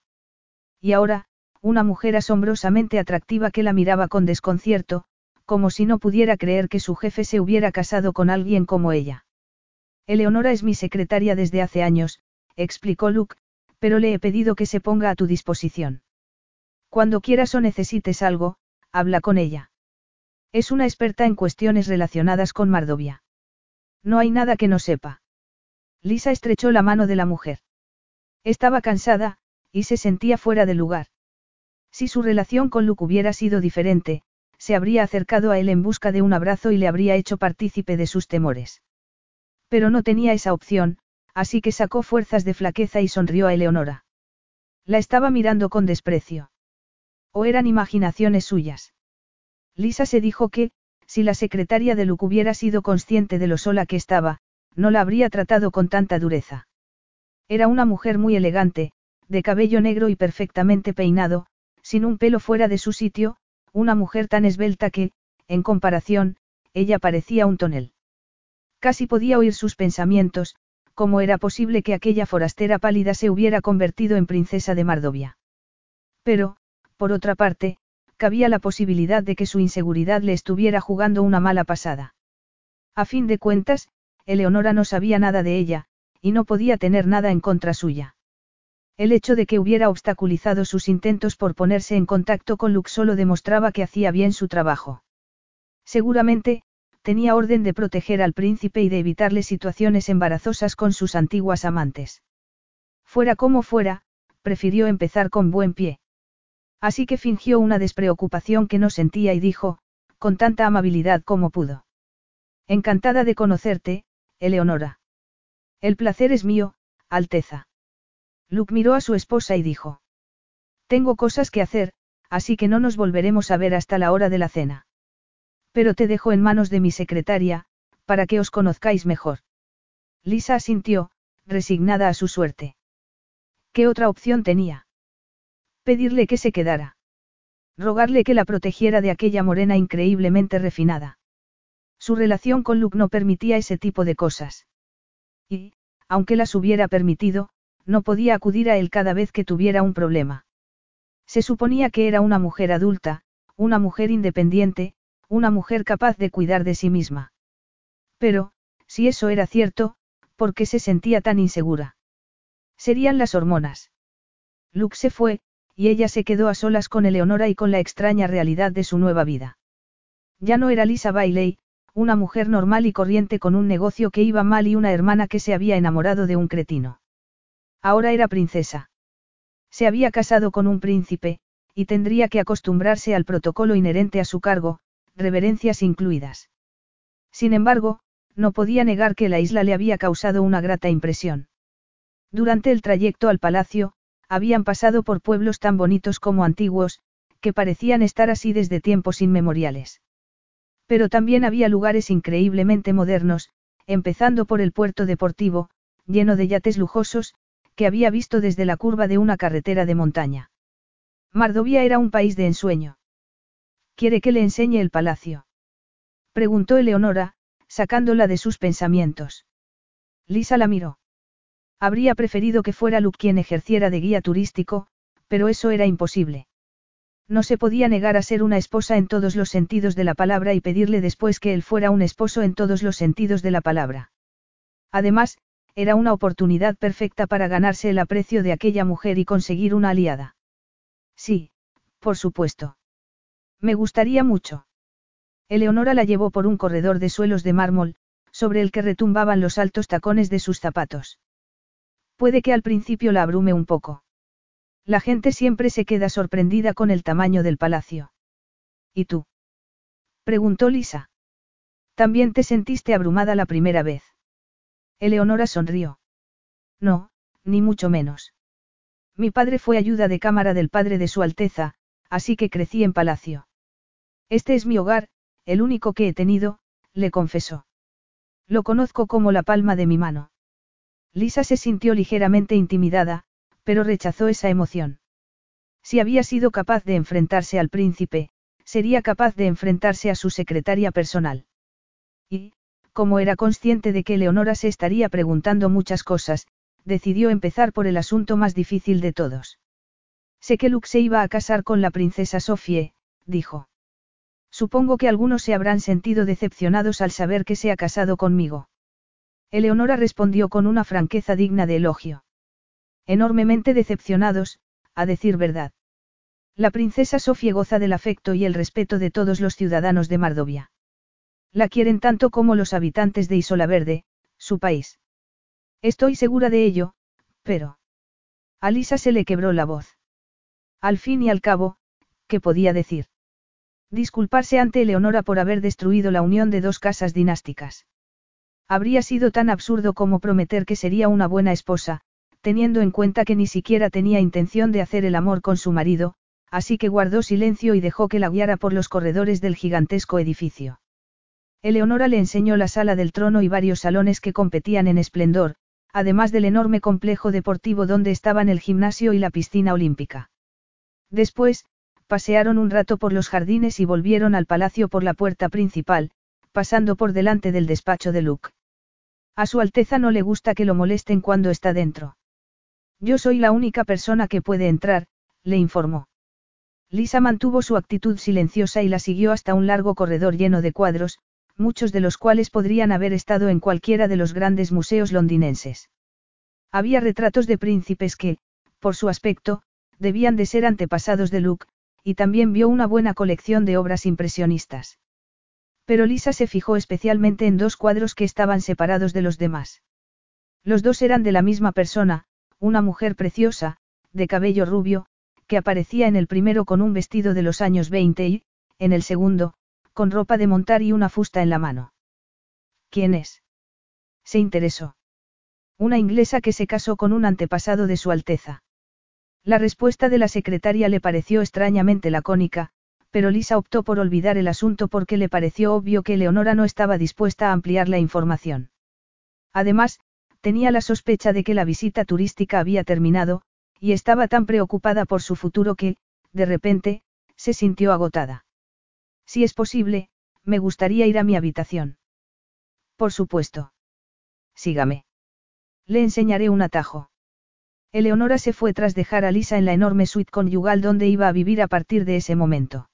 Y ahora, una mujer asombrosamente atractiva que la miraba con desconcierto, como si no pudiera creer que su jefe se hubiera casado con alguien como ella. Eleonora es mi secretaria desde hace años, explicó Luke, pero le he pedido que se ponga a tu disposición. Cuando quieras o necesites algo, habla con ella. Es una experta en cuestiones relacionadas con Mardovia. No hay nada que no sepa. Lisa estrechó la mano de la mujer. Estaba cansada, y se sentía fuera de lugar. Si su relación con Luke hubiera sido diferente, se habría acercado a él en busca de un abrazo y le habría hecho partícipe de sus temores. Pero no tenía esa opción, así que sacó fuerzas de flaqueza y sonrió a Eleonora. La estaba mirando con desprecio. ¿O eran imaginaciones suyas? Lisa se dijo que, si la secretaria de Luke hubiera sido consciente de lo sola que estaba, no la habría tratado con tanta dureza. Era una mujer muy elegante, de cabello negro y perfectamente peinado, sin un pelo fuera de su sitio, una mujer tan esbelta que, en comparación, ella parecía un tonel. Casi podía oír sus pensamientos, cómo era posible que aquella forastera pálida se hubiera convertido en princesa de Mardovia. Pero, por otra parte, cabía la posibilidad de que su inseguridad le estuviera jugando una mala pasada. A fin de cuentas, Eleonora no sabía nada de ella, y no podía tener nada en contra suya. El hecho de que hubiera obstaculizado sus intentos por ponerse en contacto con Luke solo demostraba que hacía bien su trabajo. Seguramente, tenía orden de proteger al príncipe y de evitarle situaciones embarazosas con sus antiguas amantes. Fuera como fuera, prefirió empezar con buen pie. Así que fingió una despreocupación que no sentía y dijo, con tanta amabilidad como pudo. Encantada de conocerte, Eleonora. El placer es mío, Alteza. Luke miró a su esposa y dijo. Tengo cosas que hacer, así que no nos volveremos a ver hasta la hora de la cena. Pero te dejo en manos de mi secretaria, para que os conozcáis mejor. Lisa asintió, resignada a su suerte. ¿Qué otra opción tenía? Pedirle que se quedara. Rogarle que la protegiera de aquella morena increíblemente refinada. Su relación con Luke no permitía ese tipo de cosas. Y, aunque las hubiera permitido, no podía acudir a él cada vez que tuviera un problema. Se suponía que era una mujer adulta, una mujer independiente, una mujer capaz de cuidar de sí misma. Pero, si eso era cierto, ¿por qué se sentía tan insegura? Serían las hormonas. Luke se fue, y ella se quedó a solas con Eleonora y con la extraña realidad de su nueva vida. Ya no era Lisa Bailey, una mujer normal y corriente con un negocio que iba mal y una hermana que se había enamorado de un cretino. Ahora era princesa. Se había casado con un príncipe, y tendría que acostumbrarse al protocolo inherente a su cargo, reverencias incluidas. Sin embargo, no podía negar que la isla le había causado una grata impresión. Durante el trayecto al palacio, habían pasado por pueblos tan bonitos como antiguos, que parecían estar así desde tiempos inmemoriales. Pero también había lugares increíblemente modernos, empezando por el puerto deportivo, lleno de yates lujosos, que había visto desde la curva de una carretera de montaña. Mardovia era un país de ensueño. ¿Quiere que le enseñe el palacio? Preguntó Eleonora, sacándola de sus pensamientos. Lisa la miró. Habría preferido que fuera Luke quien ejerciera de guía turístico, pero eso era imposible. No se podía negar a ser una esposa en todos los sentidos de la palabra y pedirle después que él fuera un esposo en todos los sentidos de la palabra. Además, era una oportunidad perfecta para ganarse el aprecio de aquella mujer y conseguir una aliada. Sí, por supuesto. Me gustaría mucho. Eleonora la llevó por un corredor de suelos de mármol, sobre el que retumbaban los altos tacones de sus zapatos. Puede que al principio la abrume un poco. La gente siempre se queda sorprendida con el tamaño del palacio. ¿Y tú? preguntó Lisa. ¿También te sentiste abrumada la primera vez? Eleonora sonrió. No, ni mucho menos. Mi padre fue ayuda de cámara del padre de Su Alteza, así que crecí en palacio. Este es mi hogar, el único que he tenido, le confesó. Lo conozco como la palma de mi mano. Lisa se sintió ligeramente intimidada, pero rechazó esa emoción. Si había sido capaz de enfrentarse al príncipe, sería capaz de enfrentarse a su secretaria personal. Y, como era consciente de que Leonora se estaría preguntando muchas cosas, decidió empezar por el asunto más difícil de todos. Sé que Luke se iba a casar con la princesa Sofie, dijo. Supongo que algunos se habrán sentido decepcionados al saber que se ha casado conmigo. Eleonora respondió con una franqueza digna de elogio. Enormemente decepcionados, a decir verdad. La princesa Sofía goza del afecto y el respeto de todos los ciudadanos de Mardovia. La quieren tanto como los habitantes de Isola Verde, su país. Estoy segura de ello, pero... A Lisa se le quebró la voz. Al fin y al cabo, ¿qué podía decir? Disculparse ante Eleonora por haber destruido la unión de dos casas dinásticas. Habría sido tan absurdo como prometer que sería una buena esposa, teniendo en cuenta que ni siquiera tenía intención de hacer el amor con su marido, así que guardó silencio y dejó que la guiara por los corredores del gigantesco edificio. Eleonora le enseñó la sala del trono y varios salones que competían en esplendor, además del enorme complejo deportivo donde estaban el gimnasio y la piscina olímpica. Después, pasearon un rato por los jardines y volvieron al palacio por la puerta principal, pasando por delante del despacho de Luke. A su Alteza no le gusta que lo molesten cuando está dentro. Yo soy la única persona que puede entrar, le informó. Lisa mantuvo su actitud silenciosa y la siguió hasta un largo corredor lleno de cuadros, muchos de los cuales podrían haber estado en cualquiera de los grandes museos londinenses. Había retratos de príncipes que, por su aspecto, debían de ser antepasados de Luke, y también vio una buena colección de obras impresionistas. Pero Lisa se fijó especialmente en dos cuadros que estaban separados de los demás. Los dos eran de la misma persona, una mujer preciosa, de cabello rubio, que aparecía en el primero con un vestido de los años 20 y, en el segundo, con ropa de montar y una fusta en la mano. ¿Quién es? Se interesó. Una inglesa que se casó con un antepasado de Su Alteza. La respuesta de la secretaria le pareció extrañamente lacónica, pero Lisa optó por olvidar el asunto porque le pareció obvio que Leonora no estaba dispuesta a ampliar la información. Además, tenía la sospecha de que la visita turística había terminado, y estaba tan preocupada por su futuro que, de repente, se sintió agotada. Si es posible, me gustaría ir a mi habitación. Por supuesto. Sígame. Le enseñaré un atajo. Eleonora se fue tras dejar a Lisa en la enorme suite conyugal donde iba a vivir a partir de ese momento.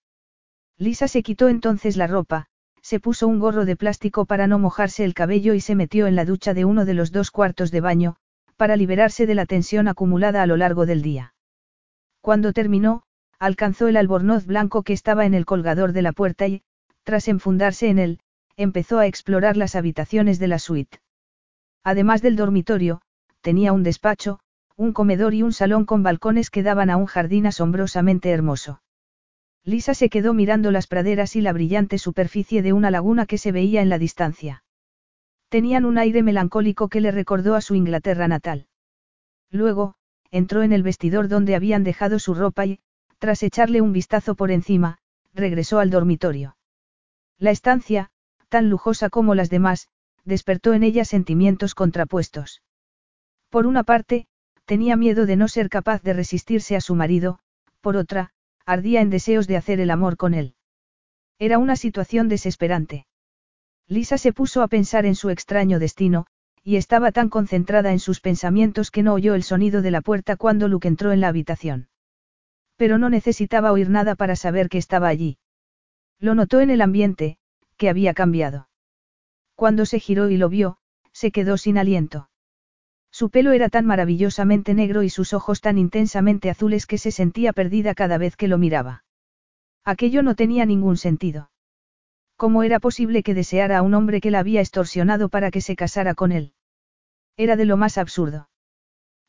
Lisa se quitó entonces la ropa, se puso un gorro de plástico para no mojarse el cabello y se metió en la ducha de uno de los dos cuartos de baño, para liberarse de la tensión acumulada a lo largo del día. Cuando terminó, alcanzó el albornoz blanco que estaba en el colgador de la puerta y, tras enfundarse en él, empezó a explorar las habitaciones de la suite. Además del dormitorio, tenía un despacho, un comedor y un salón con balcones que daban a un jardín asombrosamente hermoso. Lisa se quedó mirando las praderas y la brillante superficie de una laguna que se veía en la distancia. Tenían un aire melancólico que le recordó a su Inglaterra natal. Luego, entró en el vestidor donde habían dejado su ropa y, tras echarle un vistazo por encima, regresó al dormitorio. La estancia, tan lujosa como las demás, despertó en ella sentimientos contrapuestos. Por una parte, tenía miedo de no ser capaz de resistirse a su marido, por otra, ardía en deseos de hacer el amor con él. Era una situación desesperante. Lisa se puso a pensar en su extraño destino, y estaba tan concentrada en sus pensamientos que no oyó el sonido de la puerta cuando Luke entró en la habitación. Pero no necesitaba oír nada para saber que estaba allí. Lo notó en el ambiente, que había cambiado. Cuando se giró y lo vio, se quedó sin aliento. Su pelo era tan maravillosamente negro y sus ojos tan intensamente azules que se sentía perdida cada vez que lo miraba. Aquello no tenía ningún sentido. ¿Cómo era posible que deseara a un hombre que la había extorsionado para que se casara con él? Era de lo más absurdo.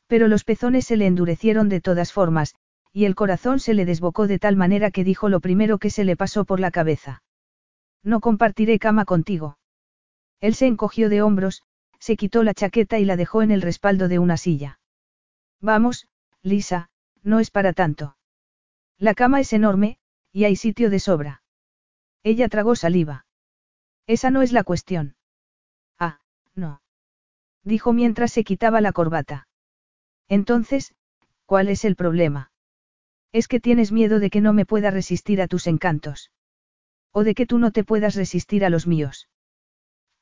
Pero los pezones se le endurecieron de todas formas, y el corazón se le desbocó de tal manera que dijo lo primero que se le pasó por la cabeza. No compartiré cama contigo. Él se encogió de hombros, se quitó la chaqueta y la dejó en el respaldo de una silla. Vamos, Lisa, no es para tanto. La cama es enorme, y hay sitio de sobra. Ella tragó saliva. Esa no es la cuestión. Ah, no. Dijo mientras se quitaba la corbata. Entonces, ¿cuál es el problema? Es que tienes miedo de que no me pueda resistir a tus encantos. O de que tú no te puedas resistir a los míos.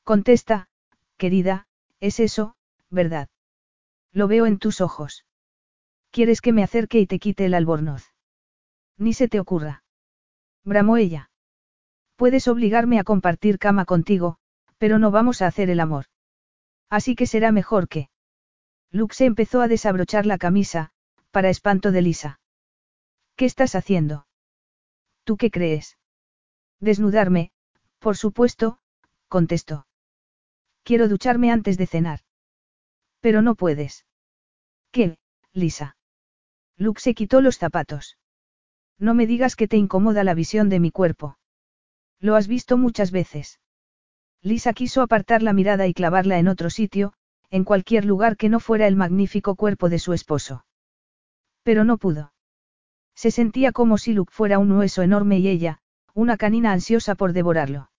Contesta, querida, es eso, ¿verdad? Lo veo en tus ojos. ¿Quieres que me acerque y te quite el albornoz? Ni se te ocurra. Bramó ella. Puedes obligarme a compartir cama contigo, pero no vamos a hacer el amor. Así que será mejor que. Luke empezó a desabrochar la camisa, para espanto de Lisa. ¿Qué estás haciendo? ¿Tú qué crees? Desnudarme, por supuesto, contestó. Quiero ducharme antes de cenar. Pero no puedes. ¿Qué, Lisa? Luke se quitó los zapatos. No me digas que te incomoda la visión de mi cuerpo. Lo has visto muchas veces. Lisa quiso apartar la mirada y clavarla en otro sitio, en cualquier lugar que no fuera el magnífico cuerpo de su esposo. Pero no pudo. Se sentía como si Luke fuera un hueso enorme y ella, una canina ansiosa por devorarlo.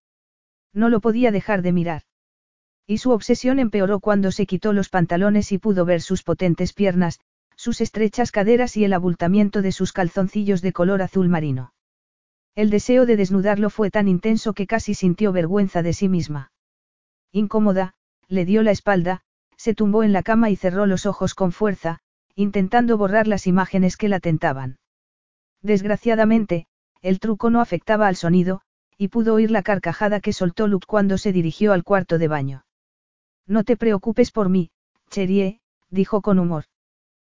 No lo podía dejar de mirar. Y su obsesión empeoró cuando se quitó los pantalones y pudo ver sus potentes piernas, sus estrechas caderas y el abultamiento de sus calzoncillos de color azul marino. El deseo de desnudarlo fue tan intenso que casi sintió vergüenza de sí misma. Incómoda, le dio la espalda, se tumbó en la cama y cerró los ojos con fuerza, intentando borrar las imágenes que la tentaban. Desgraciadamente, el truco no afectaba al sonido, y pudo oír la carcajada que soltó Luke cuando se dirigió al cuarto de baño. No te preocupes por mí, Cherie, dijo con humor.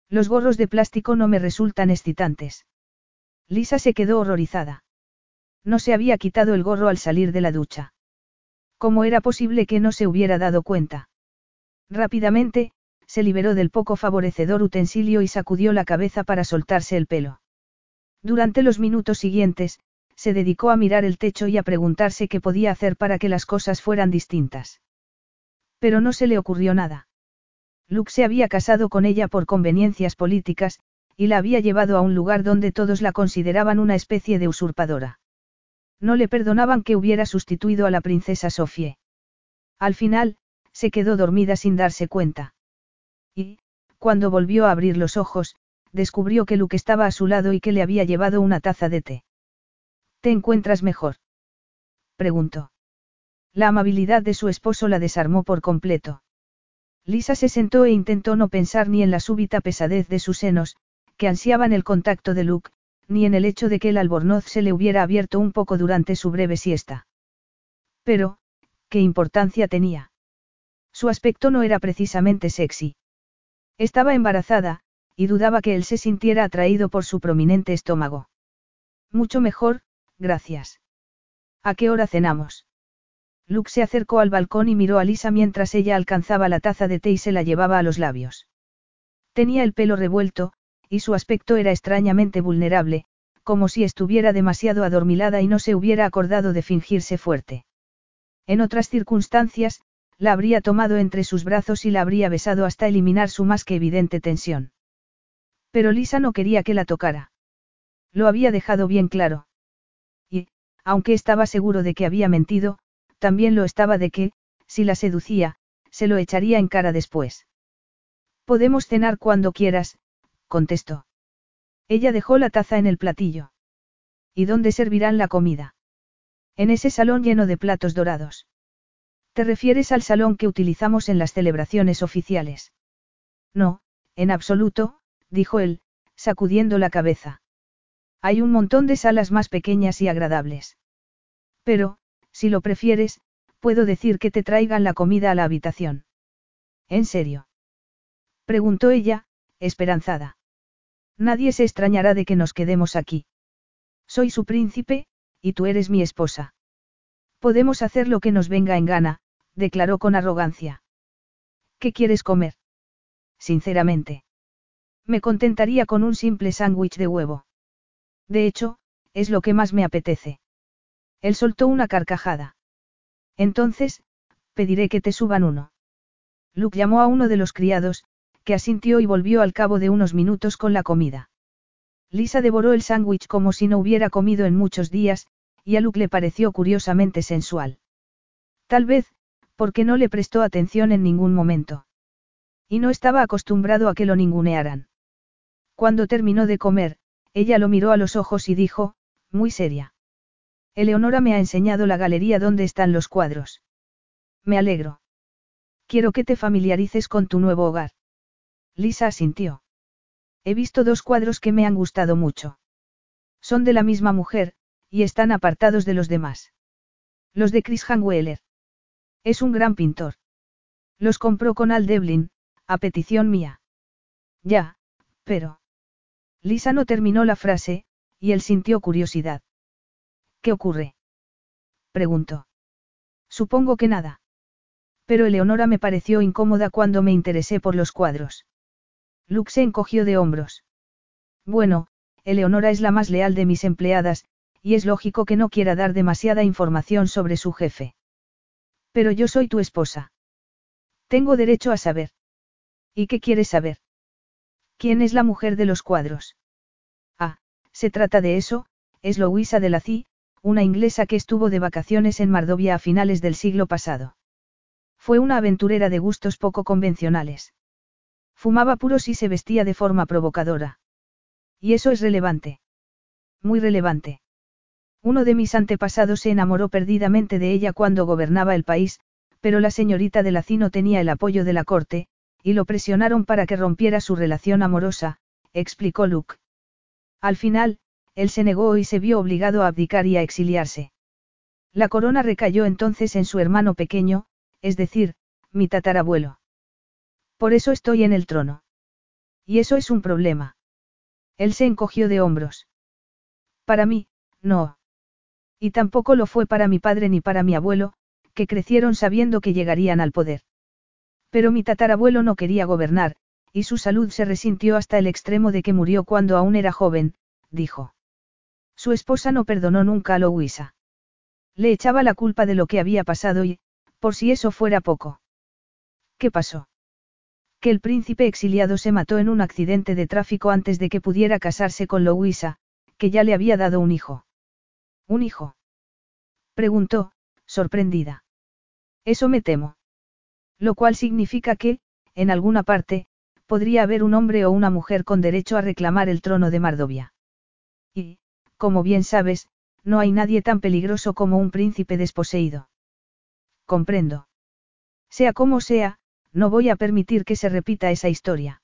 Los gorros de plástico no me resultan excitantes. Lisa se quedó horrorizada. No se había quitado el gorro al salir de la ducha. ¿Cómo era posible que no se hubiera dado cuenta? Rápidamente, se liberó del poco favorecedor utensilio y sacudió la cabeza para soltarse el pelo. Durante los minutos siguientes, se dedicó a mirar el techo y a preguntarse qué podía hacer para que las cosas fueran distintas. Pero no se le ocurrió nada. Luke se había casado con ella por conveniencias políticas, y la había llevado a un lugar donde todos la consideraban una especie de usurpadora. No le perdonaban que hubiera sustituido a la princesa Sofie. Al final, se quedó dormida sin darse cuenta. Y, cuando volvió a abrir los ojos, descubrió que Luke estaba a su lado y que le había llevado una taza de té. ¿Te encuentras mejor? preguntó. La amabilidad de su esposo la desarmó por completo. Lisa se sentó e intentó no pensar ni en la súbita pesadez de sus senos, que ansiaban el contacto de Luke, ni en el hecho de que el albornoz se le hubiera abierto un poco durante su breve siesta. Pero, ¿qué importancia tenía? Su aspecto no era precisamente sexy. Estaba embarazada, y dudaba que él se sintiera atraído por su prominente estómago. Mucho mejor, gracias. ¿A qué hora cenamos? Luke se acercó al balcón y miró a Lisa mientras ella alcanzaba la taza de té y se la llevaba a los labios. Tenía el pelo revuelto, y su aspecto era extrañamente vulnerable, como si estuviera demasiado adormilada y no se hubiera acordado de fingirse fuerte. En otras circunstancias, la habría tomado entre sus brazos y la habría besado hasta eliminar su más que evidente tensión. Pero Lisa no quería que la tocara. Lo había dejado bien claro. Y, aunque estaba seguro de que había mentido, también lo estaba de que, si la seducía, se lo echaría en cara después. Podemos cenar cuando quieras, contestó. Ella dejó la taza en el platillo. ¿Y dónde servirán la comida? En ese salón lleno de platos dorados. ¿Te refieres al salón que utilizamos en las celebraciones oficiales? No, en absoluto, dijo él, sacudiendo la cabeza. Hay un montón de salas más pequeñas y agradables. Pero, si lo prefieres, puedo decir que te traigan la comida a la habitación. ¿En serio? Preguntó ella, esperanzada. Nadie se extrañará de que nos quedemos aquí. Soy su príncipe, y tú eres mi esposa. Podemos hacer lo que nos venga en gana, declaró con arrogancia. ¿Qué quieres comer? Sinceramente. Me contentaría con un simple sándwich de huevo. De hecho, es lo que más me apetece. Él soltó una carcajada. Entonces, pediré que te suban uno. Luke llamó a uno de los criados, que asintió y volvió al cabo de unos minutos con la comida. Lisa devoró el sándwich como si no hubiera comido en muchos días, y a Luke le pareció curiosamente sensual. Tal vez, porque no le prestó atención en ningún momento. Y no estaba acostumbrado a que lo ningunearan. Cuando terminó de comer, ella lo miró a los ojos y dijo, muy seria. Eleonora me ha enseñado la galería donde están los cuadros. Me alegro. Quiero que te familiarices con tu nuevo hogar. Lisa asintió. He visto dos cuadros que me han gustado mucho. Son de la misma mujer, y están apartados de los demás. Los de Chris Hanweller. Es un gran pintor. Los compró con Al Devlin, a petición mía. Ya, pero. Lisa no terminó la frase, y él sintió curiosidad. ¿Qué ocurre? preguntó. Supongo que nada. Pero Eleonora me pareció incómoda cuando me interesé por los cuadros. Luke se encogió de hombros. Bueno, Eleonora es la más leal de mis empleadas, y es lógico que no quiera dar demasiada información sobre su jefe. Pero yo soy tu esposa. Tengo derecho a saber. ¿Y qué quieres saber? ¿Quién es la mujer de los cuadros? Ah, se trata de eso, es Louisa de la Cie, una inglesa que estuvo de vacaciones en Mardovia a finales del siglo pasado. Fue una aventurera de gustos poco convencionales. Fumaba puros y se vestía de forma provocadora. Y eso es relevante. Muy relevante. Uno de mis antepasados se enamoró perdidamente de ella cuando gobernaba el país, pero la señorita de Lacino tenía el apoyo de la corte, y lo presionaron para que rompiera su relación amorosa, explicó Luke. Al final, él se negó y se vio obligado a abdicar y a exiliarse. La corona recayó entonces en su hermano pequeño, es decir, mi tatarabuelo. Por eso estoy en el trono. Y eso es un problema. Él se encogió de hombros. Para mí, no. Y tampoco lo fue para mi padre ni para mi abuelo, que crecieron sabiendo que llegarían al poder. Pero mi tatarabuelo no quería gobernar, y su salud se resintió hasta el extremo de que murió cuando aún era joven, dijo. Su esposa no perdonó nunca a Louisa. Le echaba la culpa de lo que había pasado y, por si eso fuera poco. ¿Qué pasó? Que el príncipe exiliado se mató en un accidente de tráfico antes de que pudiera casarse con Louisa, que ya le había dado un hijo. ¿Un hijo? Preguntó, sorprendida. Eso me temo. Lo cual significa que, en alguna parte, podría haber un hombre o una mujer con derecho a reclamar el trono de Mardovia. Y, como bien sabes, no hay nadie tan peligroso como un príncipe desposeído. Comprendo. Sea como sea, no voy a permitir que se repita esa historia.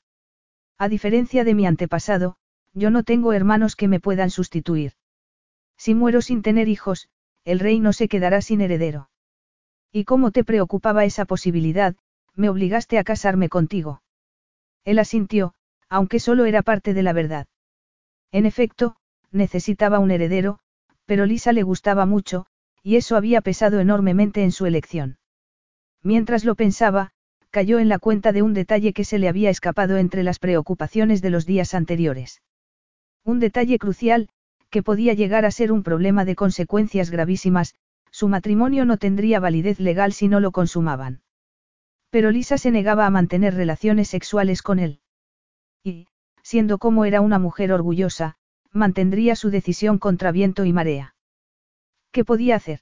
A diferencia de mi antepasado, yo no tengo hermanos que me puedan sustituir. Si muero sin tener hijos, el rey no se quedará sin heredero. Y como te preocupaba esa posibilidad, me obligaste a casarme contigo. Él asintió, aunque solo era parte de la verdad. En efecto, necesitaba un heredero, pero Lisa le gustaba mucho, y eso había pesado enormemente en su elección. Mientras lo pensaba, cayó en la cuenta de un detalle que se le había escapado entre las preocupaciones de los días anteriores. Un detalle crucial, que podía llegar a ser un problema de consecuencias gravísimas, su matrimonio no tendría validez legal si no lo consumaban. Pero Lisa se negaba a mantener relaciones sexuales con él. Y, siendo como era una mujer orgullosa, mantendría su decisión contra viento y marea. ¿Qué podía hacer?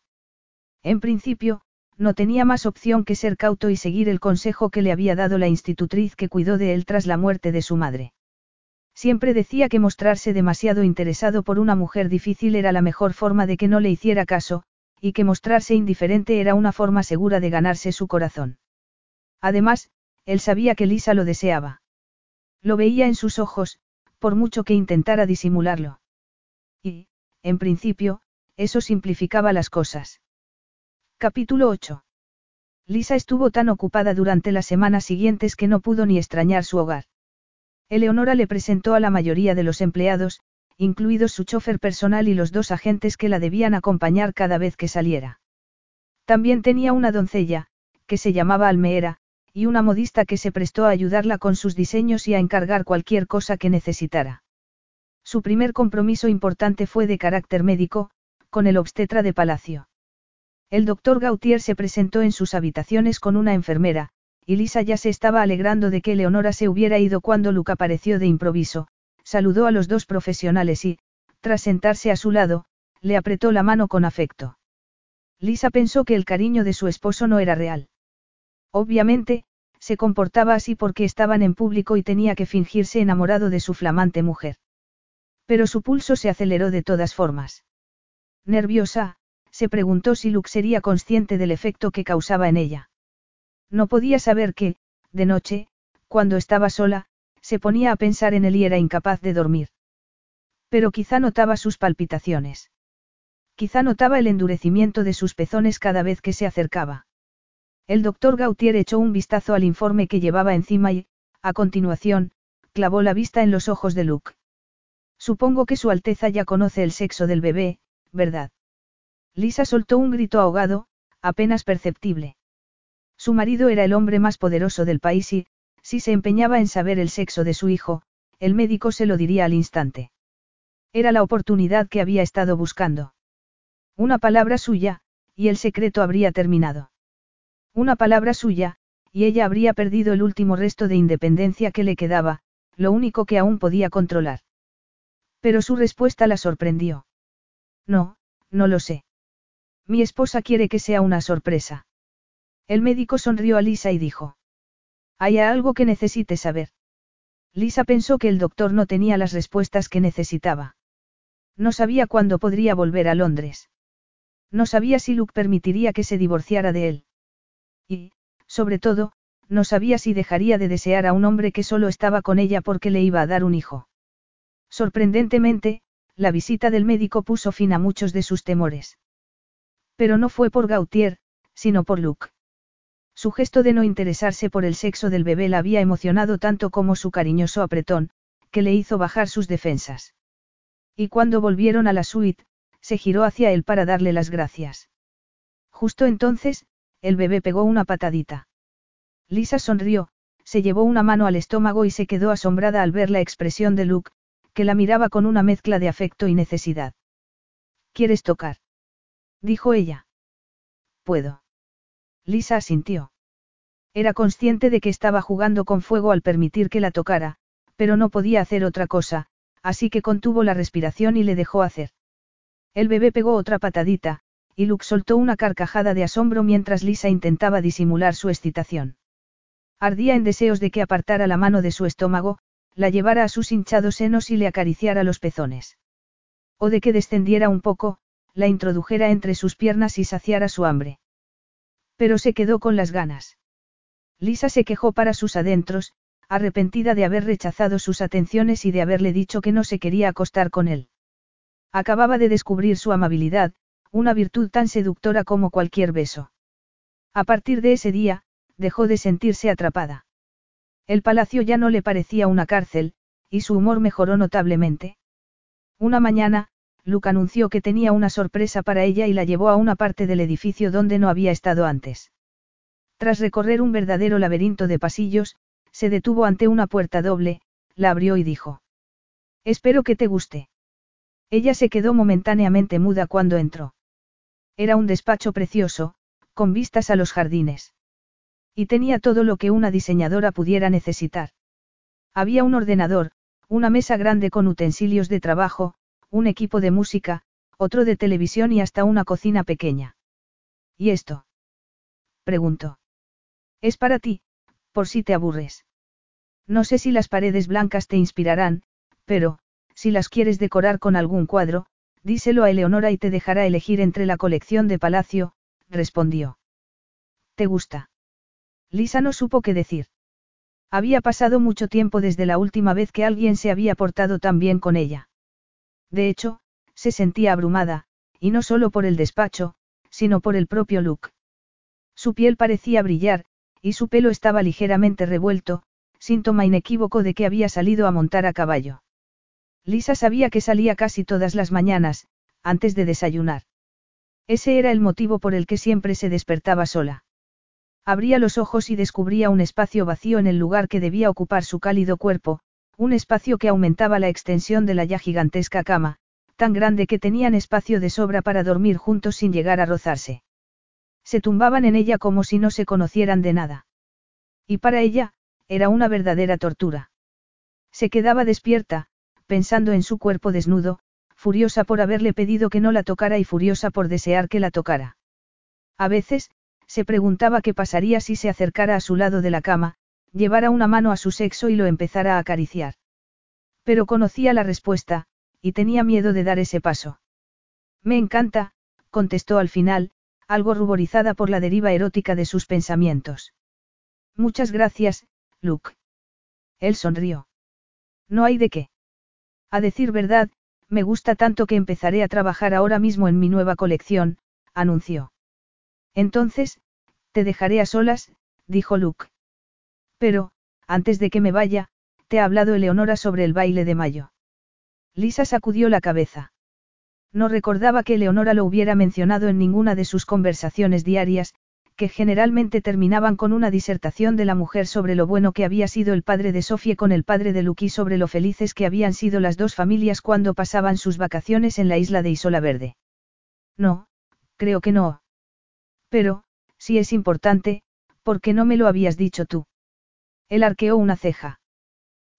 En principio, no tenía más opción que ser cauto y seguir el consejo que le había dado la institutriz que cuidó de él tras la muerte de su madre. Siempre decía que mostrarse demasiado interesado por una mujer difícil era la mejor forma de que no le hiciera caso, y que mostrarse indiferente era una forma segura de ganarse su corazón. Además, él sabía que Lisa lo deseaba. Lo veía en sus ojos, por mucho que intentara disimularlo. Y, en principio, eso simplificaba las cosas. Capítulo 8. Lisa estuvo tan ocupada durante las semanas siguientes que no pudo ni extrañar su hogar. Eleonora le presentó a la mayoría de los empleados, incluidos su chofer personal y los dos agentes que la debían acompañar cada vez que saliera. También tenía una doncella, que se llamaba Almeera, y una modista que se prestó a ayudarla con sus diseños y a encargar cualquier cosa que necesitara. Su primer compromiso importante fue de carácter médico, con el obstetra de palacio. El doctor Gautier se presentó en sus habitaciones con una enfermera, y Lisa ya se estaba alegrando de que Leonora se hubiera ido cuando Luke apareció de improviso, saludó a los dos profesionales y, tras sentarse a su lado, le apretó la mano con afecto. Lisa pensó que el cariño de su esposo no era real. Obviamente, se comportaba así porque estaban en público y tenía que fingirse enamorado de su flamante mujer. Pero su pulso se aceleró de todas formas. Nerviosa, se preguntó si Luke sería consciente del efecto que causaba en ella. No podía saber que, de noche, cuando estaba sola, se ponía a pensar en él y era incapaz de dormir. Pero quizá notaba sus palpitaciones. Quizá notaba el endurecimiento de sus pezones cada vez que se acercaba. El doctor Gautier echó un vistazo al informe que llevaba encima y, a continuación, clavó la vista en los ojos de Luke. Supongo que Su Alteza ya conoce el sexo del bebé, ¿verdad? Lisa soltó un grito ahogado, apenas perceptible. Su marido era el hombre más poderoso del país y, si se empeñaba en saber el sexo de su hijo, el médico se lo diría al instante. Era la oportunidad que había estado buscando. Una palabra suya, y el secreto habría terminado. Una palabra suya, y ella habría perdido el último resto de independencia que le quedaba, lo único que aún podía controlar. Pero su respuesta la sorprendió. No, no lo sé. Mi esposa quiere que sea una sorpresa. El médico sonrió a Lisa y dijo. ¿Hay algo que necesite saber? Lisa pensó que el doctor no tenía las respuestas que necesitaba. No sabía cuándo podría volver a Londres. No sabía si Luke permitiría que se divorciara de él. Y, sobre todo, no sabía si dejaría de desear a un hombre que solo estaba con ella porque le iba a dar un hijo. Sorprendentemente, la visita del médico puso fin a muchos de sus temores. Pero no fue por Gautier, sino por Luke. Su gesto de no interesarse por el sexo del bebé la había emocionado tanto como su cariñoso apretón, que le hizo bajar sus defensas. Y cuando volvieron a la suite, se giró hacia él para darle las gracias. Justo entonces, el bebé pegó una patadita. Lisa sonrió, se llevó una mano al estómago y se quedó asombrada al ver la expresión de Luke, que la miraba con una mezcla de afecto y necesidad. ¿Quieres tocar? dijo ella. Puedo. Lisa asintió. Era consciente de que estaba jugando con fuego al permitir que la tocara, pero no podía hacer otra cosa, así que contuvo la respiración y le dejó hacer. El bebé pegó otra patadita, y Luke soltó una carcajada de asombro mientras Lisa intentaba disimular su excitación. Ardía en deseos de que apartara la mano de su estómago, la llevara a sus hinchados senos y le acariciara los pezones. O de que descendiera un poco, la introdujera entre sus piernas y saciara su hambre. Pero se quedó con las ganas. Lisa se quejó para sus adentros, arrepentida de haber rechazado sus atenciones y de haberle dicho que no se quería acostar con él. Acababa de descubrir su amabilidad, una virtud tan seductora como cualquier beso. A partir de ese día, dejó de sentirse atrapada. El palacio ya no le parecía una cárcel, y su humor mejoró notablemente. Una mañana, Luke anunció que tenía una sorpresa para ella y la llevó a una parte del edificio donde no había estado antes. Tras recorrer un verdadero laberinto de pasillos, se detuvo ante una puerta doble, la abrió y dijo. Espero que te guste. Ella se quedó momentáneamente muda cuando entró. Era un despacho precioso, con vistas a los jardines. Y tenía todo lo que una diseñadora pudiera necesitar. Había un ordenador, una mesa grande con utensilios de trabajo, un equipo de música, otro de televisión y hasta una cocina pequeña. ¿Y esto? preguntó. Es para ti, por si te aburres. No sé si las paredes blancas te inspirarán, pero, si las quieres decorar con algún cuadro, díselo a Eleonora y te dejará elegir entre la colección de palacio, respondió. ¿Te gusta? Lisa no supo qué decir. Había pasado mucho tiempo desde la última vez que alguien se había portado tan bien con ella. De hecho, se sentía abrumada, y no solo por el despacho, sino por el propio look. Su piel parecía brillar, y su pelo estaba ligeramente revuelto, síntoma inequívoco de que había salido a montar a caballo. Lisa sabía que salía casi todas las mañanas, antes de desayunar. Ese era el motivo por el que siempre se despertaba sola. Abría los ojos y descubría un espacio vacío en el lugar que debía ocupar su cálido cuerpo, un espacio que aumentaba la extensión de la ya gigantesca cama, tan grande que tenían espacio de sobra para dormir juntos sin llegar a rozarse. Se tumbaban en ella como si no se conocieran de nada. Y para ella, era una verdadera tortura. Se quedaba despierta, pensando en su cuerpo desnudo, furiosa por haberle pedido que no la tocara y furiosa por desear que la tocara. A veces, se preguntaba qué pasaría si se acercara a su lado de la cama, llevara una mano a su sexo y lo empezara a acariciar. Pero conocía la respuesta, y tenía miedo de dar ese paso. Me encanta, contestó al final, algo ruborizada por la deriva erótica de sus pensamientos. Muchas gracias, Luke. Él sonrió. No hay de qué. A decir verdad, me gusta tanto que empezaré a trabajar ahora mismo en mi nueva colección, anunció. Entonces, te dejaré a solas, dijo Luke. Pero, antes de que me vaya, te ha hablado Eleonora sobre el baile de mayo. Lisa sacudió la cabeza. No recordaba que Eleonora lo hubiera mencionado en ninguna de sus conversaciones diarias, que generalmente terminaban con una disertación de la mujer sobre lo bueno que había sido el padre de Sofía con el padre de y sobre lo felices que habían sido las dos familias cuando pasaban sus vacaciones en la isla de Isola Verde. No, creo que no. Pero, si es importante, ¿por qué no me lo habías dicho tú? Él arqueó una ceja.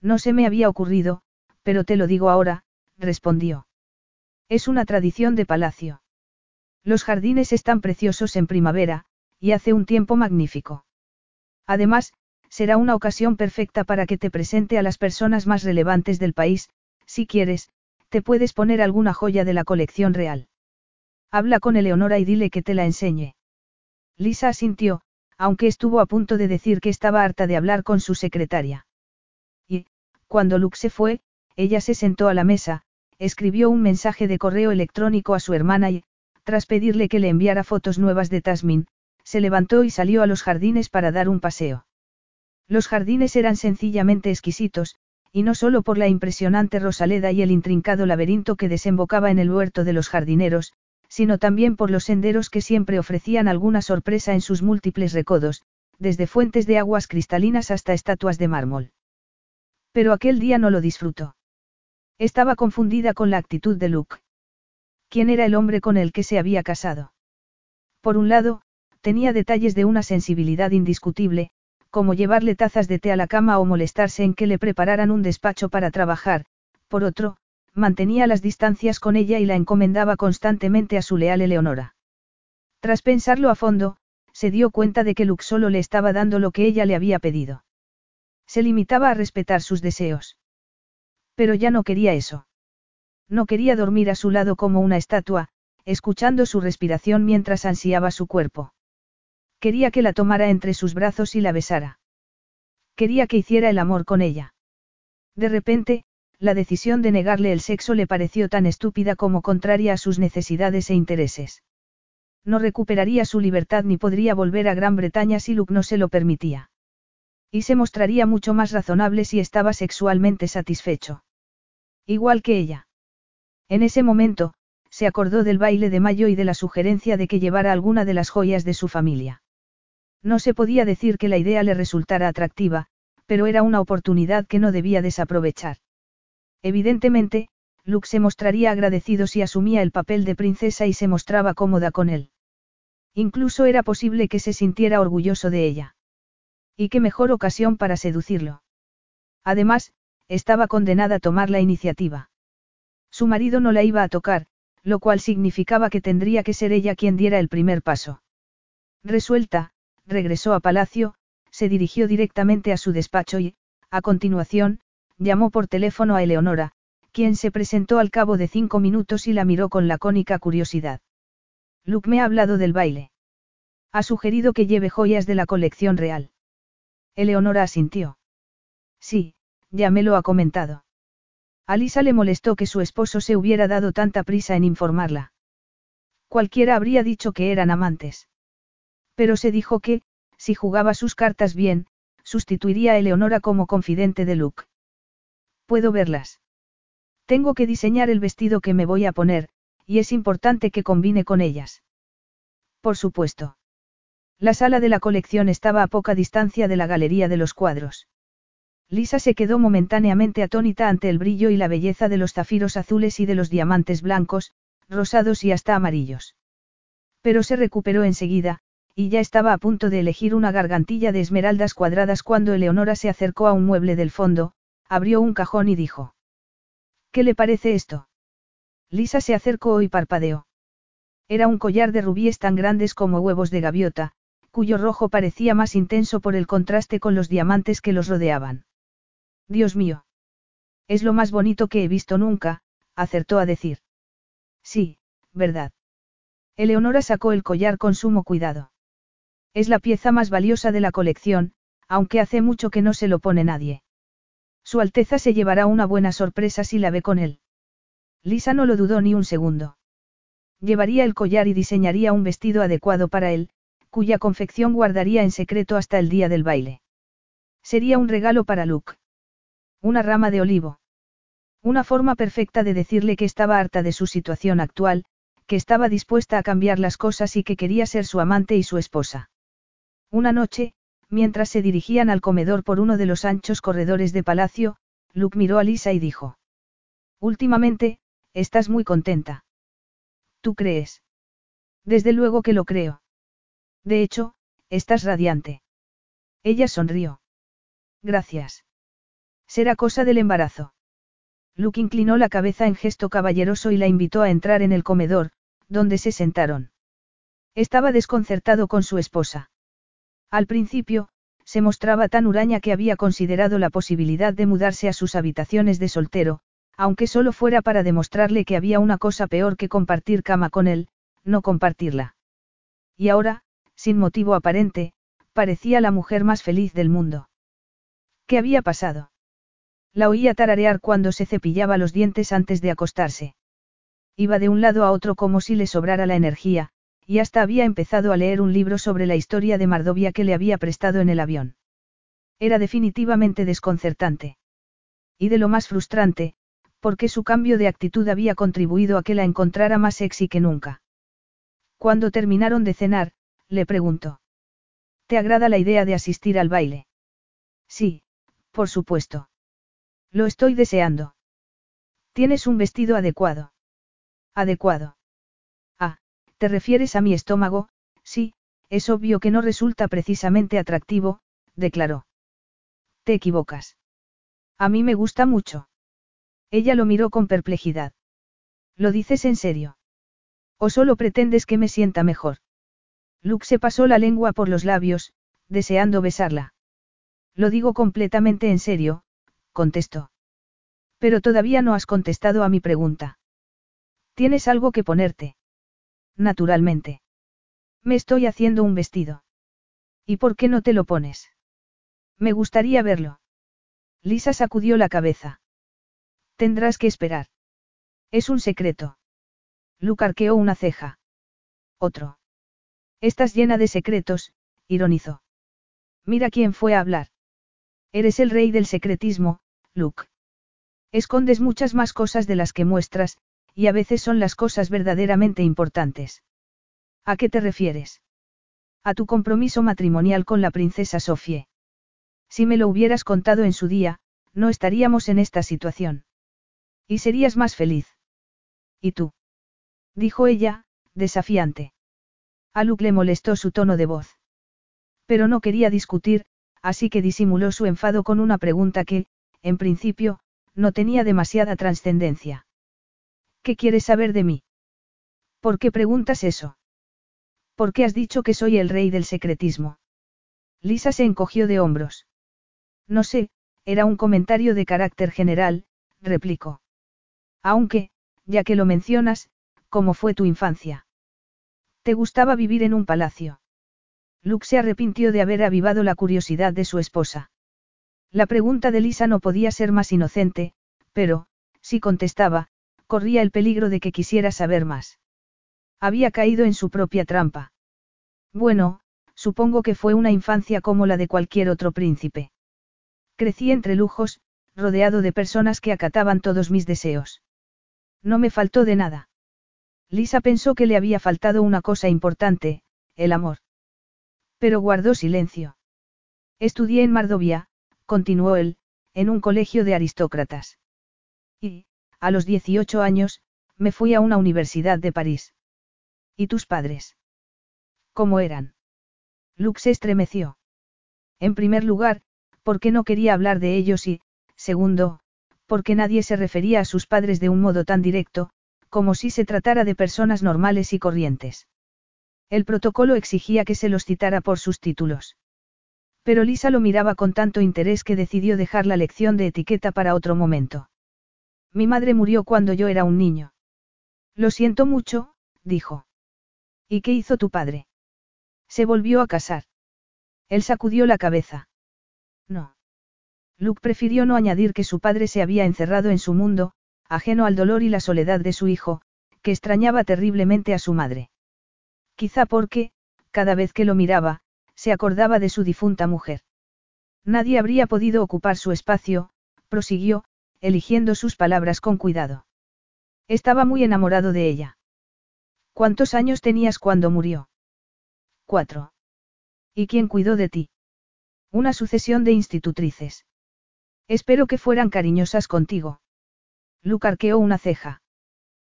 No se me había ocurrido, pero te lo digo ahora, respondió. Es una tradición de palacio. Los jardines están preciosos en primavera, y hace un tiempo magnífico. Además, será una ocasión perfecta para que te presente a las personas más relevantes del país, si quieres, te puedes poner alguna joya de la colección real. Habla con Eleonora y dile que te la enseñe. Lisa asintió, Aunque estuvo a punto de decir que estaba harta de hablar con su secretaria. Y, cuando Luke se fue, ella se sentó a la mesa, escribió un mensaje de correo electrónico a su hermana y, tras pedirle que le enviara fotos nuevas de Tasmin, se levantó y salió a los jardines para dar un paseo. Los jardines eran sencillamente exquisitos, y no solo por la impresionante rosaleda y el intrincado laberinto que desembocaba en el huerto de los jardineros, sino también por los senderos que siempre ofrecían alguna sorpresa en sus múltiples recodos, desde fuentes de aguas cristalinas hasta estatuas de mármol. Pero aquel día no lo disfrutó. Estaba confundida con la actitud de Luke. ¿Quién era el hombre con el que se había casado? Por un lado, tenía detalles de una sensibilidad indiscutible, como llevarle tazas de té a la cama o molestarse en que le prepararan un despacho para trabajar, por otro, mantenía las distancias con ella y la encomendaba constantemente a su leal Eleonora. Tras pensarlo a fondo, se dio cuenta de que Luke solo le estaba dando lo que ella le había pedido. Se limitaba a respetar sus deseos. Pero ya no quería eso. No quería dormir a su lado como una estatua, escuchando su respiración mientras ansiaba su cuerpo. Quería que la tomara entre sus brazos y la besara. Quería que hiciera el amor con ella. De repente, la decisión de negarle el sexo le pareció tan estúpida como contraria a sus necesidades e intereses. No recuperaría su libertad ni podría volver a Gran Bretaña si Luke no se lo permitía. Y se mostraría mucho más razonable si estaba sexualmente satisfecho. Igual que ella. En ese momento, se acordó del baile de mayo y de la sugerencia de que llevara alguna de las joyas de su familia. No se podía decir que la idea le resultara atractiva, pero era una oportunidad que no debía desaprovechar. Evidentemente, Luke se mostraría agradecido si asumía el papel de princesa y se mostraba cómoda con él. Incluso era posible que se sintiera orgulloso de ella. Y qué mejor ocasión para seducirlo. Además, estaba condenada a tomar la iniciativa. Su marido no la iba a tocar, lo cual significaba que tendría que ser ella quien diera el primer paso. Resuelta, regresó a palacio, se dirigió directamente a su despacho y, a continuación, llamó por teléfono a Eleonora, quien se presentó al cabo de cinco minutos y la miró con lacónica curiosidad. Luke me ha hablado del baile. Ha sugerido que lleve joyas de la colección real. Eleonora asintió. Sí, ya me lo ha comentado. A Lisa le molestó que su esposo se hubiera dado tanta prisa en informarla. Cualquiera habría dicho que eran amantes. Pero se dijo que, si jugaba sus cartas bien, sustituiría a Eleonora como confidente de Luke. ¿Puedo verlas? Tengo que diseñar el vestido que me voy a poner, y es importante que combine con ellas. Por supuesto. La sala de la colección estaba a poca distancia de la galería de los cuadros. Lisa se quedó momentáneamente atónita ante el brillo y la belleza de los zafiros azules y de los diamantes blancos, rosados y hasta amarillos. Pero se recuperó enseguida, y ya estaba a punto de elegir una gargantilla de esmeraldas cuadradas cuando Eleonora se acercó a un mueble del fondo, abrió un cajón y dijo. ¿Qué le parece esto? Lisa se acercó y parpadeó. Era un collar de rubíes tan grandes como huevos de gaviota, cuyo rojo parecía más intenso por el contraste con los diamantes que los rodeaban. Dios mío. Es lo más bonito que he visto nunca, acertó a decir. Sí, verdad. Eleonora sacó el collar con sumo cuidado. Es la pieza más valiosa de la colección, aunque hace mucho que no se lo pone nadie. Su Alteza se llevará una buena sorpresa si la ve con él. Lisa no lo dudó ni un segundo. Llevaría el collar y diseñaría un vestido adecuado para él, cuya confección guardaría en secreto hasta el día del baile. Sería un regalo para Luke. Una rama de olivo. Una forma perfecta de decirle que estaba harta de su situación actual, que estaba dispuesta a cambiar las cosas y que quería ser su amante y su esposa. Una noche, mientras se dirigían al comedor por uno de los anchos corredores de palacio, Luke miró a Lisa y dijo. Últimamente, estás muy contenta. ¿Tú crees? Desde luego que lo creo. De hecho, estás radiante. Ella sonrió. Gracias. Será cosa del embarazo. Luke inclinó la cabeza en gesto caballeroso y la invitó a entrar en el comedor, donde se sentaron. Estaba desconcertado con su esposa. Al principio, se mostraba tan huraña que había considerado la posibilidad de mudarse a sus habitaciones de soltero, aunque solo fuera para demostrarle que había una cosa peor que compartir cama con él, no compartirla. Y ahora, sin motivo aparente, parecía la mujer más feliz del mundo. ¿Qué había pasado? La oía tararear cuando se cepillaba los dientes antes de acostarse. Iba de un lado a otro como si le sobrara la energía, y hasta había empezado a leer un libro sobre la historia de Mardovia que le había prestado en el avión. Era definitivamente desconcertante. Y de lo más frustrante, porque su cambio de actitud había contribuido a que la encontrara más sexy que nunca. Cuando terminaron de cenar, le preguntó. ¿Te agrada la idea de asistir al baile? Sí, por supuesto. Lo estoy deseando. Tienes un vestido adecuado. Adecuado. Ah, ¿te refieres a mi estómago? Sí, es obvio que no resulta precisamente atractivo, declaró. Te equivocas. A mí me gusta mucho. Ella lo miró con perplejidad. ¿Lo dices en serio? ¿O solo pretendes que me sienta mejor? Luke se pasó la lengua por los labios, deseando besarla. Lo digo completamente en serio, contestó. Pero todavía no has contestado a mi pregunta. ¿Tienes algo que ponerte? Naturalmente. Me estoy haciendo un vestido. ¿Y por qué no te lo pones? Me gustaría verlo. Lisa sacudió la cabeza. Tendrás que esperar. Es un secreto. Luke arqueó una ceja. Otro. Estás llena de secretos, ironizó. Mira quién fue a hablar. Eres el rey del secretismo, Luke. Escondes muchas más cosas de las que muestras, y a veces son las cosas verdaderamente importantes. ¿A qué te refieres? A tu compromiso matrimonial con la princesa Sofie. Si me lo hubieras contado en su día, no estaríamos en esta situación. Y serías más feliz. ¿Y tú? Dijo ella, desafiante. A Luke le molestó su tono de voz. Pero no quería discutir, así que disimuló su enfado con una pregunta que, en principio, no tenía demasiada trascendencia. ¿Qué quieres saber de mí? ¿Por qué preguntas eso? ¿Por qué has dicho que soy el rey del secretismo? Lisa se encogió de hombros. No sé, era un comentario de carácter general, replicó. Aunque, ya que lo mencionas, ¿cómo fue tu infancia? ¿Te gustaba vivir en un palacio? Luke se arrepintió de haber avivado la curiosidad de su esposa. La pregunta de Lisa no podía ser más inocente, pero, si contestaba, corría el peligro de que quisiera saber más. Había caído en su propia trampa. Bueno, supongo que fue una infancia como la de cualquier otro príncipe. Crecí entre lujos, rodeado de personas que acataban todos mis deseos. No me faltó de nada. Lisa pensó que le había faltado una cosa importante, el amor. Pero guardó silencio. Estudié en Mardovia, continuó él, en un colegio de aristócratas. Y, a los 18 años, me fui a una universidad de París. ¿Y tus padres? ¿Cómo eran? Luke se estremeció. En primer lugar, porque no quería hablar de ellos y, segundo, porque nadie se refería a sus padres de un modo tan directo, como si se tratara de personas normales y corrientes. El protocolo exigía que se los citara por sus títulos. Pero Lisa lo miraba con tanto interés que decidió dejar la lección de etiqueta para otro momento. Mi madre murió cuando yo era un niño. Lo siento mucho, dijo. ¿Y qué hizo tu padre? Se volvió a casar. Él sacudió la cabeza. No. Luke prefirió no añadir que su padre se había encerrado en su mundo, ajeno al dolor y la soledad de su hijo, que extrañaba terriblemente a su madre. Quizá porque, cada vez que lo miraba, se acordaba de su difunta mujer. Nadie habría podido ocupar su espacio, prosiguió, eligiendo sus palabras con cuidado. Estaba muy enamorado de ella. ¿Cuántos años tenías cuando murió? Cuatro. ¿Y quién cuidó de ti? Una sucesión de institutrices. Espero que fueran cariñosas contigo. Luke arqueó una ceja.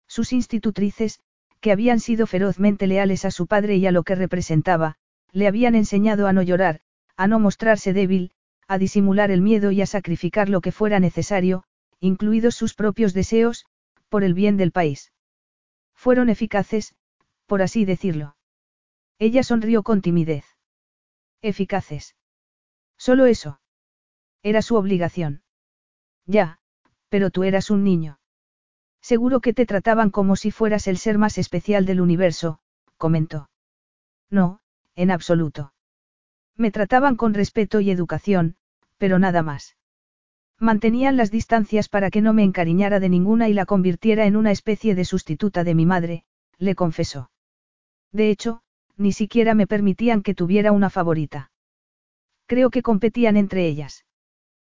Sus institutrices, que habían sido ferozmente leales a su padre y a lo que representaba, le habían enseñado a no llorar, a no mostrarse débil, a disimular el miedo y a sacrificar lo que fuera necesario, incluidos sus propios deseos, por el bien del país. Fueron eficaces, por así decirlo. Ella sonrió con timidez. Eficaces. Solo eso. Era su obligación. Ya, pero tú eras un niño. Seguro que te trataban como si fueras el ser más especial del universo, comentó. No, en absoluto. Me trataban con respeto y educación, pero nada más. Mantenían las distancias para que no me encariñara de ninguna y la convirtiera en una especie de sustituta de mi madre, le confesó. De hecho, ni siquiera me permitían que tuviera una favorita. Creo que competían entre ellas.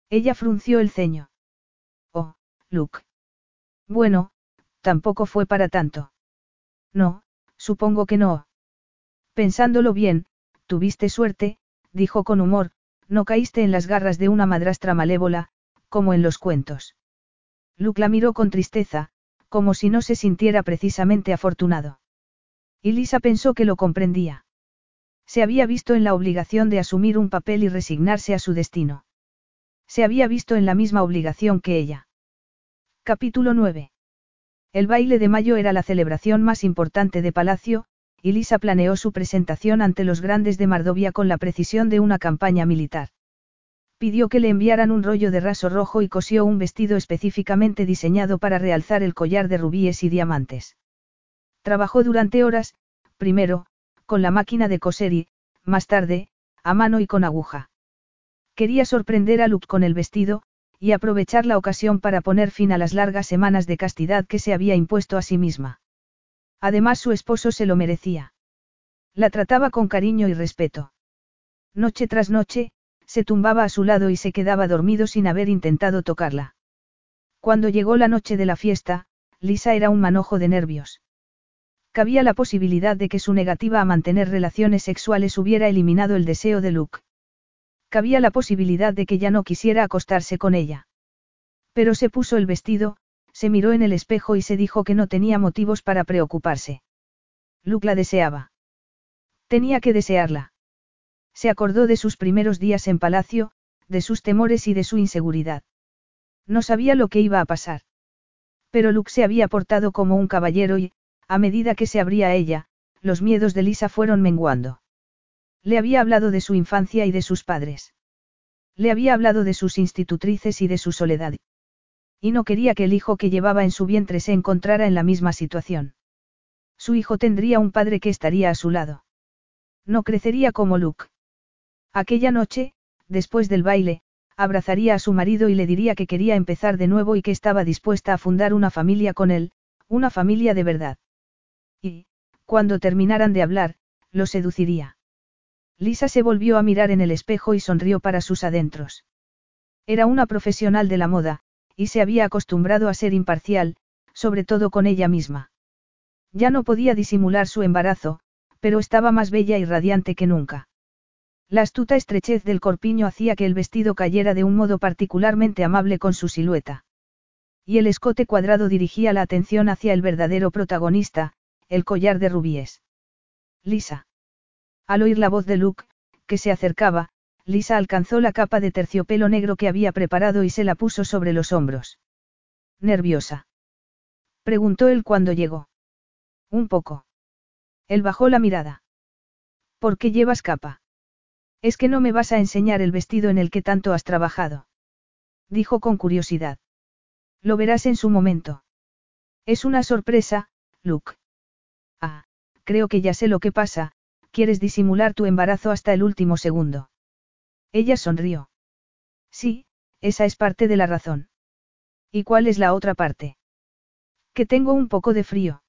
Ella frunció el ceño. Luke. Bueno, tampoco fue para tanto. No, supongo que no. Pensándolo bien, tuviste suerte, dijo con humor, no caíste en las garras de una madrastra malévola, como en los cuentos. Luke la miró con tristeza, como si no se sintiera precisamente afortunado. Y Lisa pensó que lo comprendía. Se había visto en la obligación de asumir un papel y resignarse a su destino. Se había visto en la misma obligación que ella. Capítulo 9. El baile de mayo era la celebración más importante de Palacio, y Lisa planeó su presentación ante los grandes de Mardovia con la precisión de una campaña militar. Pidió que le enviaran un rollo de raso rojo y cosió un vestido específicamente diseñado para realzar el collar de rubíes y diamantes. Trabajó durante horas, primero, con la máquina de coser y, más tarde, a mano y con aguja. Quería sorprender a Luke con el vestido, y aprovechar la ocasión para poner fin a las largas semanas de castidad que se había impuesto a sí misma. Además su esposo se lo merecía. La trataba con cariño y respeto. Noche tras noche, se tumbaba a su lado y se quedaba dormido sin haber intentado tocarla. Cuando llegó la noche de la fiesta, Lisa era un manojo de nervios. Cabía la posibilidad de que su negativa a mantener relaciones sexuales hubiera eliminado el deseo de Luke. Cabía la posibilidad de que ya no quisiera acostarse con ella. Pero se puso el vestido, se miró en el espejo y se dijo que no tenía motivos para preocuparse. Luke la deseaba. Tenía que desearla. Se acordó de sus primeros días en palacio, de sus temores y de su inseguridad. No sabía lo que iba a pasar. Pero Luke se había portado como un caballero y, a medida que se abría a ella, los miedos de Lisa fueron menguando. Le había hablado de su infancia y de sus padres. Le había hablado de sus institutrices y de su soledad. Y no quería que el hijo que llevaba en su vientre se encontrara en la misma situación. Su hijo tendría un padre que estaría a su lado. No crecería como Luke. Aquella noche, después del baile, abrazaría a su marido y le diría que quería empezar de nuevo y que estaba dispuesta a fundar una familia con él, una familia de verdad. Y, cuando terminaran de hablar, lo seduciría. Lisa se volvió a mirar en el espejo y sonrió para sus adentros. Era una profesional de la moda, y se había acostumbrado a ser imparcial, sobre todo con ella misma. Ya no podía disimular su embarazo, pero estaba más bella y radiante que nunca. La astuta estrechez del corpiño hacía que el vestido cayera de un modo particularmente amable con su silueta. Y el escote cuadrado dirigía la atención hacia el verdadero protagonista, el collar de rubíes. Lisa. Al oír la voz de Luke, que se acercaba, Lisa alcanzó la capa de terciopelo negro que había preparado y se la puso sobre los hombros. ¿Nerviosa? Preguntó él cuando llegó. Un poco. Él bajó la mirada. ¿Por qué llevas capa? Es que no me vas a enseñar el vestido en el que tanto has trabajado. Dijo con curiosidad. Lo verás en su momento. Es una sorpresa, Luke. Ah, creo que ya sé lo que pasa, quieres disimular tu embarazo hasta el último segundo. Ella sonrió. Sí, esa es parte de la razón. ¿Y cuál es la otra parte? Que tengo un poco de frío.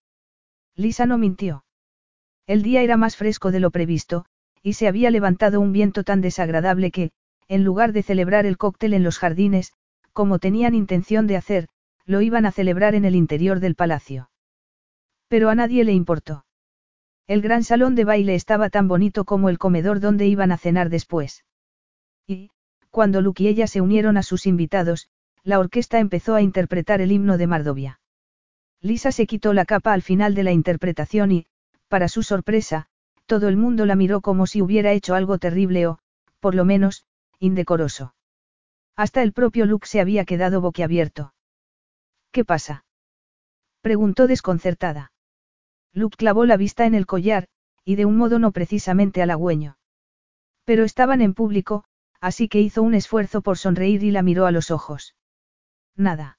Lisa no mintió. El día era más fresco de lo previsto, y se había levantado un viento tan desagradable que, en lugar de celebrar el cóctel en los jardines, como tenían intención de hacer, lo iban a celebrar en el interior del palacio. Pero a nadie le importó. El gran salón de baile estaba tan bonito como el comedor donde iban a cenar después. Y, cuando Luke y ella se unieron a sus invitados, la orquesta empezó a interpretar el himno de Mardovia. Lisa se quitó la capa al final de la interpretación y, para su sorpresa, todo el mundo la miró como si hubiera hecho algo terrible o, por lo menos, indecoroso. Hasta el propio Luke se había quedado boquiabierto. ¿Qué pasa? preguntó desconcertada. Luke clavó la vista en el collar, y de un modo no precisamente halagüeño. Pero estaban en público, así que hizo un esfuerzo por sonreír y la miró a los ojos. Nada.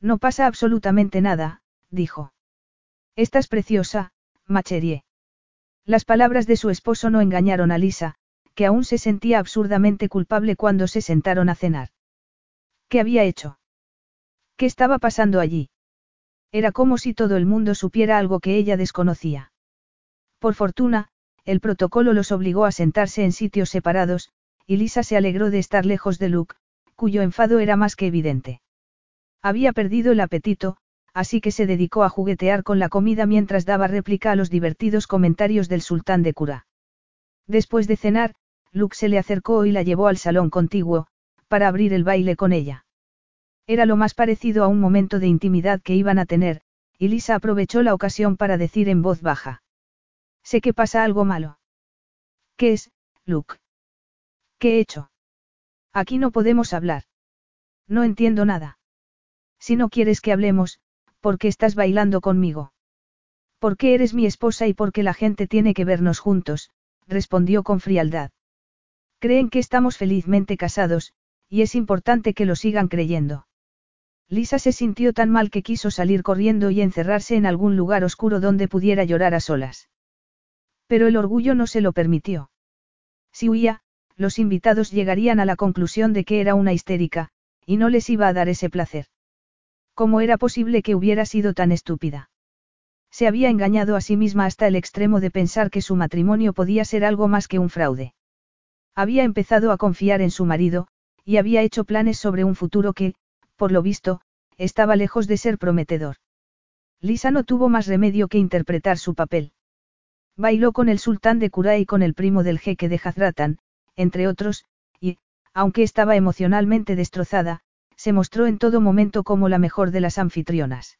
No pasa absolutamente nada, dijo. Estás preciosa, Macherie. Las palabras de su esposo no engañaron a Lisa, que aún se sentía absurdamente culpable cuando se sentaron a cenar. ¿Qué había hecho? ¿Qué estaba pasando allí? Era como si todo el mundo supiera algo que ella desconocía. Por fortuna, el protocolo los obligó a sentarse en sitios separados, y Lisa se alegró de estar lejos de Luke, cuyo enfado era más que evidente. Había perdido el apetito, así que se dedicó a juguetear con la comida mientras daba réplica a los divertidos comentarios del sultán de Cura. Después de cenar, Luke se le acercó y la llevó al salón contiguo, para abrir el baile con ella. Era lo más parecido a un momento de intimidad que iban a tener, y Lisa aprovechó la ocasión para decir en voz baja. Sé que pasa algo malo. ¿Qué es, Luke? ¿Qué he hecho? Aquí no podemos hablar. No entiendo nada. Si no quieres que hablemos, ¿por qué estás bailando conmigo? Porque eres mi esposa y porque la gente tiene que vernos juntos, respondió con frialdad. Creen que estamos felizmente casados, y es importante que lo sigan creyendo. Lisa se sintió tan mal que quiso salir corriendo y encerrarse en algún lugar oscuro donde pudiera llorar a solas. Pero el orgullo no se lo permitió. Si huía, los invitados llegarían a la conclusión de que era una histérica, y no les iba a dar ese placer. ¿Cómo era posible que hubiera sido tan estúpida? Se había engañado a sí misma hasta el extremo de pensar que su matrimonio podía ser algo más que un fraude. Había empezado a confiar en su marido, y había hecho planes sobre un futuro que, por lo visto, estaba lejos de ser prometedor. Lisa no tuvo más remedio que interpretar su papel. Bailó con el sultán de Kura y con el primo del jeque de Hazratan, entre otros, y, aunque estaba emocionalmente destrozada, se mostró en todo momento como la mejor de las anfitrionas.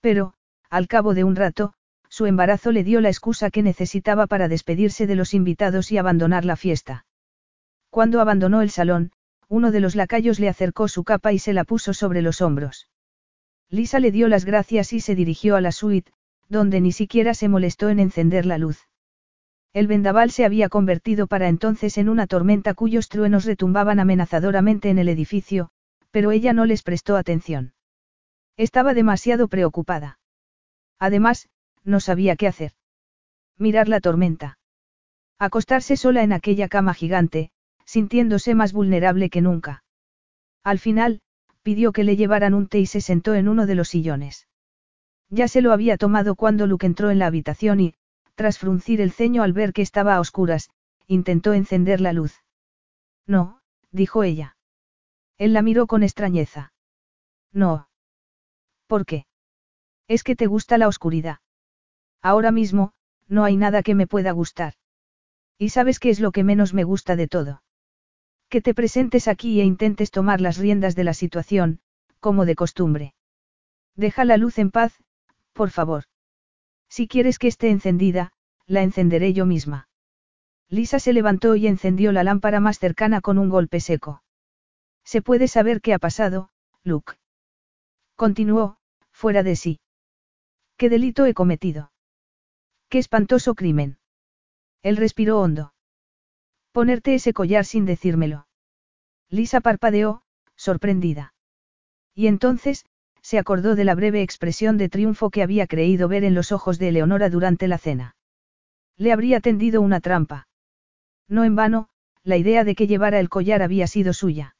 Pero, al cabo de un rato, su embarazo le dio la excusa que necesitaba para despedirse de los invitados y abandonar la fiesta. Cuando abandonó el salón, uno de los lacayos le acercó su capa y se la puso sobre los hombros. Lisa le dio las gracias y se dirigió a la suite, donde ni siquiera se molestó en encender la luz. El vendaval se había convertido para entonces en una tormenta cuyos truenos retumbaban amenazadoramente en el edificio, pero ella no les prestó atención. Estaba demasiado preocupada. Además, no sabía qué hacer. Mirar la tormenta. Acostarse sola en aquella cama gigante, sintiéndose más vulnerable que nunca. Al final, pidió que le llevaran un té y se sentó en uno de los sillones. Ya se lo había tomado cuando Luke entró en la habitación y, tras fruncir el ceño al ver que estaba a oscuras, intentó encender la luz. No, dijo ella. Él la miró con extrañeza. No. ¿Por qué? Es que te gusta la oscuridad. Ahora mismo, no hay nada que me pueda gustar. Y sabes qué es lo que menos me gusta de todo. Que te presentes aquí e intentes tomar las riendas de la situación, como de costumbre. Deja la luz en paz, por favor. Si quieres que esté encendida, la encenderé yo misma. Lisa se levantó y encendió la lámpara más cercana con un golpe seco. ¿Se puede saber qué ha pasado, Luke? Continuó, fuera de sí. ¿Qué delito he cometido? Qué espantoso crimen. Él respiró hondo. Ponerte ese collar sin decírmelo. Lisa parpadeó, sorprendida. Y entonces, se acordó de la breve expresión de triunfo que había creído ver en los ojos de Eleonora durante la cena. Le habría tendido una trampa. No en vano, la idea de que llevara el collar había sido suya.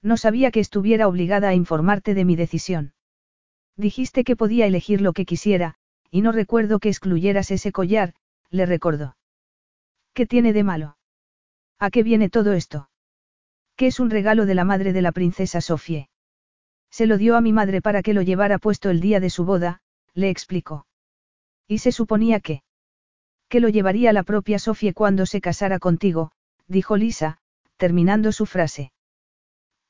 No sabía que estuviera obligada a informarte de mi decisión. Dijiste que podía elegir lo que quisiera, y no recuerdo que excluyeras ese collar, le recordó. ¿Qué tiene de malo? ¿A qué viene todo esto? Que es un regalo de la madre de la princesa Sofie. Se lo dio a mi madre para que lo llevara puesto el día de su boda, le explicó. Y se suponía que... Que lo llevaría la propia Sofie cuando se casara contigo, dijo Lisa, terminando su frase.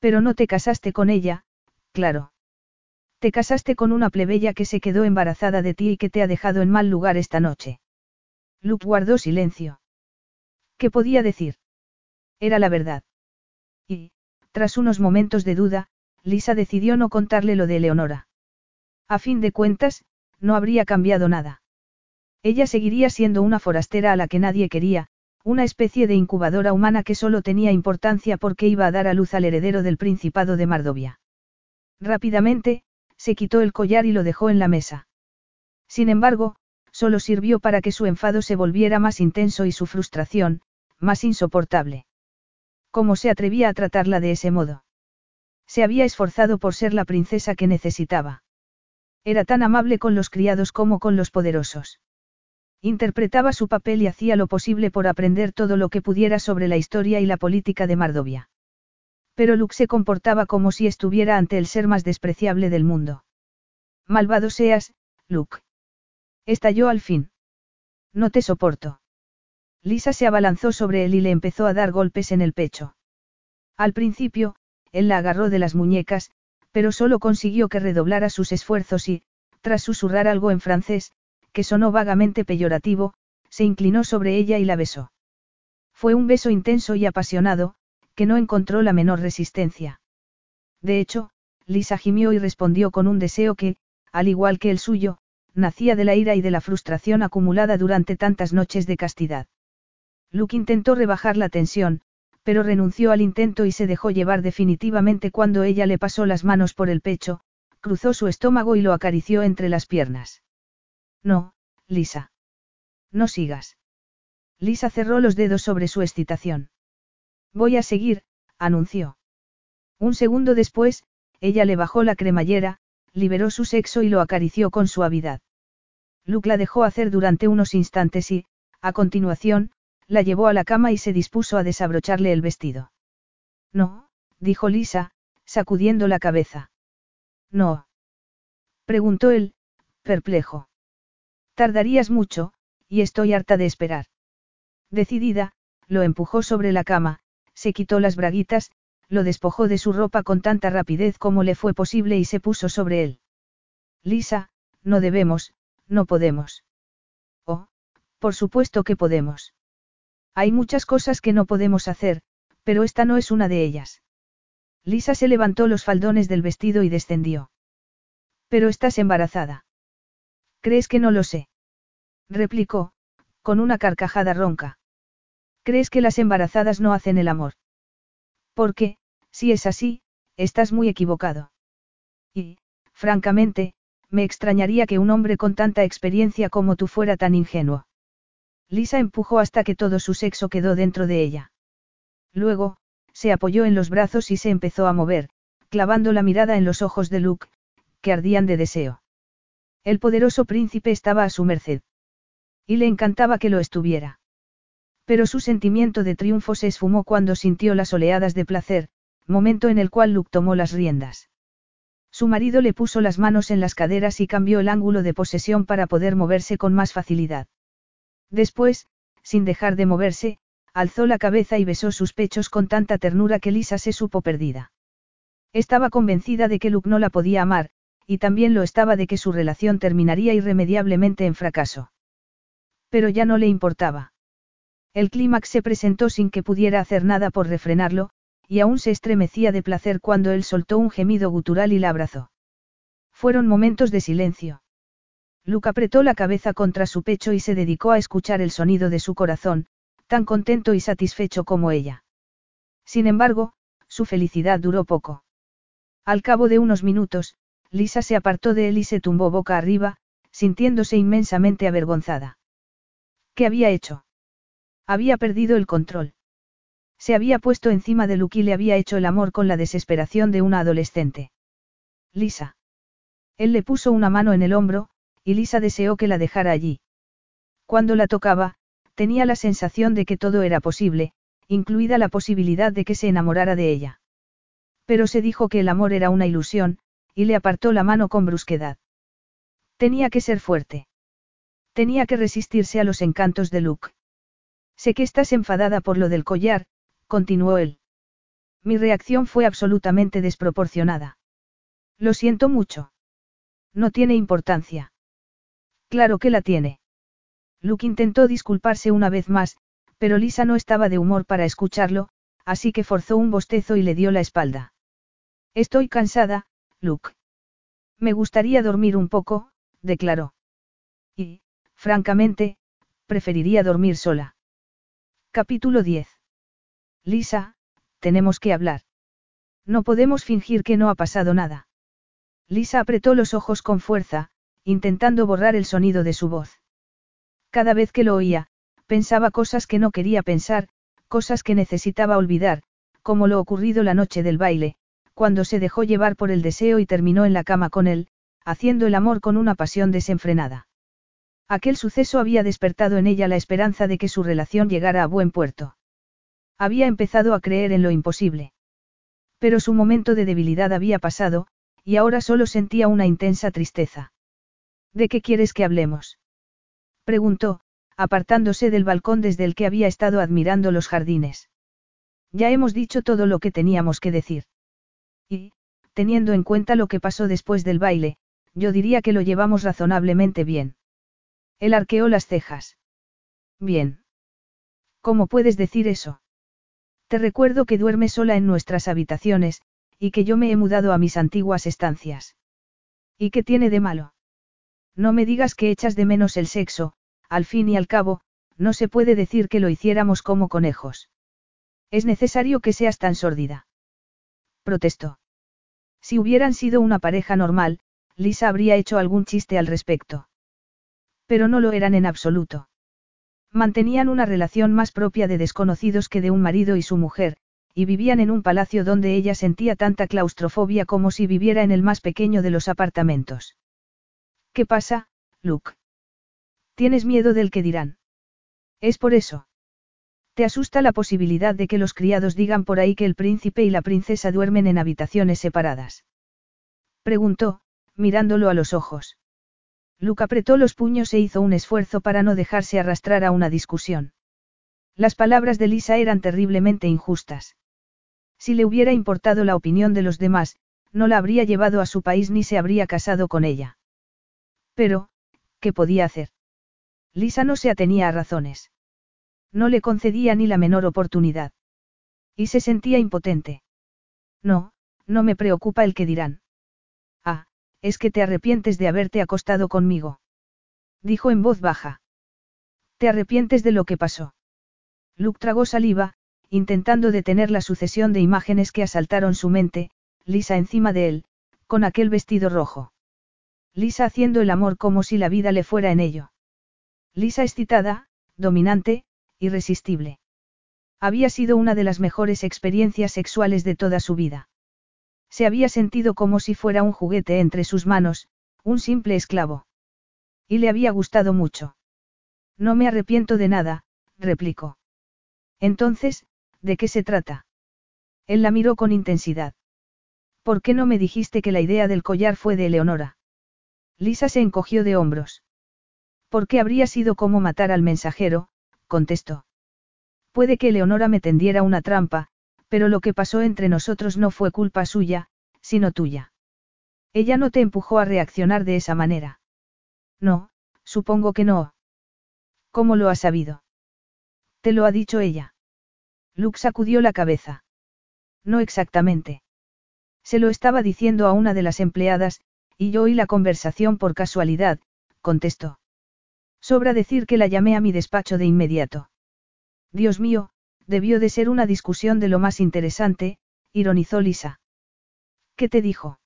Pero no te casaste con ella, claro. Te casaste con una plebeya que se quedó embarazada de ti y que te ha dejado en mal lugar esta noche. Luke guardó silencio. ¿Qué podía decir? Era la verdad. Y, tras unos momentos de duda, Lisa decidió no contarle lo de Eleonora. A fin de cuentas, no habría cambiado nada. Ella seguiría siendo una forastera a la que nadie quería, una especie de incubadora humana que solo tenía importancia porque iba a dar a luz al heredero del Principado de Mardovia. Rápidamente, se quitó el collar y lo dejó en la mesa. Sin embargo, solo sirvió para que su enfado se volviera más intenso y su frustración, más insoportable. ¿Cómo se atrevía a tratarla de ese modo? Se había esforzado por ser la princesa que necesitaba. Era tan amable con los criados como con los poderosos. Interpretaba su papel y hacía lo posible por aprender todo lo que pudiera sobre la historia y la política de Mardovia. Pero Luke se comportaba como si estuviera ante el ser más despreciable del mundo. Malvado seas, Luke. Estalló al fin. No te soporto. Lisa se abalanzó sobre él y le empezó a dar golpes en el pecho. Al principio, él la agarró de las muñecas, pero solo consiguió que redoblara sus esfuerzos y, tras susurrar algo en francés, que sonó vagamente peyorativo, se inclinó sobre ella y la besó. Fue un beso intenso y apasionado, que no encontró la menor resistencia. De hecho, Lisa gimió y respondió con un deseo que, al igual que el suyo, nacía de la ira y de la frustración acumulada durante tantas noches de castidad. Luke intentó rebajar la tensión, pero renunció al intento y se dejó llevar definitivamente cuando ella le pasó las manos por el pecho, cruzó su estómago y lo acarició entre las piernas. No, Lisa. No sigas. Lisa cerró los dedos sobre su excitación. Voy a seguir, anunció. Un segundo después, ella le bajó la cremallera, liberó su sexo y lo acarició con suavidad. Luke la dejó hacer durante unos instantes y, a continuación, la llevó a la cama y se dispuso a desabrocharle el vestido. No, dijo Lisa, sacudiendo la cabeza. No. Preguntó él, perplejo. Tardarías mucho, y estoy harta de esperar. Decidida, lo empujó sobre la cama, se quitó las braguitas, lo despojó de su ropa con tanta rapidez como le fue posible y se puso sobre él. Lisa, no debemos, no podemos. Oh, por supuesto que podemos. Hay muchas cosas que no podemos hacer, pero esta no es una de ellas. Lisa se levantó los faldones del vestido y descendió. Pero estás embarazada. ¿Crees que no lo sé? replicó, con una carcajada ronca. ¿Crees que las embarazadas no hacen el amor? Porque, si es así, estás muy equivocado. Y, francamente, me extrañaría que un hombre con tanta experiencia como tú fuera tan ingenuo. Lisa empujó hasta que todo su sexo quedó dentro de ella. Luego, se apoyó en los brazos y se empezó a mover, clavando la mirada en los ojos de Luke, que ardían de deseo. El poderoso príncipe estaba a su merced. Y le encantaba que lo estuviera. Pero su sentimiento de triunfo se esfumó cuando sintió las oleadas de placer, momento en el cual Luke tomó las riendas. Su marido le puso las manos en las caderas y cambió el ángulo de posesión para poder moverse con más facilidad. Después, sin dejar de moverse, alzó la cabeza y besó sus pechos con tanta ternura que Lisa se supo perdida. Estaba convencida de que Luke no la podía amar, y también lo estaba de que su relación terminaría irremediablemente en fracaso. Pero ya no le importaba. El clímax se presentó sin que pudiera hacer nada por refrenarlo, y aún se estremecía de placer cuando él soltó un gemido gutural y la abrazó. Fueron momentos de silencio. Luke apretó la cabeza contra su pecho y se dedicó a escuchar el sonido de su corazón, tan contento y satisfecho como ella. Sin embargo, su felicidad duró poco. Al cabo de unos minutos, Lisa se apartó de él y se tumbó boca arriba, sintiéndose inmensamente avergonzada. ¿Qué había hecho? Había perdido el control. Se había puesto encima de Luke y le había hecho el amor con la desesperación de una adolescente. Lisa. Él le puso una mano en el hombro, y Lisa deseó que la dejara allí. Cuando la tocaba, tenía la sensación de que todo era posible, incluida la posibilidad de que se enamorara de ella. Pero se dijo que el amor era una ilusión, y le apartó la mano con brusquedad. Tenía que ser fuerte. Tenía que resistirse a los encantos de Luke. Sé que estás enfadada por lo del collar, continuó él. Mi reacción fue absolutamente desproporcionada. Lo siento mucho. No tiene importancia. Claro que la tiene. Luke intentó disculparse una vez más, pero Lisa no estaba de humor para escucharlo, así que forzó un bostezo y le dio la espalda. Estoy cansada, Luke. Me gustaría dormir un poco, declaró. Y, francamente, preferiría dormir sola. Capítulo 10. Lisa, tenemos que hablar. No podemos fingir que no ha pasado nada. Lisa apretó los ojos con fuerza, intentando borrar el sonido de su voz. Cada vez que lo oía, pensaba cosas que no quería pensar, cosas que necesitaba olvidar, como lo ocurrido la noche del baile, cuando se dejó llevar por el deseo y terminó en la cama con él, haciendo el amor con una pasión desenfrenada. Aquel suceso había despertado en ella la esperanza de que su relación llegara a buen puerto. Había empezado a creer en lo imposible. Pero su momento de debilidad había pasado, y ahora solo sentía una intensa tristeza. ¿De qué quieres que hablemos? preguntó, apartándose del balcón desde el que había estado admirando los jardines. Ya hemos dicho todo lo que teníamos que decir. Y, teniendo en cuenta lo que pasó después del baile, yo diría que lo llevamos razonablemente bien. Él arqueó las cejas. Bien. ¿Cómo puedes decir eso? Te recuerdo que duerme sola en nuestras habitaciones, y que yo me he mudado a mis antiguas estancias. ¿Y qué tiene de malo? No me digas que echas de menos el sexo, al fin y al cabo, no se puede decir que lo hiciéramos como conejos. Es necesario que seas tan sórdida. Protestó. Si hubieran sido una pareja normal, Lisa habría hecho algún chiste al respecto. Pero no lo eran en absoluto. Mantenían una relación más propia de desconocidos que de un marido y su mujer, y vivían en un palacio donde ella sentía tanta claustrofobia como si viviera en el más pequeño de los apartamentos. ¿Qué pasa, Luke? ¿Tienes miedo del que dirán? Es por eso. ¿Te asusta la posibilidad de que los criados digan por ahí que el príncipe y la princesa duermen en habitaciones separadas? Preguntó, mirándolo a los ojos. Luke apretó los puños e hizo un esfuerzo para no dejarse arrastrar a una discusión. Las palabras de Lisa eran terriblemente injustas. Si le hubiera importado la opinión de los demás, no la habría llevado a su país ni se habría casado con ella. Pero, ¿qué podía hacer? Lisa no se atenía a razones. No le concedía ni la menor oportunidad. Y se sentía impotente. No, no me preocupa el que dirán. Ah, es que te arrepientes de haberte acostado conmigo. Dijo en voz baja. ¿Te arrepientes de lo que pasó? Luke tragó saliva, intentando detener la sucesión de imágenes que asaltaron su mente, Lisa encima de él, con aquel vestido rojo. Lisa haciendo el amor como si la vida le fuera en ello. Lisa excitada, dominante, irresistible. Había sido una de las mejores experiencias sexuales de toda su vida. Se había sentido como si fuera un juguete entre sus manos, un simple esclavo. Y le había gustado mucho. No me arrepiento de nada, replicó. Entonces, ¿de qué se trata? Él la miró con intensidad. ¿Por qué no me dijiste que la idea del collar fue de Eleonora? Lisa se encogió de hombros. Porque habría sido como matar al mensajero, contestó. Puede que Leonora me tendiera una trampa, pero lo que pasó entre nosotros no fue culpa suya, sino tuya. Ella no te empujó a reaccionar de esa manera. No, supongo que no. ¿Cómo lo has sabido? Te lo ha dicho ella. Luke sacudió la cabeza. No exactamente. Se lo estaba diciendo a una de las empleadas, y yo oí la conversación por casualidad, contestó. Sobra decir que la llamé a mi despacho de inmediato. Dios mío, debió de ser una discusión de lo más interesante, ironizó Lisa. ¿Qué te dijo?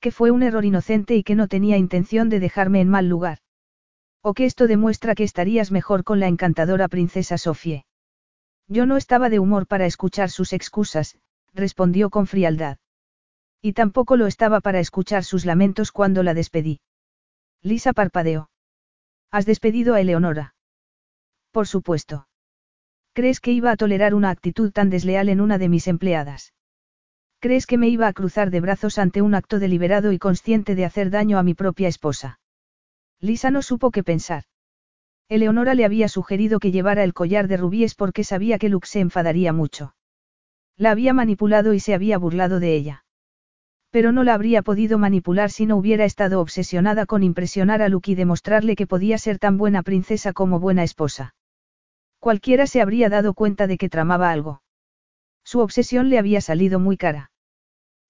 Que fue un error inocente y que no tenía intención de dejarme en mal lugar. O que esto demuestra que estarías mejor con la encantadora princesa Sofie. Yo no estaba de humor para escuchar sus excusas, respondió con frialdad. Y tampoco lo estaba para escuchar sus lamentos cuando la despedí. Lisa parpadeó. ¿Has despedido a Eleonora? Por supuesto. ¿Crees que iba a tolerar una actitud tan desleal en una de mis empleadas? ¿Crees que me iba a cruzar de brazos ante un acto deliberado y consciente de hacer daño a mi propia esposa? Lisa no supo qué pensar. Eleonora le había sugerido que llevara el collar de rubíes porque sabía que Luke se enfadaría mucho. La había manipulado y se había burlado de ella. Pero no la habría podido manipular si no hubiera estado obsesionada con impresionar a Luke y demostrarle que podía ser tan buena princesa como buena esposa. Cualquiera se habría dado cuenta de que tramaba algo. Su obsesión le había salido muy cara.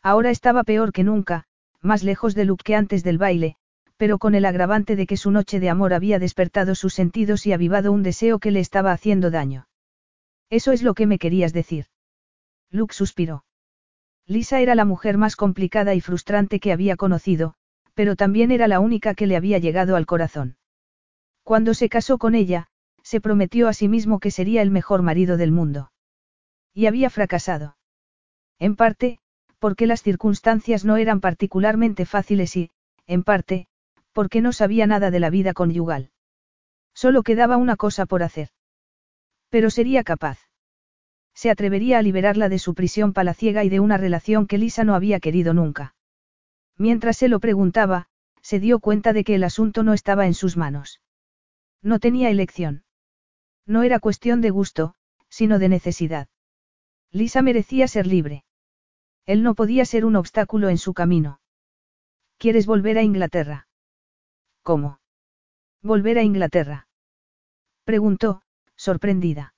Ahora estaba peor que nunca, más lejos de Luke que antes del baile, pero con el agravante de que su noche de amor había despertado sus sentidos y avivado un deseo que le estaba haciendo daño. Eso es lo que me querías decir. Luke suspiró. Lisa era la mujer más complicada y frustrante que había conocido, pero también era la única que le había llegado al corazón. Cuando se casó con ella, se prometió a sí mismo que sería el mejor marido del mundo. Y había fracasado. En parte, porque las circunstancias no eran particularmente fáciles y, en parte, porque no sabía nada de la vida conyugal. Solo quedaba una cosa por hacer. Pero sería capaz. Se atrevería a liberarla de su prisión palaciega y de una relación que Lisa no había querido nunca. Mientras se lo preguntaba, se dio cuenta de que el asunto no estaba en sus manos. No tenía elección. No era cuestión de gusto, sino de necesidad. Lisa merecía ser libre. Él no podía ser un obstáculo en su camino. ¿Quieres volver a Inglaterra? ¿Cómo? ¿Volver a Inglaterra? Preguntó, sorprendida.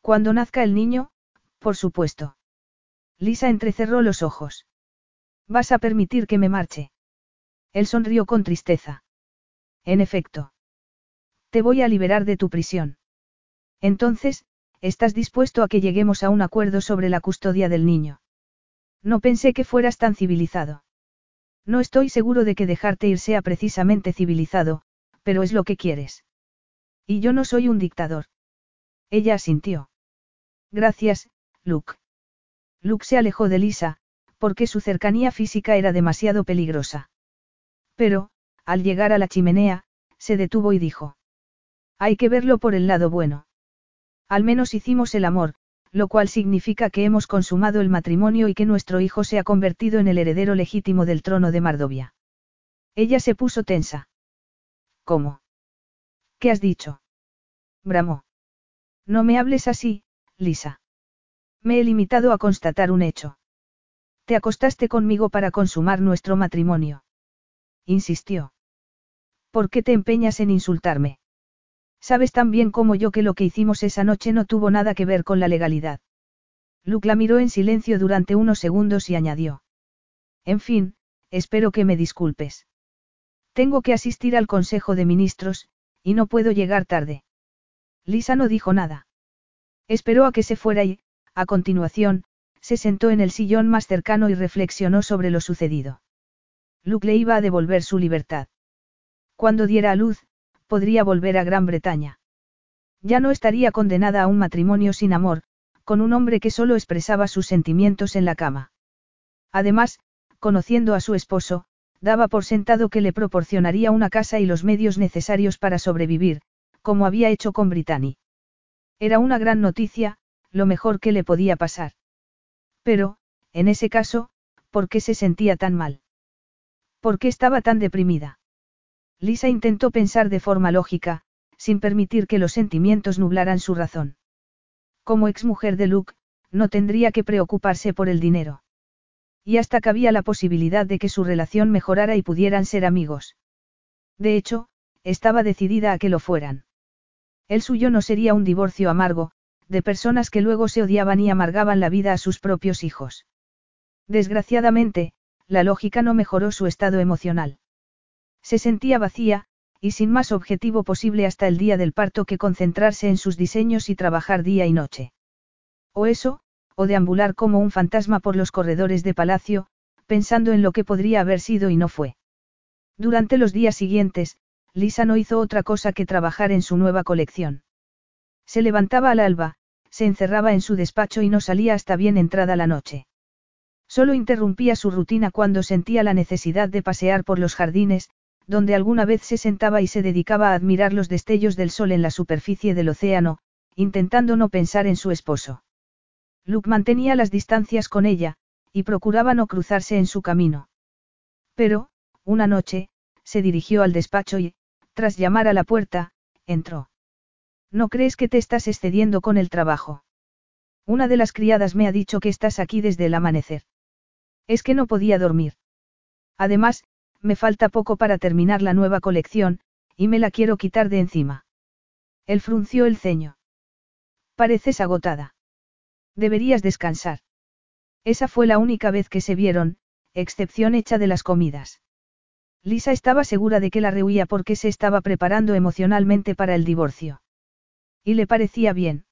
Cuando nazca el niño, por supuesto. Lisa entrecerró los ojos. ¿Vas a permitir que me marche? Él sonrió con tristeza. En efecto. Te voy a liberar de tu prisión. Entonces, ¿estás dispuesto a que lleguemos a un acuerdo sobre la custodia del niño? No pensé que fueras tan civilizado. No estoy seguro de que dejarte ir sea precisamente civilizado, pero es lo que quieres. Y yo no soy un dictador. Ella asintió. Gracias, Luke. Luke se alejó de Lisa, porque su cercanía física era demasiado peligrosa. Pero, al llegar a la chimenea, se detuvo y dijo. Hay que verlo por el lado bueno. Al menos hicimos el amor, lo cual significa que hemos consumado el matrimonio y que nuestro hijo se ha convertido en el heredero legítimo del trono de Mardovia. Ella se puso tensa. ¿Cómo? ¿Qué has dicho? Bramó. No me hables así, Lisa. Me he limitado a constatar un hecho. Te acostaste conmigo para consumar nuestro matrimonio. Insistió. ¿Por qué te empeñas en insultarme? Sabes tan bien como yo que lo que hicimos esa noche no tuvo nada que ver con la legalidad. Luke la miró en silencio durante unos segundos y añadió. En fin, espero que me disculpes. Tengo que asistir al Consejo de Ministros, y no puedo llegar tarde. Lisa no dijo nada. Esperó a que se fuera y, a continuación, se sentó en el sillón más cercano y reflexionó sobre lo sucedido. Luke le iba a devolver su libertad. Cuando diera a luz, podría volver a Gran Bretaña. Ya no estaría condenada a un matrimonio sin amor, con un hombre que solo expresaba sus sentimientos en la cama. Además, conociendo a su esposo, daba por sentado que le proporcionaría una casa y los medios necesarios para sobrevivir, como había hecho con Brittany. Era una gran noticia, lo mejor que le podía pasar. Pero, en ese caso, ¿por qué se sentía tan mal? ¿Por qué estaba tan deprimida? Lisa intentó pensar de forma lógica, sin permitir que los sentimientos nublaran su razón. Como exmujer de Luke, no tendría que preocuparse por el dinero. Y hasta cabía la posibilidad de que su relación mejorara y pudieran ser amigos. De hecho, estaba decidida a que lo fueran. El suyo no sería un divorcio amargo, de personas que luego se odiaban y amargaban la vida a sus propios hijos. Desgraciadamente, la lógica no mejoró su estado emocional. Se sentía vacía, y sin más objetivo posible hasta el día del parto que concentrarse en sus diseños y trabajar día y noche. O eso, o deambular como un fantasma por los corredores de palacio, pensando en lo que podría haber sido y no fue. Durante los días siguientes, Lisa no hizo otra cosa que trabajar en su nueva colección. Se levantaba al alba, se encerraba en su despacho y no salía hasta bien entrada la noche. Solo interrumpía su rutina cuando sentía la necesidad de pasear por los jardines, donde alguna vez se sentaba y se dedicaba a admirar los destellos del sol en la superficie del océano, intentando no pensar en su esposo. Luke mantenía las distancias con ella, y procuraba no cruzarse en su camino. Pero, una noche, se dirigió al despacho y, tras llamar a la puerta, entró. ¿No crees que te estás excediendo con el trabajo? Una de las criadas me ha dicho que estás aquí desde el amanecer. Es que no podía dormir. Además, me falta poco para terminar la nueva colección, y me la quiero quitar de encima. Él frunció el ceño. Pareces agotada. Deberías descansar. Esa fue la única vez que se vieron, excepción hecha de las comidas. Lisa estaba segura de que la rehuía porque se estaba preparando emocionalmente para el divorcio. Y le parecía bien.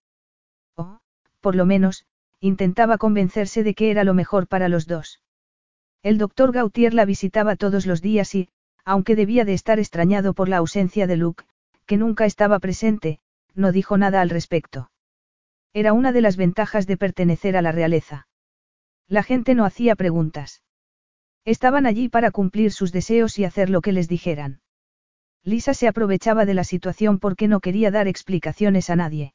O, por lo menos, intentaba convencerse de que era lo mejor para los dos. El doctor Gautier la visitaba todos los días y, aunque debía de estar extrañado por la ausencia de Luke, que nunca estaba presente, no dijo nada al respecto. Era una de las ventajas de pertenecer a la realeza. La gente no hacía preguntas. Estaban allí para cumplir sus deseos y hacer lo que les dijeran. Lisa se aprovechaba de la situación porque no quería dar explicaciones a nadie.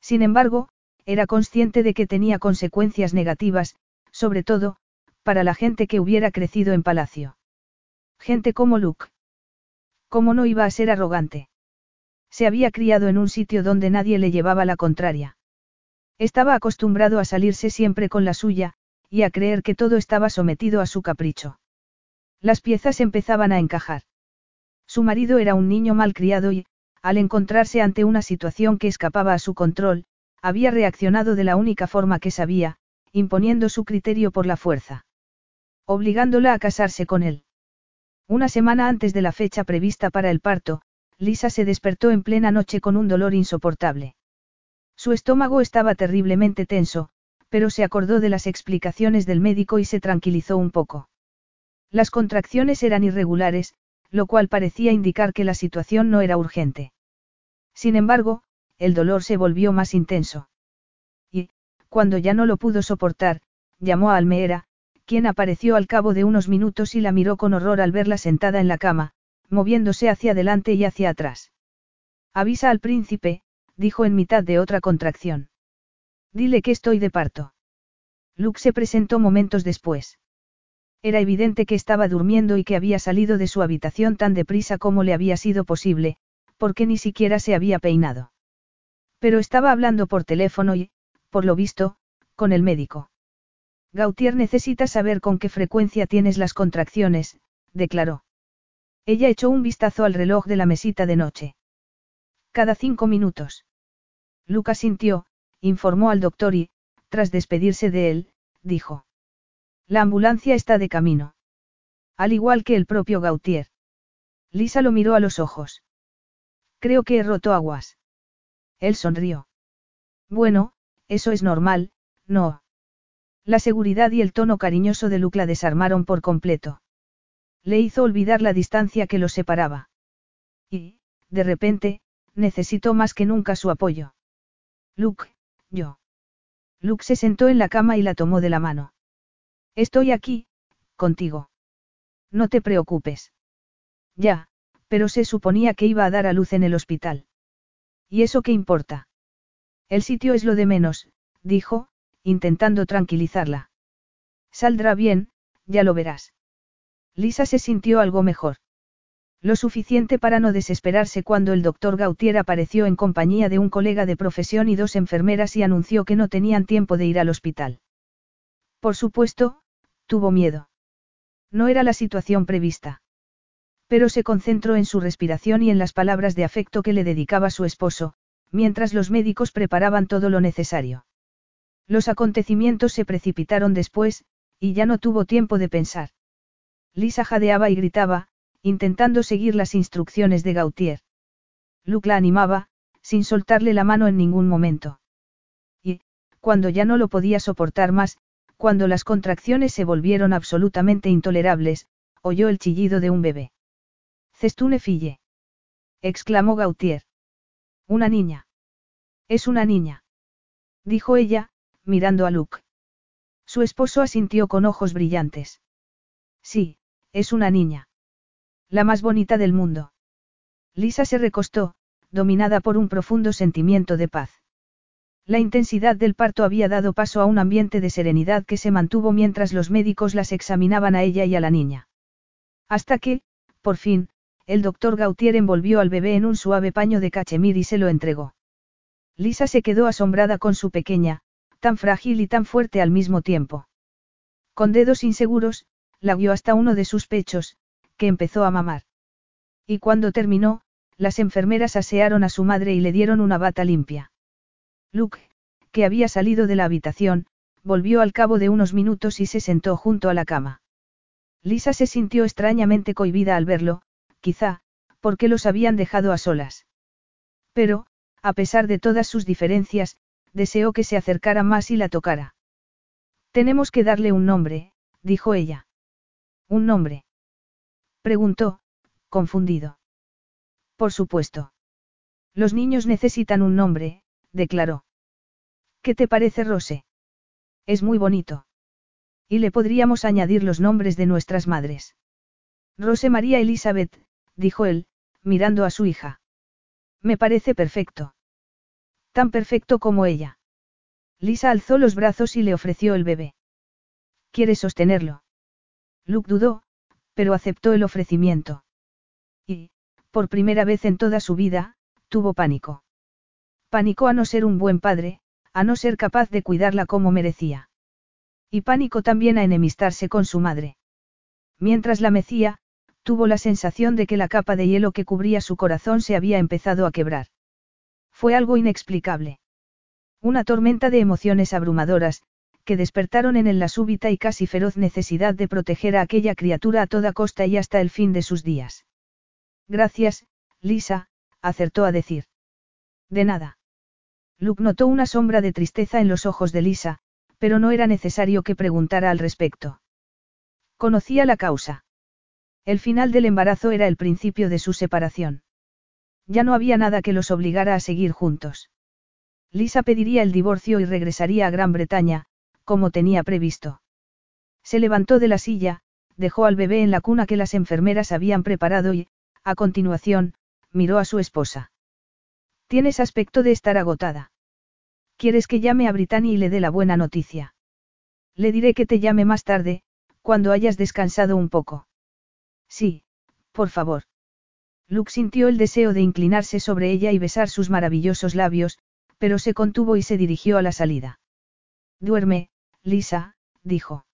Sin embargo, era consciente de que tenía consecuencias negativas, sobre todo, para la gente que hubiera crecido en palacio. Gente como Luke. ¿Cómo no iba a ser arrogante? Se había criado en un sitio donde nadie le llevaba la contraria. Estaba acostumbrado a salirse siempre con la suya, y a creer que todo estaba sometido a su capricho. Las piezas empezaban a encajar. Su marido era un niño malcriado y, al encontrarse ante una situación que escapaba a su control, había reaccionado de la única forma que sabía, imponiendo su criterio por la fuerza. Obligándola a casarse con él. Una semana antes de la fecha prevista para el parto, Lisa se despertó en plena noche con un dolor insoportable. Su estómago estaba terriblemente tenso, pero se acordó de las explicaciones del médico y se tranquilizó un poco. Las contracciones eran irregulares, lo cual parecía indicar que la situación no era urgente. Sin embargo, el dolor se volvió más intenso. Y, cuando ya no lo pudo soportar, llamó a Almeera, quien apareció al cabo de unos minutos y la miró con horror al verla sentada en la cama, moviéndose hacia adelante y hacia atrás. Avisa al príncipe, dijo en mitad de otra contracción. Dile que estoy de parto. Luke se presentó momentos después. Era evidente que estaba durmiendo y que había salido de su habitación tan deprisa como le había sido posible, porque ni siquiera se había peinado. Pero estaba hablando por teléfono y, por lo visto, con el médico. Gautier necesita saber con qué frecuencia tienes las contracciones, declaró. Ella echó un vistazo al reloj de la mesita de noche. Cada cinco minutos. Lucas sintió, informó al doctor y, tras despedirse de él, dijo. La ambulancia está de camino. Al igual que el propio Gautier. Lisa lo miró a los ojos. Creo que he roto aguas. Él sonrió. Bueno, eso es normal, no. La seguridad y el tono cariñoso de Luke la desarmaron por completo. Le hizo olvidar la distancia que los separaba. Y, de repente, necesitó más que nunca su apoyo. Luke, yo. Luke se sentó en la cama y la tomó de la mano. Estoy aquí, contigo. No te preocupes. Ya, pero se suponía que iba a dar a luz en el hospital. ¿Y eso qué importa? El sitio es lo de menos, dijo, intentando tranquilizarla. Saldrá bien, ya lo verás. Lisa se sintió algo mejor. Lo suficiente para no desesperarse cuando el doctor Gautier apareció en compañía de un colega de profesión y dos enfermeras y anunció que no tenían tiempo de ir al hospital. Por supuesto, tuvo miedo. No era la situación prevista. Pero se concentró en su respiración y en las palabras de afecto que le dedicaba su esposo, mientras los médicos preparaban todo lo necesario. Los acontecimientos se precipitaron después, y ya no tuvo tiempo de pensar. Lisa jadeaba y gritaba, intentando seguir las instrucciones de Gautier. Luke la animaba, sin soltarle la mano en ningún momento. Y, cuando ya no lo podía soportar más, cuando las contracciones se volvieron absolutamente intolerables, oyó el chillido de un bebé. Cestune fille. exclamó Gautier. Una niña. Es una niña. Dijo ella, mirando a Luke. Su esposo asintió con ojos brillantes. Sí, es una niña. La más bonita del mundo. Lisa se recostó, dominada por un profundo sentimiento de paz. La intensidad del parto había dado paso a un ambiente de serenidad que se mantuvo mientras los médicos las examinaban a ella y a la niña. Hasta que, por fin, el doctor Gautier envolvió al bebé en un suave paño de cachemir y se lo entregó. Lisa se quedó asombrada con su pequeña, tan frágil y tan fuerte al mismo tiempo. Con dedos inseguros, la guió hasta uno de sus pechos, que empezó a mamar. Y cuando terminó, las enfermeras asearon a su madre y le dieron una bata limpia. Luke, que había salido de la habitación, volvió al cabo de unos minutos y se sentó junto a la cama. Lisa se sintió extrañamente cohibida al verlo, quizá, porque los habían dejado a solas. Pero, a pesar de todas sus diferencias, deseó que se acercara más y la tocara. Tenemos que darle un nombre, dijo ella. ¿Un nombre? Preguntó, confundido. Por supuesto. Los niños necesitan un nombre, declaró. ¿Qué te parece, Rose? Es muy bonito. Y le podríamos añadir los nombres de nuestras madres. Rose María Elizabeth, dijo él, mirando a su hija. Me parece perfecto. Tan perfecto como ella. Lisa alzó los brazos y le ofreció el bebé. ¿Quieres sostenerlo? Luke dudó, pero aceptó el ofrecimiento. Y, por primera vez en toda su vida, tuvo pánico. Pánico a no ser un buen padre, a no ser capaz de cuidarla como merecía. Y pánico también a enemistarse con su madre. Mientras la mecía, tuvo la sensación de que la capa de hielo que cubría su corazón se había empezado a quebrar. Fue algo inexplicable. Una tormenta de emociones abrumadoras, que despertaron en él la súbita y casi feroz necesidad de proteger a aquella criatura a toda costa y hasta el fin de sus días. Gracias, Lisa, acertó a decir. De nada. Luke notó una sombra de tristeza en los ojos de Lisa, pero no era necesario que preguntara al respecto. Conocía la causa. El final del embarazo era el principio de su separación. Ya no había nada que los obligara a seguir juntos. Lisa pediría el divorcio y regresaría a Gran Bretaña, como tenía previsto. Se levantó de la silla, dejó al bebé en la cuna que las enfermeras habían preparado y, a continuación, miró a su esposa. Tienes aspecto de estar agotada. ¿Quieres que llame a Brittany y le dé la buena noticia? Le diré que te llame más tarde, cuando hayas descansado un poco. Sí, por favor. Luke sintió el deseo de inclinarse sobre ella y besar sus maravillosos labios, pero se contuvo y se dirigió a la salida. Duerme, Lisa, dijo.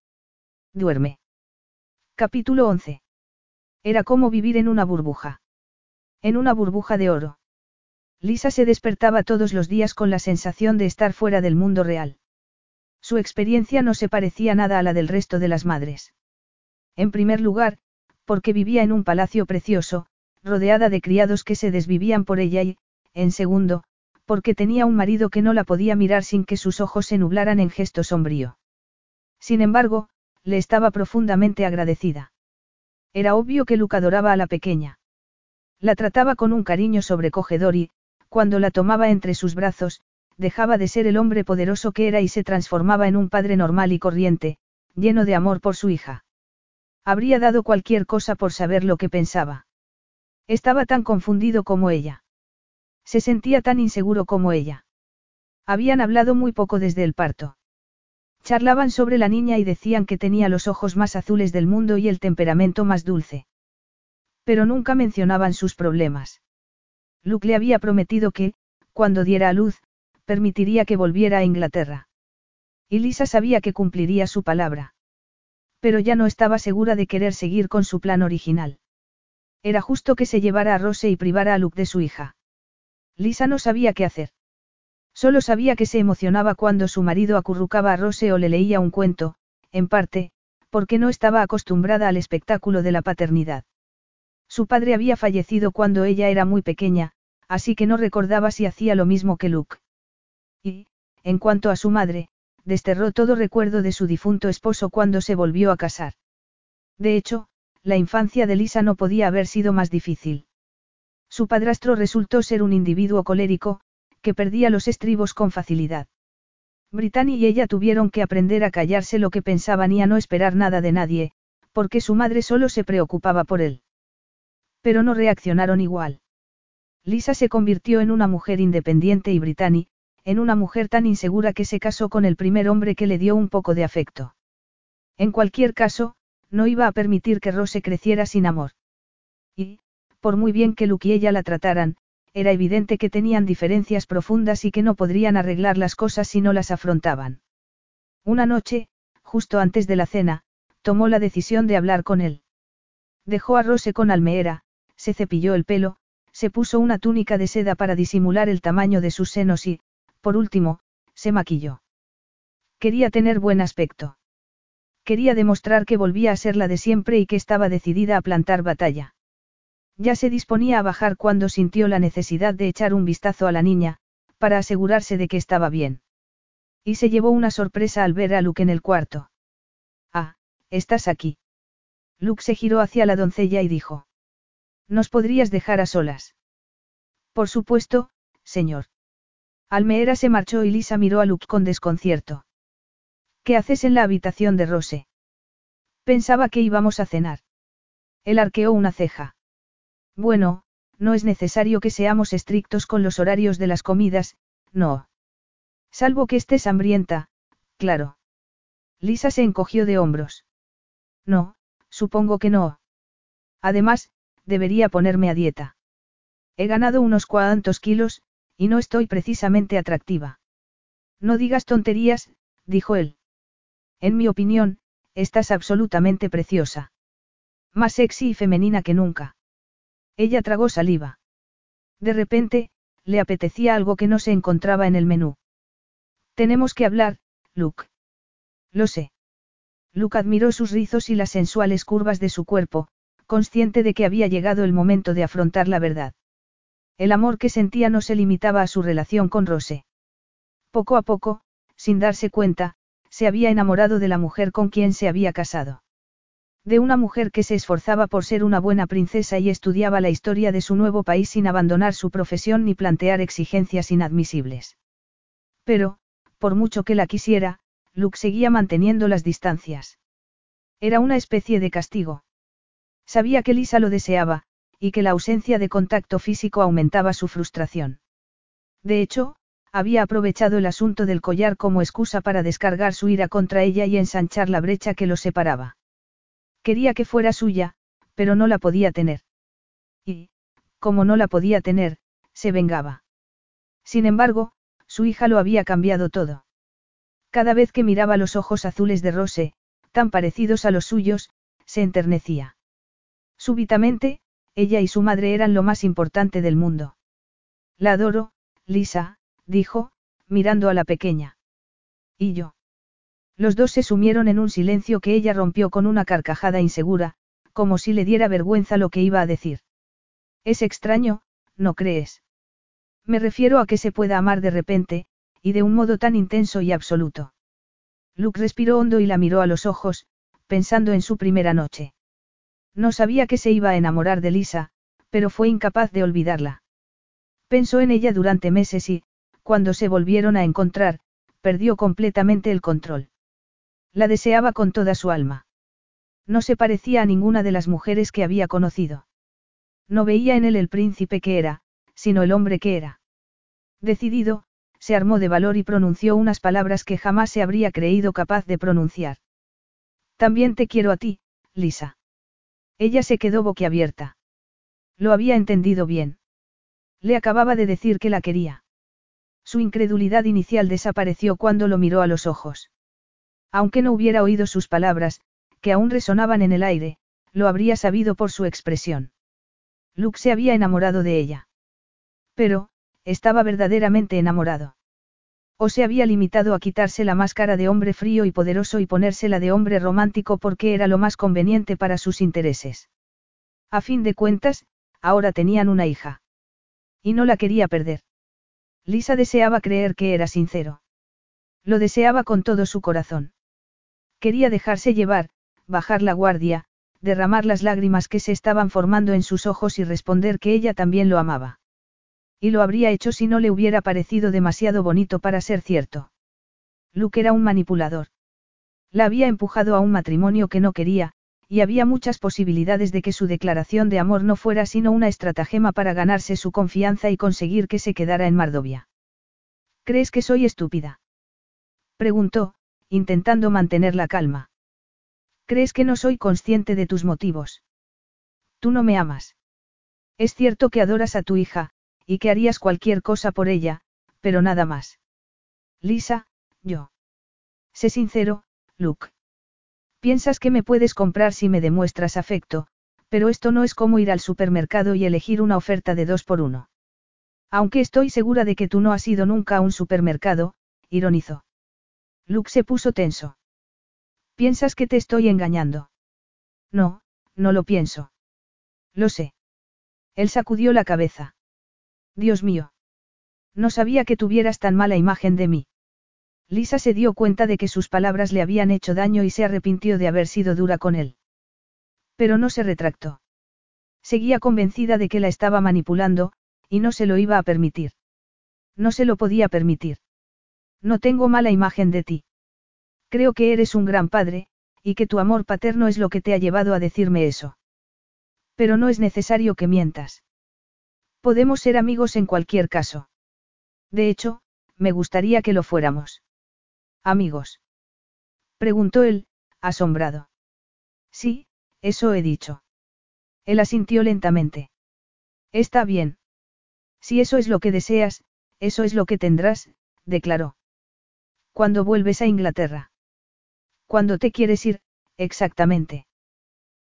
Duerme. Capítulo 11. Era como vivir en una burbuja. En una burbuja de oro. Lisa se despertaba todos los días con la sensación de estar fuera del mundo real. Su experiencia no se parecía nada a la del resto de las madres. En primer lugar, porque vivía en un palacio precioso, rodeada de criados que se desvivían por ella y, en segundo, porque tenía un marido que no la podía mirar sin que sus ojos se nublaran en gesto sombrío. Sin embargo, le estaba profundamente agradecida. Era obvio que Luke adoraba a la pequeña. La trataba con un cariño sobrecogedor y, cuando la tomaba entre sus brazos, dejaba de ser el hombre poderoso que era y se transformaba en un padre normal y corriente, lleno de amor por su hija. Habría dado cualquier cosa por saber lo que pensaba. Estaba tan confundido como ella. Se sentía tan inseguro como ella. Habían hablado muy poco desde el parto. Charlaban sobre la niña y decían que tenía los ojos más azules del mundo y el temperamento más dulce. Pero nunca mencionaban sus problemas. Luke le había prometido que, cuando diera a luz, permitiría que volviera a Inglaterra. Y Lisa sabía que cumpliría su palabra pero ya no estaba segura de querer seguir con su plan original. Era justo que se llevara a Rose y privara a Luke de su hija. Lisa no sabía qué hacer. Solo sabía que se emocionaba cuando su marido acurrucaba a Rose o le leía un cuento, en parte, porque no estaba acostumbrada al espectáculo de la paternidad. Su padre había fallecido cuando ella era muy pequeña, así que no recordaba si hacía lo mismo que Luke. Y, en cuanto a su madre, desterró todo recuerdo de su difunto esposo cuando se volvió a casar. De hecho, la infancia de Lisa no podía haber sido más difícil. Su padrastro resultó ser un individuo colérico, que perdía los estribos con facilidad. Brittany y ella tuvieron que aprender a callarse lo que pensaban y a no esperar nada de nadie, porque su madre solo se preocupaba por él. Pero no reaccionaron igual. Lisa se convirtió en una mujer independiente y Brittany, en una mujer tan insegura que se casó con el primer hombre que le dio un poco de afecto. En cualquier caso, no iba a permitir que Rose creciera sin amor. Y, por muy bien que Luke y ella la trataran, era evidente que tenían diferencias profundas y que no podrían arreglar las cosas si no las afrontaban. Una noche, justo antes de la cena, tomó la decisión de hablar con él. Dejó a Rose con Almeera, se cepilló el pelo, se puso una túnica de seda para disimular el tamaño de sus senos y, por último, se maquilló. Quería tener buen aspecto. Quería demostrar que volvía a ser la de siempre y que estaba decidida a plantar batalla. Ya se disponía a bajar cuando sintió la necesidad de echar un vistazo a la niña, para asegurarse de que estaba bien. Y se llevó una sorpresa al ver a Luke en el cuarto. Ah, estás aquí. Luke se giró hacia la doncella y dijo. ¿Nos podrías dejar a solas? Por supuesto, señor. Almeera se marchó y Lisa miró a Luke con desconcierto. ¿Qué haces en la habitación de Rose? Pensaba que íbamos a cenar. Él arqueó una ceja. Bueno, no es necesario que seamos estrictos con los horarios de las comidas, no. Salvo que estés hambrienta, claro. Lisa se encogió de hombros. No, supongo que no. Además, debería ponerme a dieta. He ganado unos cuantos kilos, y no estoy precisamente atractiva. No digas tonterías, dijo él. En mi opinión, estás absolutamente preciosa. Más sexy y femenina que nunca. Ella tragó saliva. De repente, le apetecía algo que no se encontraba en el menú. Tenemos que hablar, Luke. Lo sé. Luke admiró sus rizos y las sensuales curvas de su cuerpo, consciente de que había llegado el momento de afrontar la verdad. El amor que sentía no se limitaba a su relación con Rose. Poco a poco, sin darse cuenta, se había enamorado de la mujer con quien se había casado. De una mujer que se esforzaba por ser una buena princesa y estudiaba la historia de su nuevo país sin abandonar su profesión ni plantear exigencias inadmisibles. Pero, por mucho que la quisiera, Luke seguía manteniendo las distancias. Era una especie de castigo. Sabía que Lisa lo deseaba, y que la ausencia de contacto físico aumentaba su frustración. De hecho, había aprovechado el asunto del collar como excusa para descargar su ira contra ella y ensanchar la brecha que los separaba. Quería que fuera suya, pero no la podía tener. Y, como no la podía tener, se vengaba. Sin embargo, su hija lo había cambiado todo. Cada vez que miraba los ojos azules de Rose, tan parecidos a los suyos, se enternecía. Súbitamente, ella y su madre eran lo más importante del mundo. La adoro, Lisa, dijo, mirando a la pequeña. ¿Y yo? Los dos se sumieron en un silencio que ella rompió con una carcajada insegura, como si le diera vergüenza lo que iba a decir. Es extraño, ¿no crees? Me refiero a que se pueda amar de repente, y de un modo tan intenso y absoluto. Luke respiró hondo y la miró a los ojos, pensando en su primera noche. No sabía que se iba a enamorar de Lisa, pero fue incapaz de olvidarla. Pensó en ella durante meses y, cuando se volvieron a encontrar, perdió completamente el control. La deseaba con toda su alma. No se parecía a ninguna de las mujeres que había conocido. No veía en él el príncipe que era, sino el hombre que era. Decidido, se armó de valor y pronunció unas palabras que jamás se habría creído capaz de pronunciar. También te quiero a ti, Lisa. Ella se quedó boquiabierta. Lo había entendido bien. Le acababa de decir que la quería. Su incredulidad inicial desapareció cuando lo miró a los ojos. Aunque no hubiera oído sus palabras, que aún resonaban en el aire, lo habría sabido por su expresión. Luke se había enamorado de ella. Pero, estaba verdaderamente enamorado. O se había limitado a quitarse la máscara de hombre frío y poderoso y ponérsela de hombre romántico porque era lo más conveniente para sus intereses. A fin de cuentas, ahora tenían una hija. Y no la quería perder. Lisa deseaba creer que era sincero. Lo deseaba con todo su corazón. Quería dejarse llevar, bajar la guardia, derramar las lágrimas que se estaban formando en sus ojos y responder que ella también lo amaba. Y lo habría hecho si no le hubiera parecido demasiado bonito para ser cierto. Luke era un manipulador. La había empujado a un matrimonio que no quería, y había muchas posibilidades de que su declaración de amor no fuera sino una estratagema para ganarse su confianza y conseguir que se quedara en Mardovia. ¿Crees que soy estúpida? Preguntó, intentando mantener la calma. ¿Crees que no soy consciente de tus motivos? Tú no me amas. Es cierto que adoras a tu hija, y que harías cualquier cosa por ella, pero nada más. Lisa, yo. Sé sincero, Luke. Piensas que me puedes comprar si me demuestras afecto, pero esto no es como ir al supermercado y elegir una oferta de dos por uno. Aunque estoy segura de que tú no has ido nunca a un supermercado, ironizó. Luke se puso tenso. ¿Piensas que te estoy engañando? No, no lo pienso. Lo sé. Él sacudió la cabeza. Dios mío. No sabía que tuvieras tan mala imagen de mí. Lisa se dio cuenta de que sus palabras le habían hecho daño y se arrepintió de haber sido dura con él. Pero no se retractó. Seguía convencida de que la estaba manipulando, Y no se lo iba a permitir. No se lo podía permitir. No tengo mala imagen de ti. Creo que eres un gran padre, y que tu amor paterno es lo que te ha llevado a decirme eso. Pero no es necesario que mientas. Podemos ser amigos en cualquier caso. De hecho, me gustaría que lo fuéramos. Amigos. Preguntó él, asombrado. Sí, eso he dicho. Él asintió lentamente. Está bien. Si eso es lo que deseas, eso es lo que tendrás, declaró. Cuando vuelves a Inglaterra. Cuando te quieres ir, exactamente.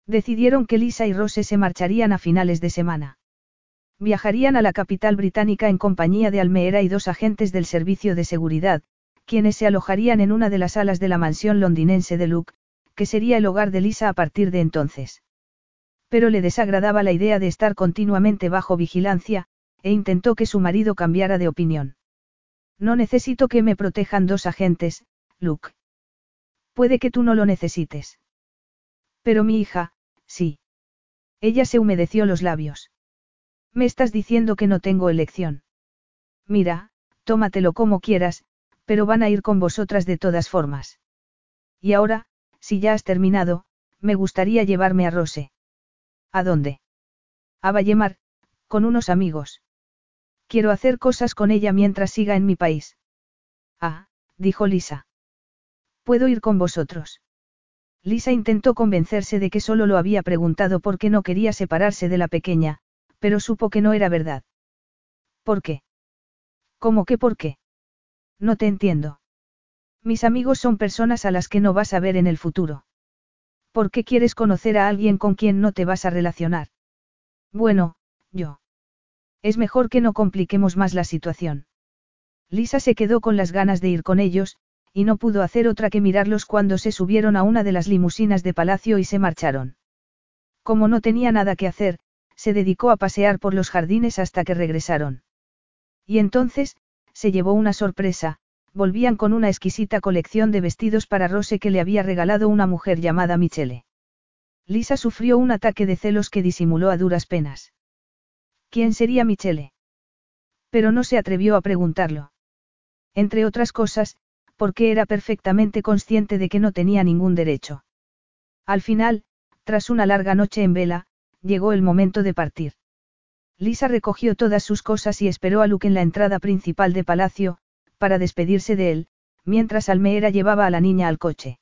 Decidieron que Lisa y Rose se marcharían a finales de semana. Viajarían a la capital británica en compañía de Almeera y dos agentes del servicio de seguridad, quienes se alojarían en una de las salas de la mansión londinense de Luke, que sería el hogar de Lisa a partir de entonces. Pero le desagradaba la idea de estar continuamente bajo vigilancia, e intentó que su marido cambiara de opinión. No necesito que me protejan dos agentes, Luke. Puede que tú no lo necesites. Pero mi hija, sí. Ella se humedeció los labios. Me estás diciendo que no tengo elección. Mira, tómatelo como quieras, pero van a ir con vosotras de todas formas. Y ahora, si ya has terminado, me gustaría llevarme a Rose. ¿A dónde? A Vallemar, con unos amigos. Quiero hacer cosas con ella mientras siga en mi país. Ah, dijo Lisa. ¿Puedo ir con vosotros? Lisa intentó convencerse de que solo lo había preguntado porque no quería separarse de la pequeña, pero supo que no era verdad. ¿Por qué? ¿Cómo que por qué? No te entiendo. Mis amigos son personas a las que no vas a ver en el futuro. ¿Por qué quieres conocer a alguien con quien no te vas a relacionar? Bueno, yo. Es mejor que no compliquemos más la situación. Lisa se quedó con las ganas de ir con ellos, y no pudo hacer otra que mirarlos cuando se subieron a una de las limusinas de palacio y se marcharon. Como no tenía nada que hacer, se dedicó a pasear por los jardines hasta que regresaron. Y entonces, se llevó una sorpresa, volvían con una exquisita colección de vestidos para Rose que le había regalado una mujer llamada Michele. Lisa sufrió un ataque de celos que disimuló a duras penas. ¿Quién sería Michele? Pero no se atrevió a preguntarlo. Entre otras cosas, porque era perfectamente consciente de que no tenía ningún derecho. Al final, tras una larga noche en vela, llegó el momento de partir. Lisa recogió todas sus cosas y esperó a Luke en la entrada principal de palacio, para despedirse de él, mientras Almeera llevaba a la niña al coche.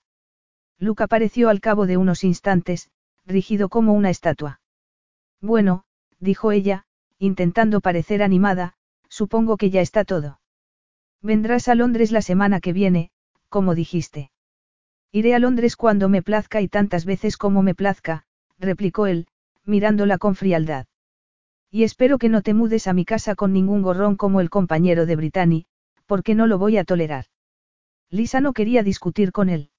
Luke apareció al cabo de unos instantes, rígido como una estatua. Bueno, dijo ella, intentando parecer animada, supongo que ya está todo. Vendrás a Londres la semana que viene, como dijiste. Iré a Londres cuando me plazca y tantas veces como me plazca, replicó él, mirándola con frialdad. Y espero que no te mudes a mi casa con ningún gorrón como el compañero de Brittany, porque no lo voy a tolerar. Lisa no quería discutir con él.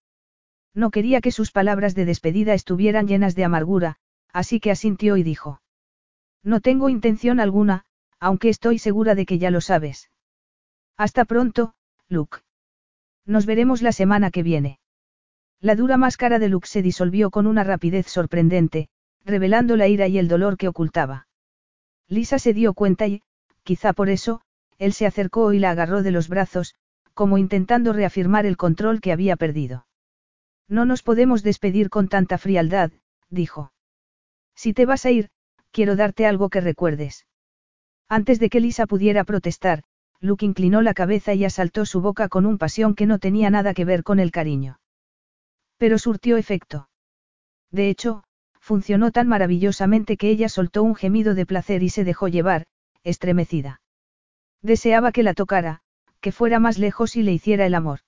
No quería que sus palabras de despedida estuvieran llenas de amargura, así que asintió y dijo. No tengo intención alguna, aunque estoy segura de que ya lo sabes. Hasta pronto, Luke. Nos veremos la semana que viene. La dura máscara de Luke se disolvió con una rapidez sorprendente, revelando la ira y el dolor que ocultaba. Lisa se dio cuenta y, quizá por eso, él se acercó y la agarró de los brazos, como intentando reafirmar el control que había perdido. No nos podemos despedir con tanta frialdad, dijo. Si te vas a ir, quiero darte algo que recuerdes. Antes de que Lisa pudiera protestar, Luke inclinó la cabeza y asaltó su boca con un pasión que no tenía nada que ver con el cariño. Pero surtió efecto. De hecho, funcionó tan maravillosamente que ella soltó un gemido de placer y se dejó llevar, estremecida. Deseaba que la tocara, que fuera más lejos y le hiciera el amor.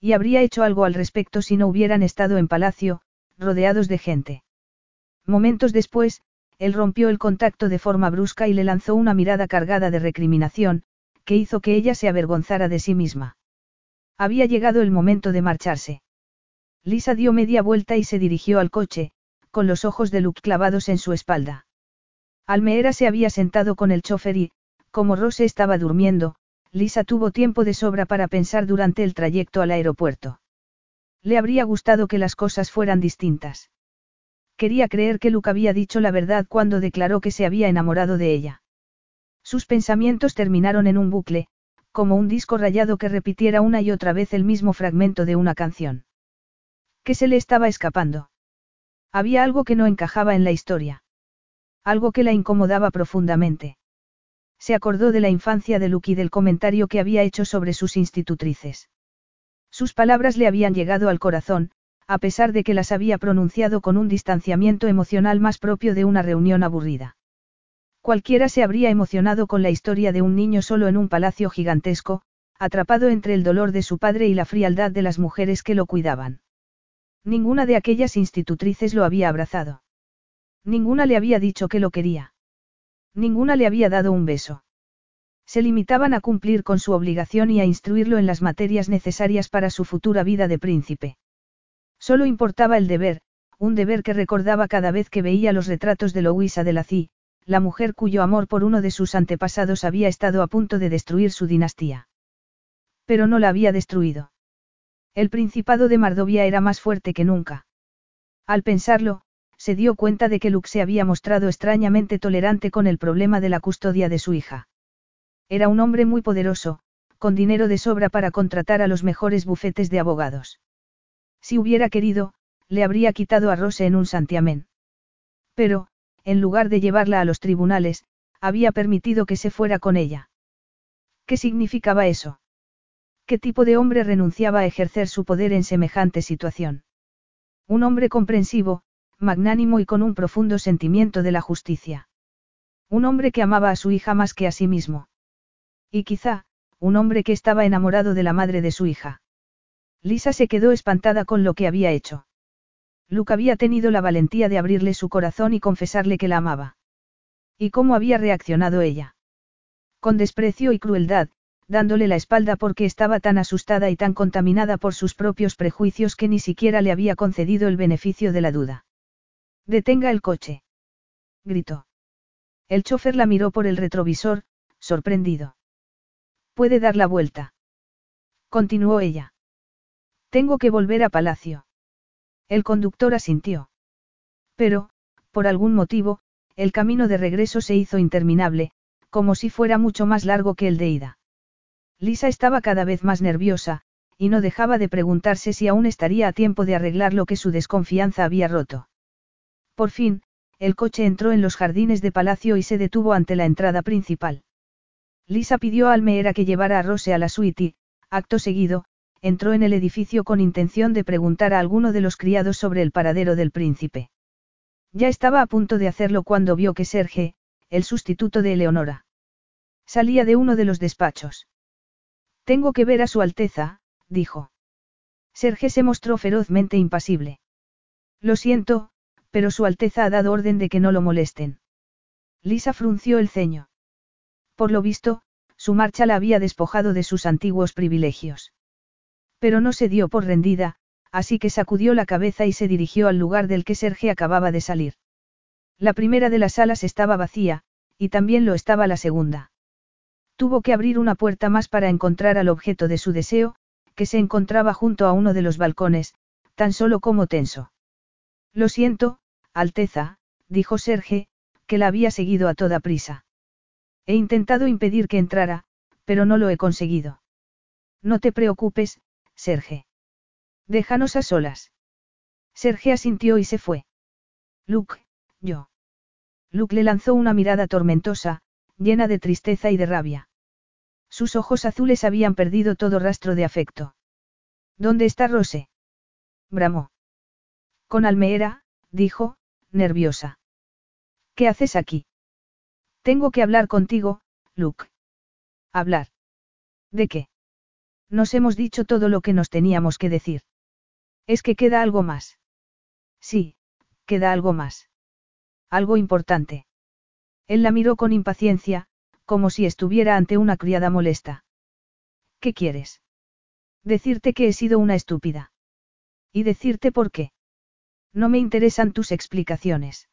Y habría hecho algo al respecto si no hubieran estado en palacio, rodeados de gente. Momentos después, él rompió el contacto de forma brusca y le lanzó una mirada cargada de recriminación, que hizo que ella se avergonzara de sí misma. Había llegado el momento de marcharse. Lisa dio media vuelta y se dirigió al coche, con los ojos de Luke clavados en su espalda. Almeera se había sentado con el chofer y, como Rose estaba durmiendo, Lisa tuvo tiempo de sobra para pensar durante el trayecto al aeropuerto. Le habría gustado que las cosas fueran distintas. Quería creer que Luke había dicho la verdad cuando declaró que se había enamorado de ella. Sus pensamientos terminaron en un bucle, como un disco rayado que repitiera una y otra vez el mismo fragmento de una canción. ¿Qué se le estaba escapando? Había algo que no encajaba en la historia. Algo que la incomodaba profundamente. Se acordó de la infancia de Luke y del comentario que había hecho sobre sus institutrices. Sus palabras le habían llegado al corazón, a pesar de que las había pronunciado con un distanciamiento emocional más propio de una reunión aburrida. Cualquiera se habría emocionado con la historia de un niño solo en un palacio gigantesco, atrapado entre el dolor de su padre y la frialdad de las mujeres que lo cuidaban. Ninguna de aquellas institutrices lo había abrazado. Ninguna le había dicho que lo quería. Ninguna le había dado un beso. Se limitaban a cumplir con su obligación y a instruirlo en las materias necesarias para su futura vida de príncipe. Solo importaba el deber, un deber que recordaba cada vez que veía los retratos de Louisa de Lacy, la mujer cuyo amor por uno de sus antepasados había estado a punto de destruir su dinastía. Pero no la había destruido. El principado de Mardovia era más fuerte que nunca. Al pensarlo, se dio cuenta de que Luke se había mostrado extrañamente tolerante con el problema de la custodia de su hija. Era un hombre muy poderoso, con dinero de sobra para contratar a los mejores bufetes de abogados. Si hubiera querido, le habría quitado a Rose en un santiamén. Pero, en lugar de llevarla a los tribunales, había permitido que se fuera con ella. ¿Qué significaba eso? ¿Qué tipo de hombre renunciaba a ejercer su poder en semejante situación? Un hombre comprensivo, magnánimo y con un profundo sentimiento de la justicia. Un hombre que amaba a su hija más que a sí mismo. Y quizá, un hombre que estaba enamorado de la madre de su hija. Lisa se quedó espantada con lo que había hecho. Luke había tenido la valentía de abrirle su corazón y confesarle que la amaba. ¿Y cómo había reaccionado ella? Con desprecio y crueldad, dándole la espalda porque estaba tan asustada y tan contaminada por sus propios prejuicios que ni siquiera le había concedido el beneficio de la duda. Detenga el coche. Gritó. El chofer la miró por el retrovisor, sorprendido. Puede dar la vuelta. Continuó ella. Tengo que volver a palacio. El conductor asintió. Pero, por algún motivo, el camino de regreso se hizo interminable, como si fuera mucho más largo que el de ida. Lisa estaba cada vez más nerviosa, y no dejaba de preguntarse si aún estaría a tiempo de arreglar lo que su desconfianza había roto. Por fin, el coche entró en los jardines de palacio y se detuvo ante la entrada principal. Lisa pidió a Almeera que llevara a Rose a la suite y, acto seguido, entró en el edificio con intención de preguntar a alguno de los criados sobre el paradero del príncipe. Ya estaba a punto de hacerlo cuando vio que Serge, el sustituto de Eleonora, salía de uno de los despachos. Tengo que ver a Su Alteza, dijo. Serge se mostró ferozmente impasible. Lo siento, pero Su Alteza ha dado orden de que no lo molesten. Lisa frunció el ceño. Por lo visto, su marcha la había despojado de sus antiguos privilegios. Pero no se dio por rendida, así que sacudió la cabeza y se dirigió al lugar del que Serge acababa de salir. La primera de las salas estaba vacía, y también lo estaba la segunda. Tuvo que abrir una puerta más para encontrar al objeto de su deseo, que se encontraba junto a uno de los balcones, tan solo como tenso. Lo siento, Alteza, dijo Serge, que la había seguido a toda prisa. He intentado impedir que entrara, pero no lo he conseguido. No te preocupes, Serge. Déjanos a solas. Serge asintió y se fue. Luke, yo. Luke le lanzó una mirada tormentosa, llena de tristeza y de rabia. Sus ojos azules habían perdido todo rastro de afecto. ¿Dónde está Rose? bramó. Con Almeera, dijo, nerviosa. ¿Qué haces aquí? Tengo que hablar contigo, Luke. ¿Hablar? ¿De qué? Nos hemos dicho todo lo que nos teníamos que decir. Es que queda algo más. Sí, queda algo más. Algo importante. Él la miró con impaciencia, como si estuviera ante una criada molesta. ¿Qué quieres? Decirte que he sido una estúpida. Y decirte por qué. No me interesan tus explicaciones.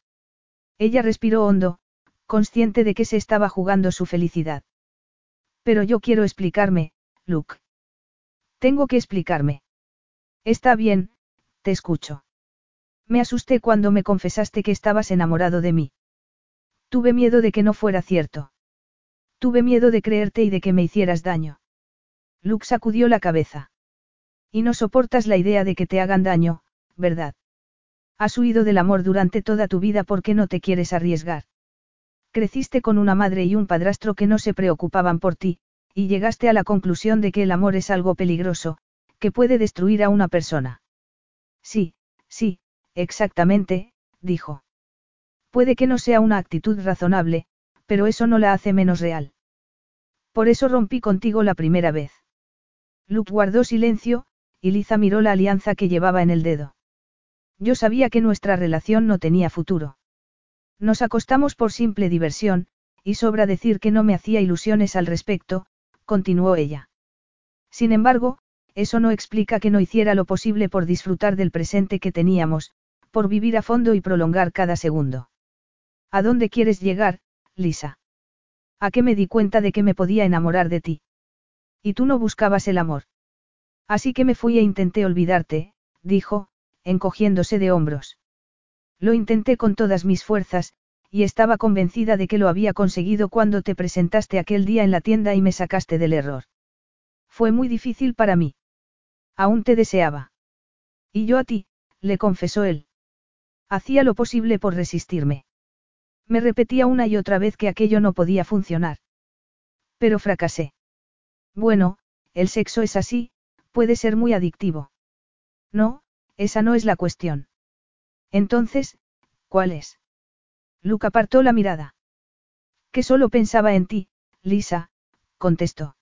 Ella respiró hondo, consciente de que se estaba jugando su felicidad. Pero yo quiero explicarme, Luke. Tengo que explicarme. Está bien, te escucho. Me asusté cuando me confesaste que estabas enamorado de mí. Tuve miedo de que no fuera cierto. Tuve miedo de creerte y de que me hicieras daño. Luke sacudió la cabeza. Y no soportas la idea de que te hagan daño, ¿verdad? Has huido del amor durante toda tu vida porque no te quieres arriesgar. Creciste con una madre y un padrastro que no se preocupaban por ti, y llegaste a la conclusión de que el amor es algo peligroso, que puede destruir a una persona. Sí, sí, exactamente, dijo. Puede que no sea una actitud razonable, pero eso no la hace menos real. Por eso rompí contigo la primera vez. Luke guardó silencio, y Liza miró la alianza que llevaba en el dedo. Yo sabía que nuestra relación no tenía futuro. Nos acostamos por simple diversión, y sobra decir que no me hacía ilusiones al respecto, continuó ella. Sin embargo, eso no explica que no hiciera lo posible por disfrutar del presente que teníamos, por vivir a fondo y prolongar cada segundo. ¿A dónde quieres llegar, Lisa? ¿A qué me di cuenta de que me podía enamorar de ti? Y tú no buscabas el amor. Así que me fui e intenté olvidarte, dijo, encogiéndose de hombros. Lo intenté con todas mis fuerzas, y estaba convencida de que lo había conseguido cuando te presentaste aquel día en la tienda y me sacaste del error. Fue muy difícil para mí. Aún te deseaba. Y yo a ti, le confesó él. Hacía lo posible por resistirme. Me repetía una y otra vez que aquello no podía funcionar. Pero fracasé. Bueno, el sexo es así, puede ser muy adictivo. No, esa no es la cuestión. Entonces, ¿cuál es? Luke apartó la mirada. Que solo pensaba en ti, Lisa, contestó.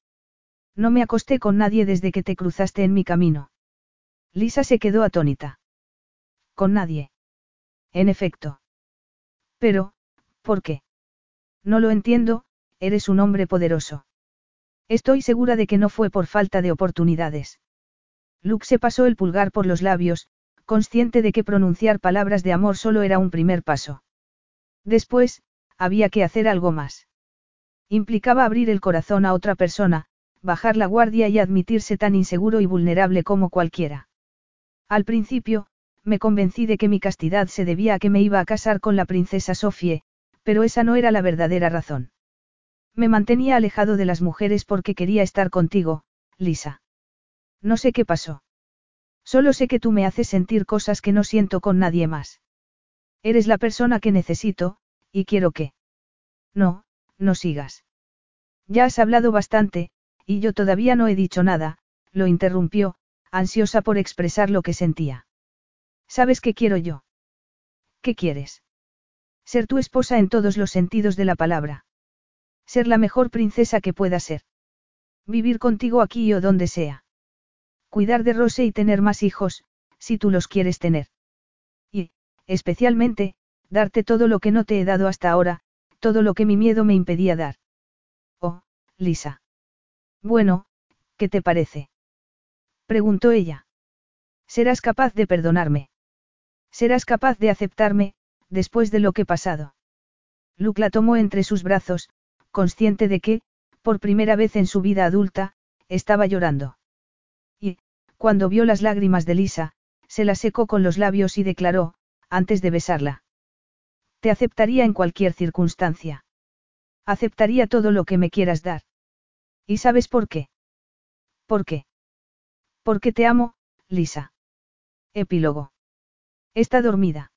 No me acosté con nadie desde que te cruzaste en mi camino. Lisa se quedó atónita. Con nadie. En efecto. Pero, ¿por qué? No lo entiendo, eres un hombre poderoso. Estoy segura de que no fue por falta de oportunidades. Luke se pasó el pulgar por los labios, consciente de que pronunciar palabras de amor solo era un primer paso. Después, había que hacer algo más. Implicaba abrir el corazón a otra persona, bajar la guardia y admitirse tan inseguro y vulnerable como cualquiera. Al principio, me convencí de que mi castidad se debía a que me iba a casar con la princesa Sofie, pero esa no era la verdadera razón. Me mantenía alejado de las mujeres porque quería estar contigo, Lisa. No sé qué pasó. Solo sé que tú me haces sentir cosas que no siento con nadie más. Eres la persona que necesito, y quiero que... No, no sigas. Ya has hablado bastante, y yo todavía no he dicho nada, lo interrumpió, ansiosa por expresar lo que sentía. ¿Sabes qué quiero yo? ¿Qué quieres? Ser tu esposa en todos los sentidos de la palabra. Ser la mejor princesa que pueda ser. Vivir contigo aquí o donde sea. Cuidar de Rose y tener más hijos, si tú los quieres tener. Especialmente, darte todo lo que no te he dado hasta ahora, todo lo que mi miedo me impedía dar. Oh, Lisa. Bueno, ¿qué te parece? Preguntó ella. Serás capaz de perdonarme. Serás capaz de aceptarme, después de lo que he pasado. Luke la tomó entre sus brazos, consciente de que, por primera vez en su vida adulta, estaba llorando. Y, cuando vio las lágrimas de Lisa, se las secó con los labios y declaró, antes de besarla. Te aceptaría en cualquier circunstancia. Aceptaría todo lo que me quieras dar. ¿Y sabes por qué? ¿Por qué? Porque te amo, Lisa. Epílogo. Está dormida.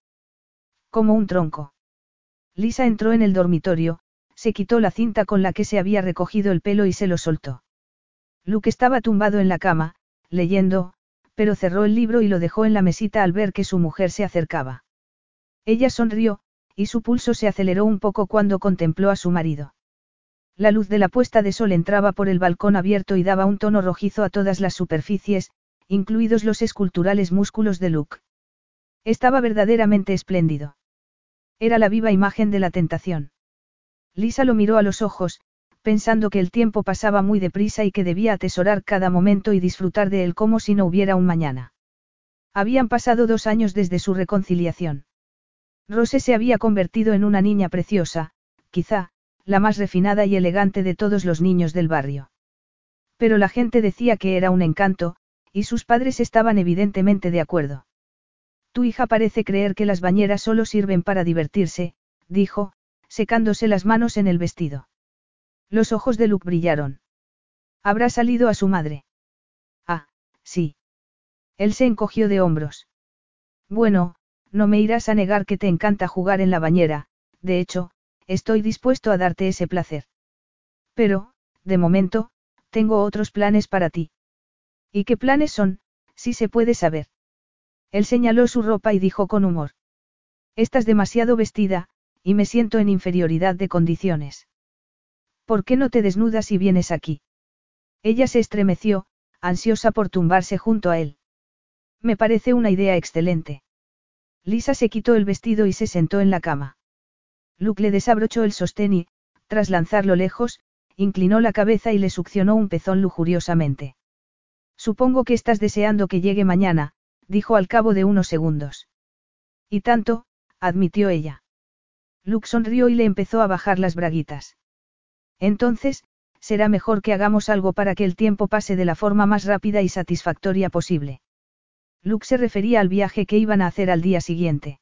Como un tronco. Lisa entró en el dormitorio, se quitó la cinta con la que se había recogido el pelo y se lo soltó. Luke estaba tumbado en la cama, leyendo, pero cerró el libro y lo dejó en la mesita al ver que su mujer se acercaba. Ella sonrió, y su pulso se aceleró un poco cuando contempló a su marido. La luz de la puesta de sol entraba por el balcón abierto y daba un tono rojizo a todas las superficies, incluidos los esculturales músculos de Luke. Estaba verdaderamente espléndido. Era la viva imagen de la tentación. Lisa lo miró a los ojos, pensando que el tiempo pasaba muy deprisa y que debía atesorar cada momento y disfrutar de él como si no hubiera un mañana. Habían pasado dos años desde su reconciliación. Rose se había convertido en una niña preciosa, quizá, la más refinada y elegante de todos los niños del barrio. Pero la gente decía que era un encanto, y sus padres estaban evidentemente de acuerdo. Tu hija parece creer que las bañeras solo sirven para divertirse, dijo, secándose las manos en el vestido. Los ojos de Luke brillaron. Habrá salido a su madre. Ah, sí. Él se encogió de hombros. Bueno, no me irás a negar que te encanta jugar en la bañera, de hecho, estoy dispuesto a darte ese placer. Pero, de momento, tengo otros planes para ti. ¿Y qué planes son, si se puede saber? Él señaló su ropa y dijo con humor. Estás demasiado vestida, y me siento en inferioridad de condiciones. ¿Por qué no te desnudas y vienes aquí? Ella se estremeció, ansiosa por tumbarse junto a él. Me parece una idea excelente. Lisa se quitó el vestido y se sentó en la cama. Luke le desabrochó el sostén y, tras lanzarlo lejos, inclinó la cabeza y le succionó un pezón lujuriosamente. Supongo que estás deseando que llegue mañana, dijo al cabo de unos segundos. Y tanto, admitió ella. Luke sonrió y le empezó a bajar las braguitas. Entonces, será mejor que hagamos algo para que el tiempo pase de la forma más rápida y satisfactoria posible. Luke se refería al viaje que iban a hacer al día siguiente.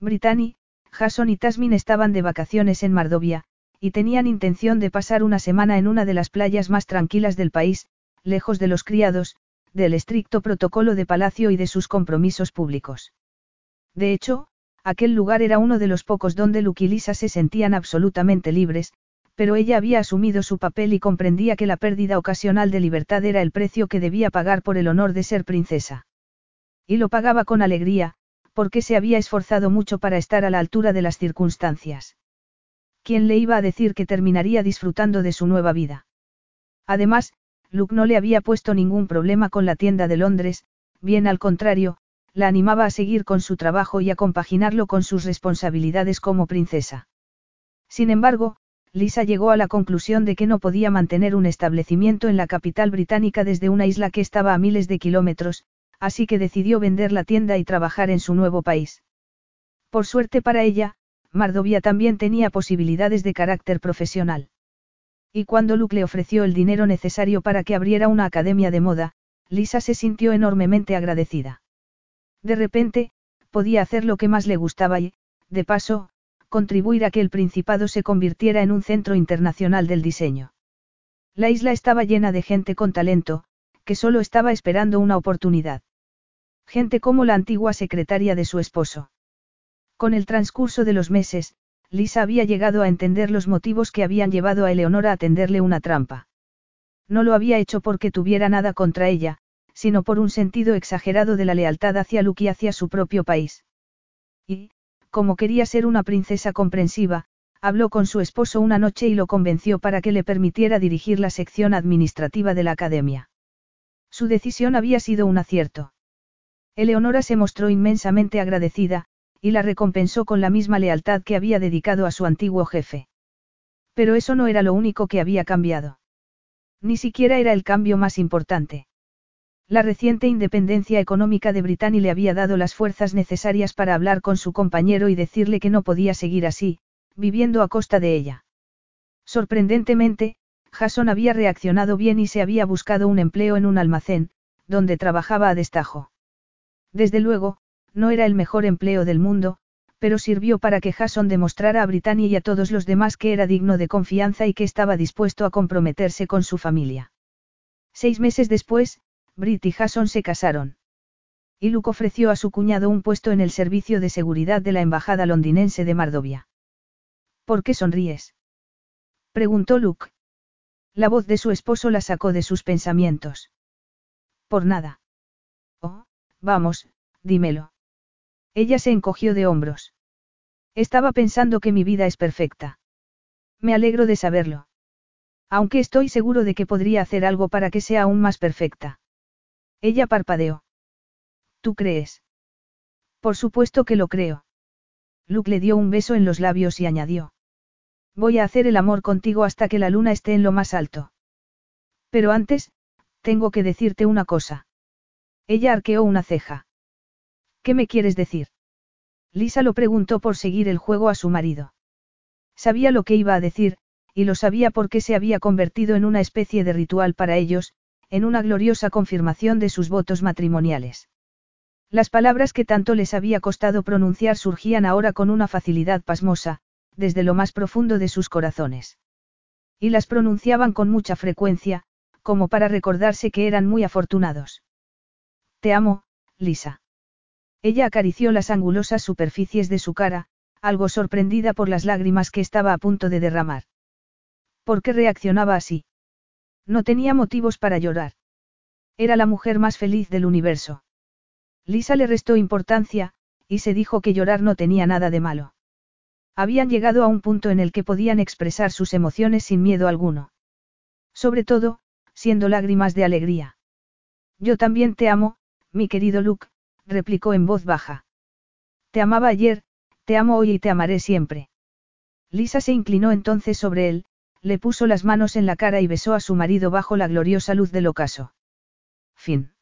Brittany, Jason y Tasmin estaban de vacaciones en Mardovia, y tenían intención de pasar una semana en una de las playas más tranquilas del país, lejos de los criados, del estricto protocolo de palacio y de sus compromisos públicos. De hecho, aquel lugar era uno de los pocos donde Luke y Lisa se sentían absolutamente libres, pero ella había asumido su papel y comprendía que la pérdida ocasional de libertad era el precio que debía pagar por el honor de ser princesa. Y lo pagaba con alegría, porque se había esforzado mucho para estar a la altura de las circunstancias. ¿Quién le iba a decir que terminaría disfrutando de su nueva vida? Además, Luke no le había puesto ningún problema con la tienda de Londres, bien al contrario, la animaba a seguir con su trabajo y a compaginarlo con sus responsabilidades como princesa. Sin embargo, Lisa llegó a la conclusión de que no podía mantener un establecimiento en la capital británica desde una isla que estaba a miles de kilómetros, así que decidió vender la tienda y trabajar en su nuevo país. Por suerte para ella, Mardovia también tenía posibilidades de carácter profesional. Y cuando Luke le ofreció el dinero necesario para que abriera una academia de moda, Lisa se sintió enormemente agradecida. De repente, podía hacer lo que más le gustaba y, de paso, contribuir a que el Principado se convirtiera en un centro internacional del diseño. La isla estaba llena de gente con talento, que solo estaba esperando una oportunidad. Gente como la antigua secretaria de su esposo. Con el transcurso de los meses, Lisa había llegado a entender los motivos que habían llevado a Eleonora a tenderle una trampa. No lo había hecho porque tuviera nada contra ella, sino por un sentido exagerado de la lealtad hacia Luke y hacia su propio país. Y, como quería ser una princesa comprensiva, habló con su esposo una noche y lo convenció para que le permitiera dirigir la sección administrativa de la academia. Su decisión había sido un acierto. Eleonora se mostró inmensamente agradecida, y la recompensó con la misma lealtad que había dedicado a su antiguo jefe. Pero eso no era lo único que había cambiado. Ni siquiera era el cambio más importante. La reciente independencia económica de Britania le había dado las fuerzas necesarias para hablar con su compañero y decirle que no podía seguir así, viviendo a costa de ella. Sorprendentemente, Jason había reaccionado bien y se había buscado un empleo en un almacén, donde trabajaba a destajo. Desde luego, no era el mejor empleo del mundo, pero sirvió para que Jason demostrara a Brittany y a todos los demás que era digno de confianza y que estaba dispuesto a comprometerse con su familia. Seis meses después, Brit y Jason se casaron. Y Luke ofreció a su cuñado un puesto en el servicio de seguridad de la embajada londinense de Mardovia. ¿Por qué sonríes? preguntó Luke. La voz de su esposo la sacó de sus pensamientos. Por nada. Vamos, dímelo. Ella se encogió de hombros. Estaba pensando que mi vida es perfecta. Me alegro de saberlo. Aunque estoy seguro de que podría hacer algo para que sea aún más perfecta. Ella parpadeó. ¿Tú crees? Por supuesto que lo creo. Luke le dio un beso en los labios y añadió. Voy a hacer el amor contigo hasta que la luna esté en lo más alto. Pero antes, tengo que decirte una cosa. Ella arqueó una ceja. ¿Qué me quieres decir? Lisa lo preguntó por seguir el juego a su marido. Sabía lo que iba a decir, y lo sabía porque se había convertido en una especie de ritual para ellos, en una gloriosa confirmación de sus votos matrimoniales. Las palabras que tanto les había costado pronunciar surgían ahora con una facilidad pasmosa, desde lo más profundo de sus corazones. Y las pronunciaban con mucha frecuencia, como para recordarse que eran muy afortunados. Te amo, Lisa. Ella acarició las angulosas superficies de su cara, algo sorprendida por las lágrimas que estaba a punto de derramar. ¿Por qué reaccionaba así? No tenía motivos para llorar. Era la mujer más feliz del universo. Lisa le restó importancia, y se dijo que llorar no tenía nada de malo. Habían llegado a un punto en el que podían expresar sus emociones sin miedo alguno. Sobre todo, siendo lágrimas de alegría. Yo también te amo, mi querido Luke, replicó en voz baja. Te amaba ayer, te amo hoy y te amaré siempre. Lisa se inclinó entonces sobre él, le puso las manos en la cara y besó a su marido bajo la gloriosa luz del ocaso. Fin.